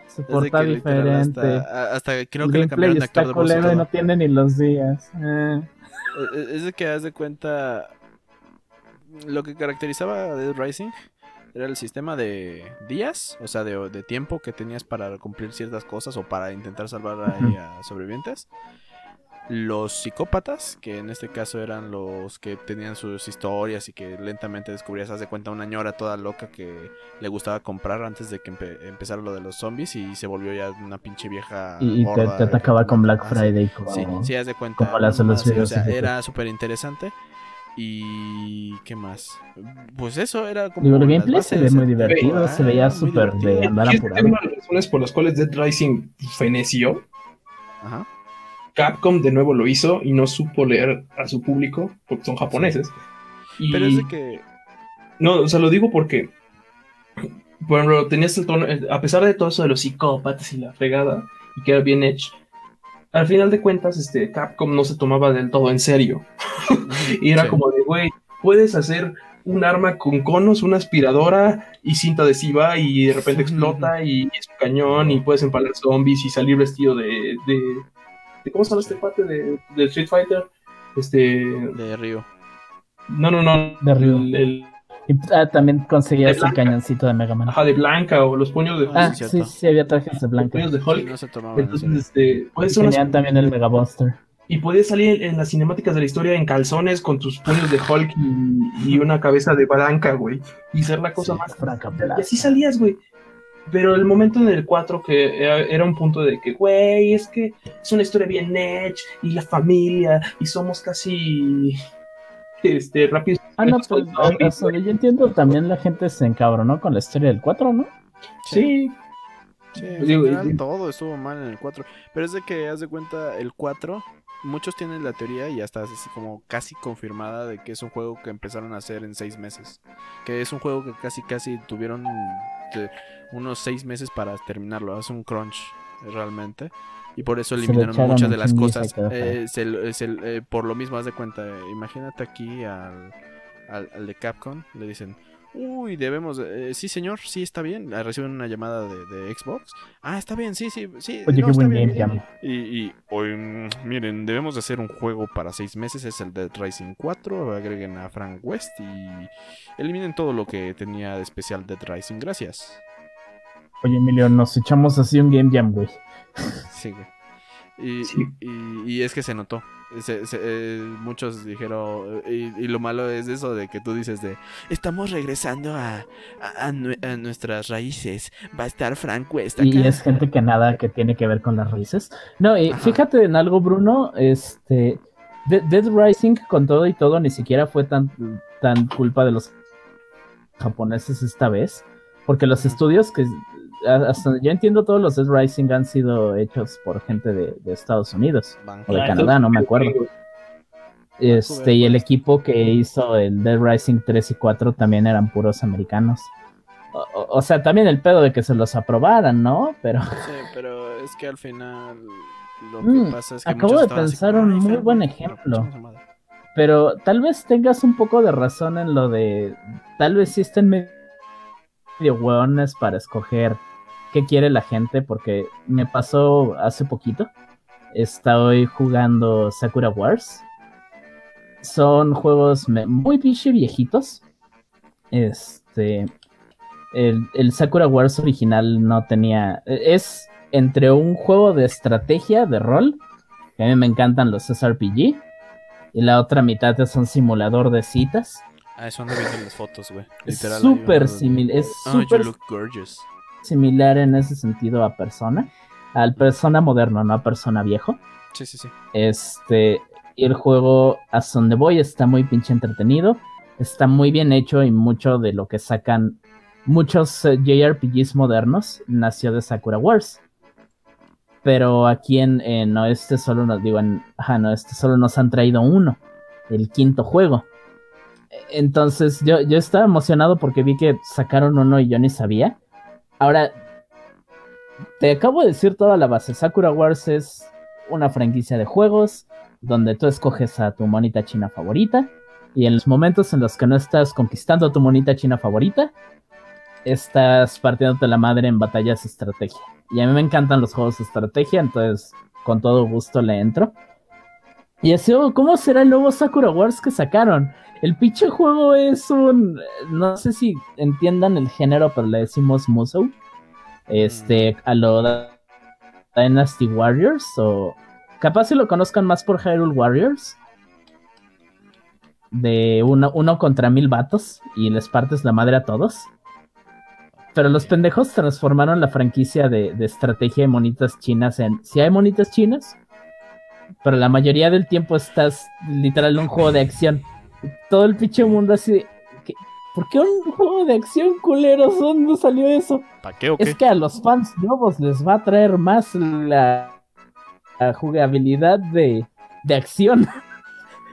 Se porta que literal diferente. Hasta, hasta creo que le cambiaron de está actor de voz y no tiene ni los días. Eh. Es- Es de que haz de cuenta. Lo que caracterizaba a Dead Rising era el sistema de días, o sea, de, de tiempo que tenías para cumplir ciertas cosas o para intentar salvar a sobrevivientes. Los psicópatas, que en este caso eran los que tenían sus historias y que lentamente descubrías, haz de cuenta, una ñora toda loca que le gustaba comprar antes de que empe- empezara lo de los zombies y se volvió ya una pinche vieja. Y, te, atacaba con Black. Friday. Como... Sí, sí, haz de cuenta. como las sí, o sea, era súper interesante. Y. ¿Qué más? Pues eso era como. El gameplay se ve muy divertido, Ah, se veía súper de andar apurado. una de las razones por las cuales Dead Rising feneció. Ajá. Capcom de nuevo lo hizo y no supo leer a su público porque son japoneses. Y Pero es de que. no, o sea, lo digo porque por ejemplo, tenías el tono, a pesar de todo eso de los psicópatas y la fregada y que era bien hecho, al final de cuentas, este Capcom no se tomaba del todo en serio. Y era Sí. como de, güey, puedes hacer un arma con conos, una aspiradora y cinta adhesiva y de repente explota y es un cañón y puedes empalar zombies y salir vestido de... de, de- ¿Cómo se llama este parte de, de Street Fighter? Este... De Río. No, no, no. De. El, el- Y ah, también conseguías el cañoncito de Mega Man. ajá, de Blanca o los puños de... Ah, sí, sí, cierto. sí, había trajes de los blanca. puños de Sí, Hulk. no se tomaban en Entonces, este, puedes hacer unas- Tenían también el Mega Buster. y podías salir en las cinemáticas de la historia en calzones con tus puños de Hulk y, y una cabeza de Blanca, güey. Y ser la cosa Sí. más Franca Y así salías, güey. Pero el momento en el 4 que era, era un punto de que, güey, es que es una historia bien edge y la familia y somos casi este rápidos. Ah, no, pues hasta yo entiendo también la gente se encabronó con la historia del 4, ¿no? Sí, Sí, Digo, general, y- todo estuvo mal en el 4. Pero es de que, haz de cuenta, el 4, muchos tienen la teoría y hasta así como casi confirmada de que es un juego que empezaron a hacer en 6 meses. Que es un juego que casi, casi tuvieron de unos 6 meses para terminarlo. Es un crunch realmente. Y por eso eliminaron muchas de las cosas. Eh, se se- eh, por lo mismo, haz de cuenta. eh, imagínate aquí al, al, al de Capcom. Le dicen, uy, debemos. eh, sí, señor, sí, está bien. Ah, Reciben una llamada de, de Xbox. Ah, está bien, sí, sí, sí. Oye, no, qué buen bien, Game bien". Jam. Y, y hoy, mm, miren, debemos de hacer un juego para seis meses, es el Dead Rising 4, agreguen a Frank West y eliminen todo lo que tenía de especial Dead Rising, gracias. Oye, Emilio, nos echamos así un Game Jam, güey. Sí, güey. Y, Sí. y- y es que se notó. Se- se- eh, muchos dijeron, y, y lo malo es eso de que tú dices de, estamos regresando a, a- a nue- a nuestras raíces, va a estar Frank West acá. Y es gente que nada que tiene que ver con las raíces. No, y Ajá. fíjate en algo, Bruno, este De- Dead Rising con todo y todo ni siquiera fue tan, tan culpa de los japoneses esta vez, porque los estudios que hasta yo entiendo todos los Dead Rising han sido hechos por gente de, de Estados Unidos o de Canadá, no me acuerdo. Este, y el equipo que hizo el Dead Rising 3 y 4 también eran puros americanos. O, o- o sea, también el pedo de que se los aprobaran, ¿no? Pero Sí, pero es que al final lo que Mm, pasa es que acabo de pensar un "Ay, muy buen West", pero, ejemplo. Pero tal vez tengas un poco de razón en lo de. Tal vez sí estén medio hueones para escoger qué quiere la gente, porque me pasó hace poquito. Estoy jugando Sakura Wars. Son juegos muy pinche viejitos. Este. El, el Sakura Wars original no tenía. Es entre un juego de estrategia, de rol. Que a mí me encantan los SRPG y la otra mitad es un simulador de citas. Ah, eso ando viendo en las fotos, güey. Es Literal, súper similar, es Oh, you súper look gorgeous. Similar en ese sentido a Persona, al Persona moderno, no a Persona viejo. Sí, sí, sí. Este, y el juego a donde voy está muy pinche entretenido, está muy bien hecho y mucho de lo que sacan muchos eh, JRPGs modernos nació de Sakura Wars. Pero aquí en, en Oeste solo nos digo en ajá, en Oeste solo nos han traído uno, el quinto juego. Entonces yo, yo estaba emocionado porque vi que sacaron uno y yo ni sabía. Ahora, te acabo de decir toda la base. Sakura Wars es una franquicia de juegos donde tú escoges a tu monita china favorita y en los momentos en los que no estás conquistando a tu monita china favorita, estás partiéndote la madre en batallas de estrategia. Y a mí me encantan los juegos de estrategia, entonces con todo gusto le entro. Y así, oh, ¿cómo será el nuevo Sakura Wars que sacaron? El pinche juego es un... No sé si entiendan el género, pero le decimos Musou. Este, a lo Dynasty Warriors o... Capaz si lo conozcan más por Hyrule Warriors. De uno, uno contra mil vatos y les partes la madre a todos. Pero los pendejos transformaron la franquicia de, de estrategia de monitas chinas en... Si hay monitas chinas, pero la mayoría del tiempo estás literal en un juego de acción. Todo el pinche mundo así de... ¿qué? ¿Por qué un juego de acción, culeros? ¿Dónde salió eso? ¿Para qué o qué? Es que a los fans nuevos les va a traer más la, la jugabilidad de, de acción.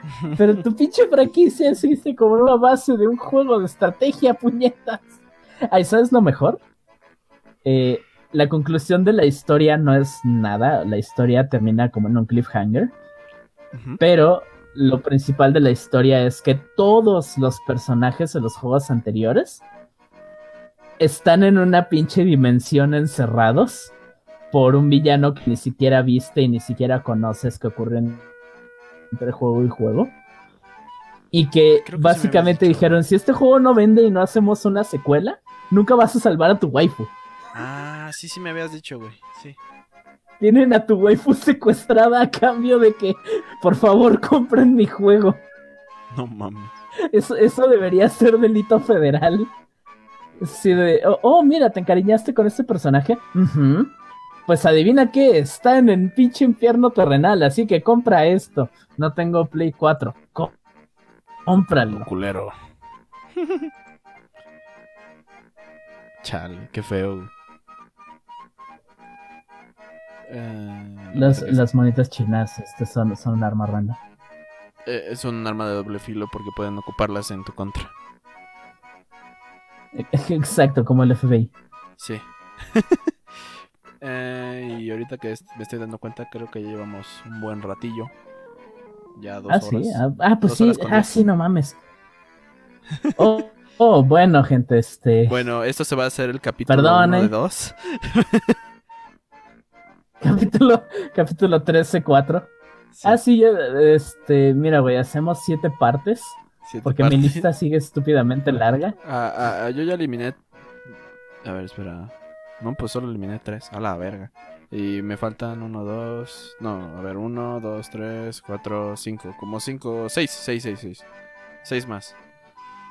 Pero tu pinche franquicia existe como una base de un juego de estrategia, puñetas. Ahí, ¿sabes lo mejor? Eh, la conclusión de la historia no es nada. La historia termina como en un cliffhanger. Pero lo principal de la historia es que todos los personajes de los juegos anteriores están en una pinche dimensión encerrados por un villano que ni siquiera viste y ni siquiera conoces que ocurre en- entre juego y juego. Y que que básicamente dijeron, si este juego no vende y no hacemos una secuela, nunca vas a salvar a tu waifu. Ah, sí, sí me habías dicho, güey. Sí. Tienen a tu waifu secuestrada a cambio de que, por favor, compren mi juego. No mames. Eso, eso debería ser delito federal. Sí, de, oh, oh, mira, te encariñaste con este personaje. Pues adivina qué, está en el pinche infierno terrenal, así que compra esto. No tengo Play 4. Co- cómpralo. Culero. Chale, qué feo. Eh, Las, las monitas chinas este, son, son un arma random. Eh, es un arma de doble filo porque pueden ocuparlas en tu contra. Exacto, como el FBI. Sí. Eh, Y ahorita que est- me estoy dando cuenta, creo que ya llevamos un buen ratillo. Ya dos Ah, horas. sí. Ah, ah, pues Dos sí. horas con Ah, diez. sí, no mames. Oh, oh, bueno, gente, este. Bueno, esto se va a hacer el capítulo Perdón, uno eh. de dos. Capítulo, capítulo 13-4. Sí, Ah, sí, ya, este. Mira, güey, hacemos siete partes. siete Porque mi partes. lista sigue estúpidamente larga. Ah, ah, ah, yo ya eliminé. A ver, espera. No, pues solo eliminé tres. A la verga. Y me faltan uno, dos. No, a ver, uno, dos, tres, cuatro, cinco. Como cinco, seis, seis, seis, seis. Seis más.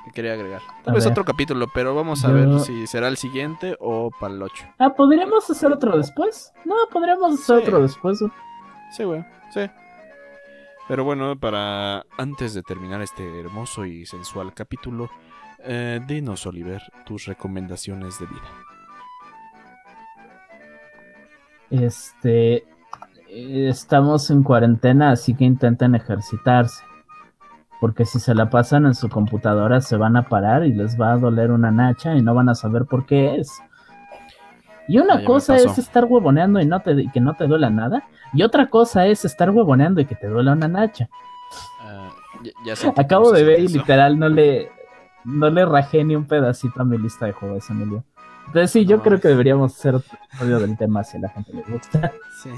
Que quería agregar. Tal vez otro capítulo, pero vamos a Yo- ver si será el siguiente o para el 8. Ah, ¿podríamos hacer otro después? No, podríamos hacer Sí. otro después. Sí, güey, sí. Pero bueno, para antes de terminar este hermoso y sensual capítulo, eh, dinos, Oliver, tus recomendaciones de vida. Este. Estamos en cuarentena, así que intenten ejercitarse. Porque si se la pasan en su computadora, se van a parar y les va a doler una nacha y no van a saber por qué es. Y una cosa es estar huevoneando y, no te, y que no te duela nada. Y otra cosa es estar huevoneando y que te duela una nacha. Ah, ya, ya Acabo de ver y literal no le, no le rajé ni un pedacito a mi lista de juegos, Emilio. Entonces sí, yo No, creo que deberíamos hacer episodio del tema si a la gente le gusta. Sí.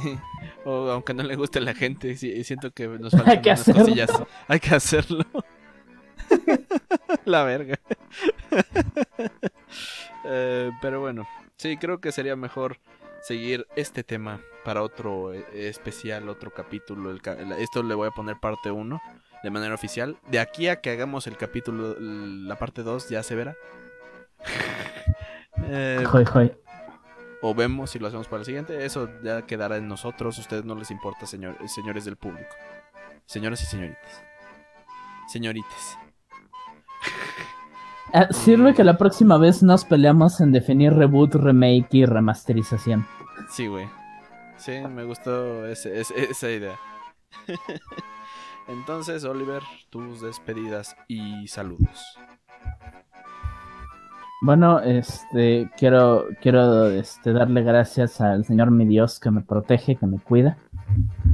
O aunque no le guste a la gente, sí, siento que nos faltan Hay que unas hacerlo. cosillas. Hay que hacerlo. la verga. Eh, pero bueno, sí, creo que sería mejor seguir este tema para otro eh, especial, otro capítulo. El esto le voy a poner parte 1 de manera oficial. De aquí a que hagamos el capítulo, la parte 2, ya se verá. Eh, Joy, joy. o vemos si lo hacemos para el siguiente. Eso ya quedará en nosotros. A ustedes no les importa, señor, señores del público. Señoras y señoritas. Señorites. Ah, sirve que la próxima vez nos peleamos en definir reboot, remake y remasterización. Sí, güey. Sí, me gustó ese- ese- esa idea. Entonces, Oliver, tus despedidas y saludos. Bueno, este, quiero, quiero este, darle gracias al Señor mi Dios que me protege, que me cuida.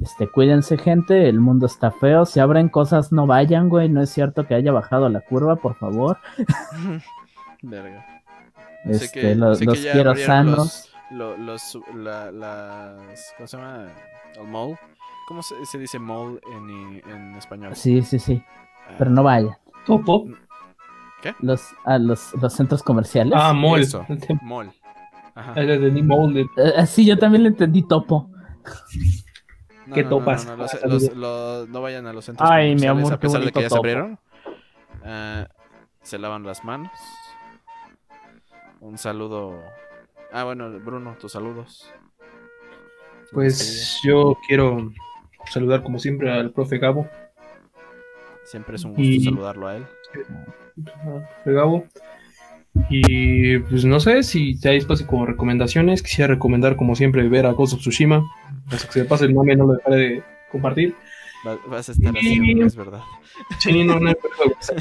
Este, cuídense, gente, el mundo está feo. Si abren cosas, no vayan, güey. No es cierto que haya bajado la curva, por favor. Verga. Este, Sé que- lo- sé que los ya quiero sanos. los- Lo- los, la- las, ¿cómo se llama? El mall. ¿Cómo se, se dice mall en, en español? Sí, sí, sí. Ah, Pero no vayan. Topo. Los, a los, los centros comerciales. Ah, mall. Eso. Mall. Ajá. Ah, Eh, sí, yo también le entendí topo. No, ¿Qué no, no, topas? no, no, los- Ah, los- los- no vayan a los centros Ay, mi comerciales, amor, a qué pesar de que ya se abrieron. Ah, se lavan las manos. Un saludo. Ah, bueno, Bruno, tus saludos. Pues yo quiero saludar como siempre al profe Gabo. despedida. Siempre es un gusto y- saludarlo a él. Gabo. Y pues no sé si te hay espacio como recomendaciones. Quisiera recomendar como siempre ver a Ghost of Tsushima. Hasta que se pase el mame no lo dejaré de compartir. Va- vas a estar Y- es verdad. Sí, no, no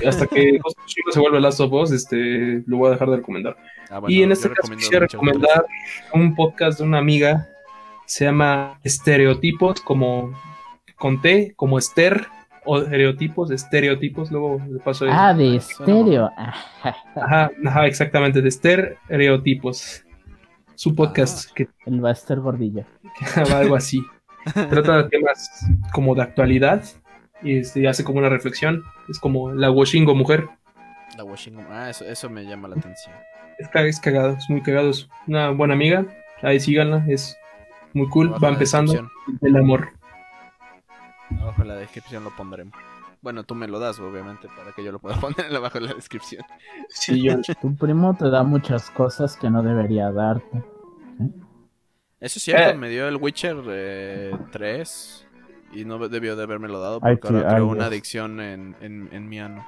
hasta que Ghost of Tsushima se vuelva Last of Us, este, lo voy a dejar de recomendar. Ah, bueno, y en este caso quisiera recomendar un podcast de una amiga. Se llama Estereotipos, como con T, como Esther, o estereotipos, estereotipos. Luego le paso el- Ah, de estéreo. Ajá. Ajá, exactamente, de Estereotipos. Su podcast, que El Buster Gordillo. que algo así. Trata de temas como de actualidad y este, hace como una reflexión. Es como la Washingo mujer. La Washington. Ah, eso, eso me llama la atención. Es, es cagado, es muy cagado. Es una buena amiga. Ahí síganla, es muy cool. Va empezando el amor. Abajo en la descripción lo pondremos. Bueno, tú me lo das, obviamente, para que yo lo pueda poner abajo en la descripción. Sí, yo. Tu primo te da muchas cosas que no debería darte. Eso es cierto, Eh. me dio el Witcher eh, 3 y no debió de haberme lo dado Ay, porque ahora qué- creo ay, una adicción en, en, en mi ano.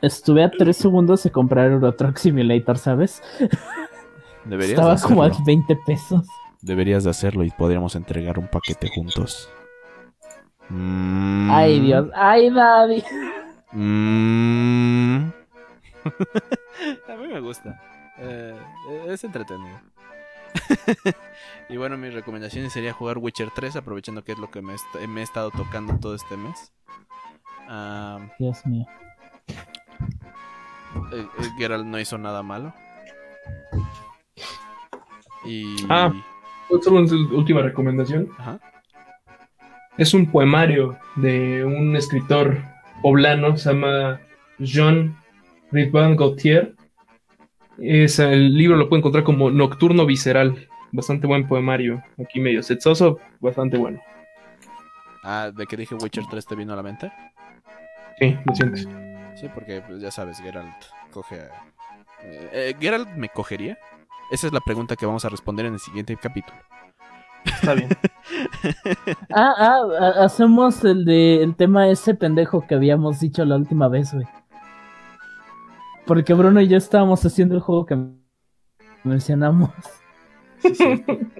Estuve a tres segundos de comprar Euro Truck Simulator, ¿sabes? Deberías Estaba como a hacerlo. 20 pesos. Deberías de hacerlo y podríamos entregar un paquete juntos. Mm. Ay, Dios. Ay, Daddy. Mm. a mí me gusta. Eh, es entretenido. Y bueno, mis recomendaciones sería jugar Witcher 3, aprovechando que es lo que me, est- me he estado tocando todo este mes. Ah, Dios mío. eh, eh, Geralt no hizo nada malo. Y... Ah. Solo una última recomendación. Ajá. Es un poemario de un escritor poblano, se llama Jean Rivan Gautier. Es, el libro lo puede encontrar como Nocturno Visceral. Bastante buen poemario. Aquí medio sexoso, bastante bueno. Ah, de que dije Witcher 3 te vino a la mente. Sí, lo sientes. Sí, porque pues, ya sabes, Geralt coge a... Eh, eh, ¿Geralt me cogería? Esa es la pregunta que vamos a responder en el siguiente capítulo. Está bien. Ah, ah, ha- hacemos el de el tema ese pendejo que habíamos dicho la última vez, güey. Porque Bruno y yo estábamos haciendo el juego que mencionamos.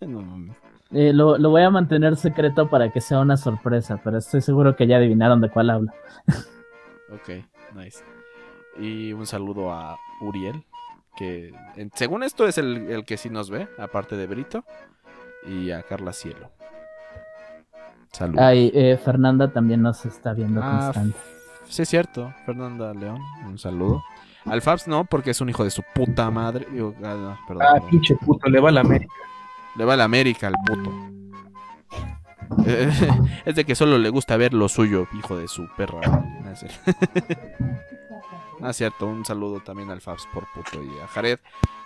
No mames. Eh, lo, lo voy a mantener secreto para que sea una sorpresa, pero estoy seguro que ya adivinaron de cuál hablo. Ok, nice. Y un saludo a Uriel, que en- según esto es el, el que sí nos ve, aparte de Brito. Y a Carla Cielo. Saludos. Ay, eh, Fernanda también nos está viendo Ah, constante. Sí, es cierto. Fernanda León, un saludo. Al Fabs no, porque es un hijo de su puta madre. Digo, ah, no, perdón, Ah, pinche puto, le va a la América. Le va a la América al puto. Es de que solo le gusta ver lo suyo, hijo de su perra. Ah, cierto, un saludo también al Fabs por puto y a Jared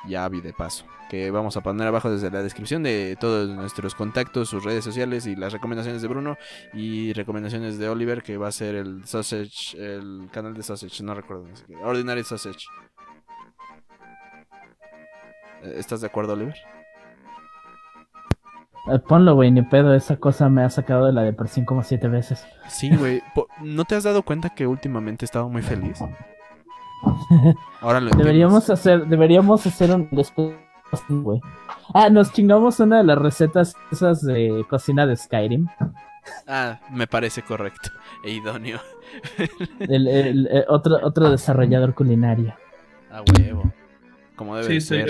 y a Avi de paso. Que vamos a poner abajo desde la descripción de todos nuestros contactos, sus redes sociales y las recomendaciones de Bruno y recomendaciones de Oliver, que va a ser el Sausage, el canal de Sausage, no recuerdo. Ordinary Sausage. Eh, ¿Estás de acuerdo, Oliver? Eh, ponlo, güey, ni pedo, esa cosa me ha sacado de la depresión como siete veces. Sí, güey. ¿No te has dado cuenta que últimamente he estado muy feliz? Ahora lo. Deberíamos hacer, deberíamos hacer un después, güey. Ah, nos chingamos una de las recetas esas de cocina de Skyrim. Ah, me parece correcto. E idóneo. El, el- el- otro, otro desarrollador culinario. A huevo. Como debe Sí, ser.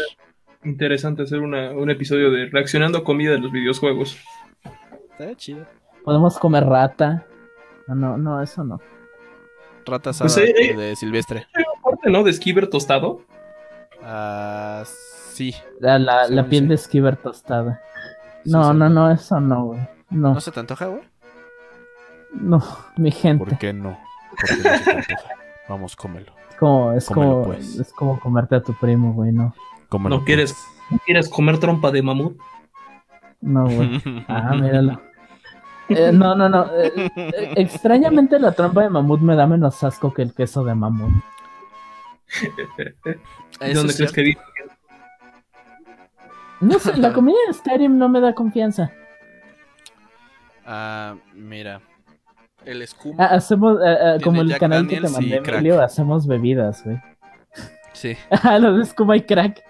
interesante hacer una- un episodio de reaccionando a comida de los videojuegos. Está chido. Podemos comer rata. No, no, no, eso no. Rata Pues, asada eh, eh. de Silvestre. ¿No? De Skiver tostado. Ah, sí. La, la, piel sí. de esquiver tostada. Sí, No, sí. no, no, eso no, güey. No, ¿No se te antoja, güey? no, mi gente. ¿Por qué no? ¿Por qué no se te antoja? Vamos, cómelo. Es como, es Cómelo, como, pues. es como comerte a tu primo, güey, no. Cómelo, ¿No quieres? pues. ¿No quieres comer trompa de mamut? No, güey. Ah, míralo. Eh, no, no, no. eh, eh, extrañamente la trompa de mamut me da menos asco que el queso de mamut. ¿Dónde es crees que vive? No sé, la comida de Skyrim no me da confianza. Ah, mira. El escuma. Ah, hacemos, eh, eh, como el Jack canal que te Daniels mandé. Emilio, hacemos bebidas, güey. Sí. Ah, lo de Scuma y Crack.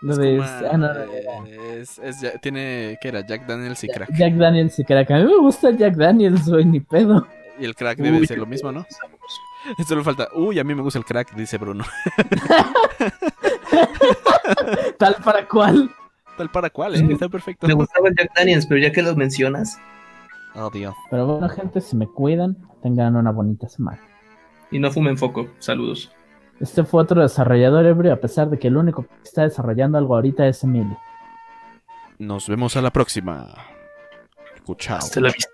Lo de... Escuma, ah, no, es, es ya- tiene, ¿qué era? Jack Daniels y crack. Jack Daniels y Crack. A mí me gusta Jack Daniels, güey, ni pedo. Y el crack debe Uy, ser lo mismo, ¿no? Solo falta, uy, a mí me gusta el crack, dice Bruno. Tal para cual. Tal para cual, ¿eh? Está perfecto. Me gustaba el Jack Daniels, pero ya que lo mencionas, Oh, Dios. Pero bueno, gente, si me cuidan, tengan una bonita semana. y no fumen foco. Saludos. Este fue otro desarrollador ebrio, a pesar de que el único que está desarrollando algo ahorita es Emilio. Nos vemos a la próxima. Chao. Hasta la vista.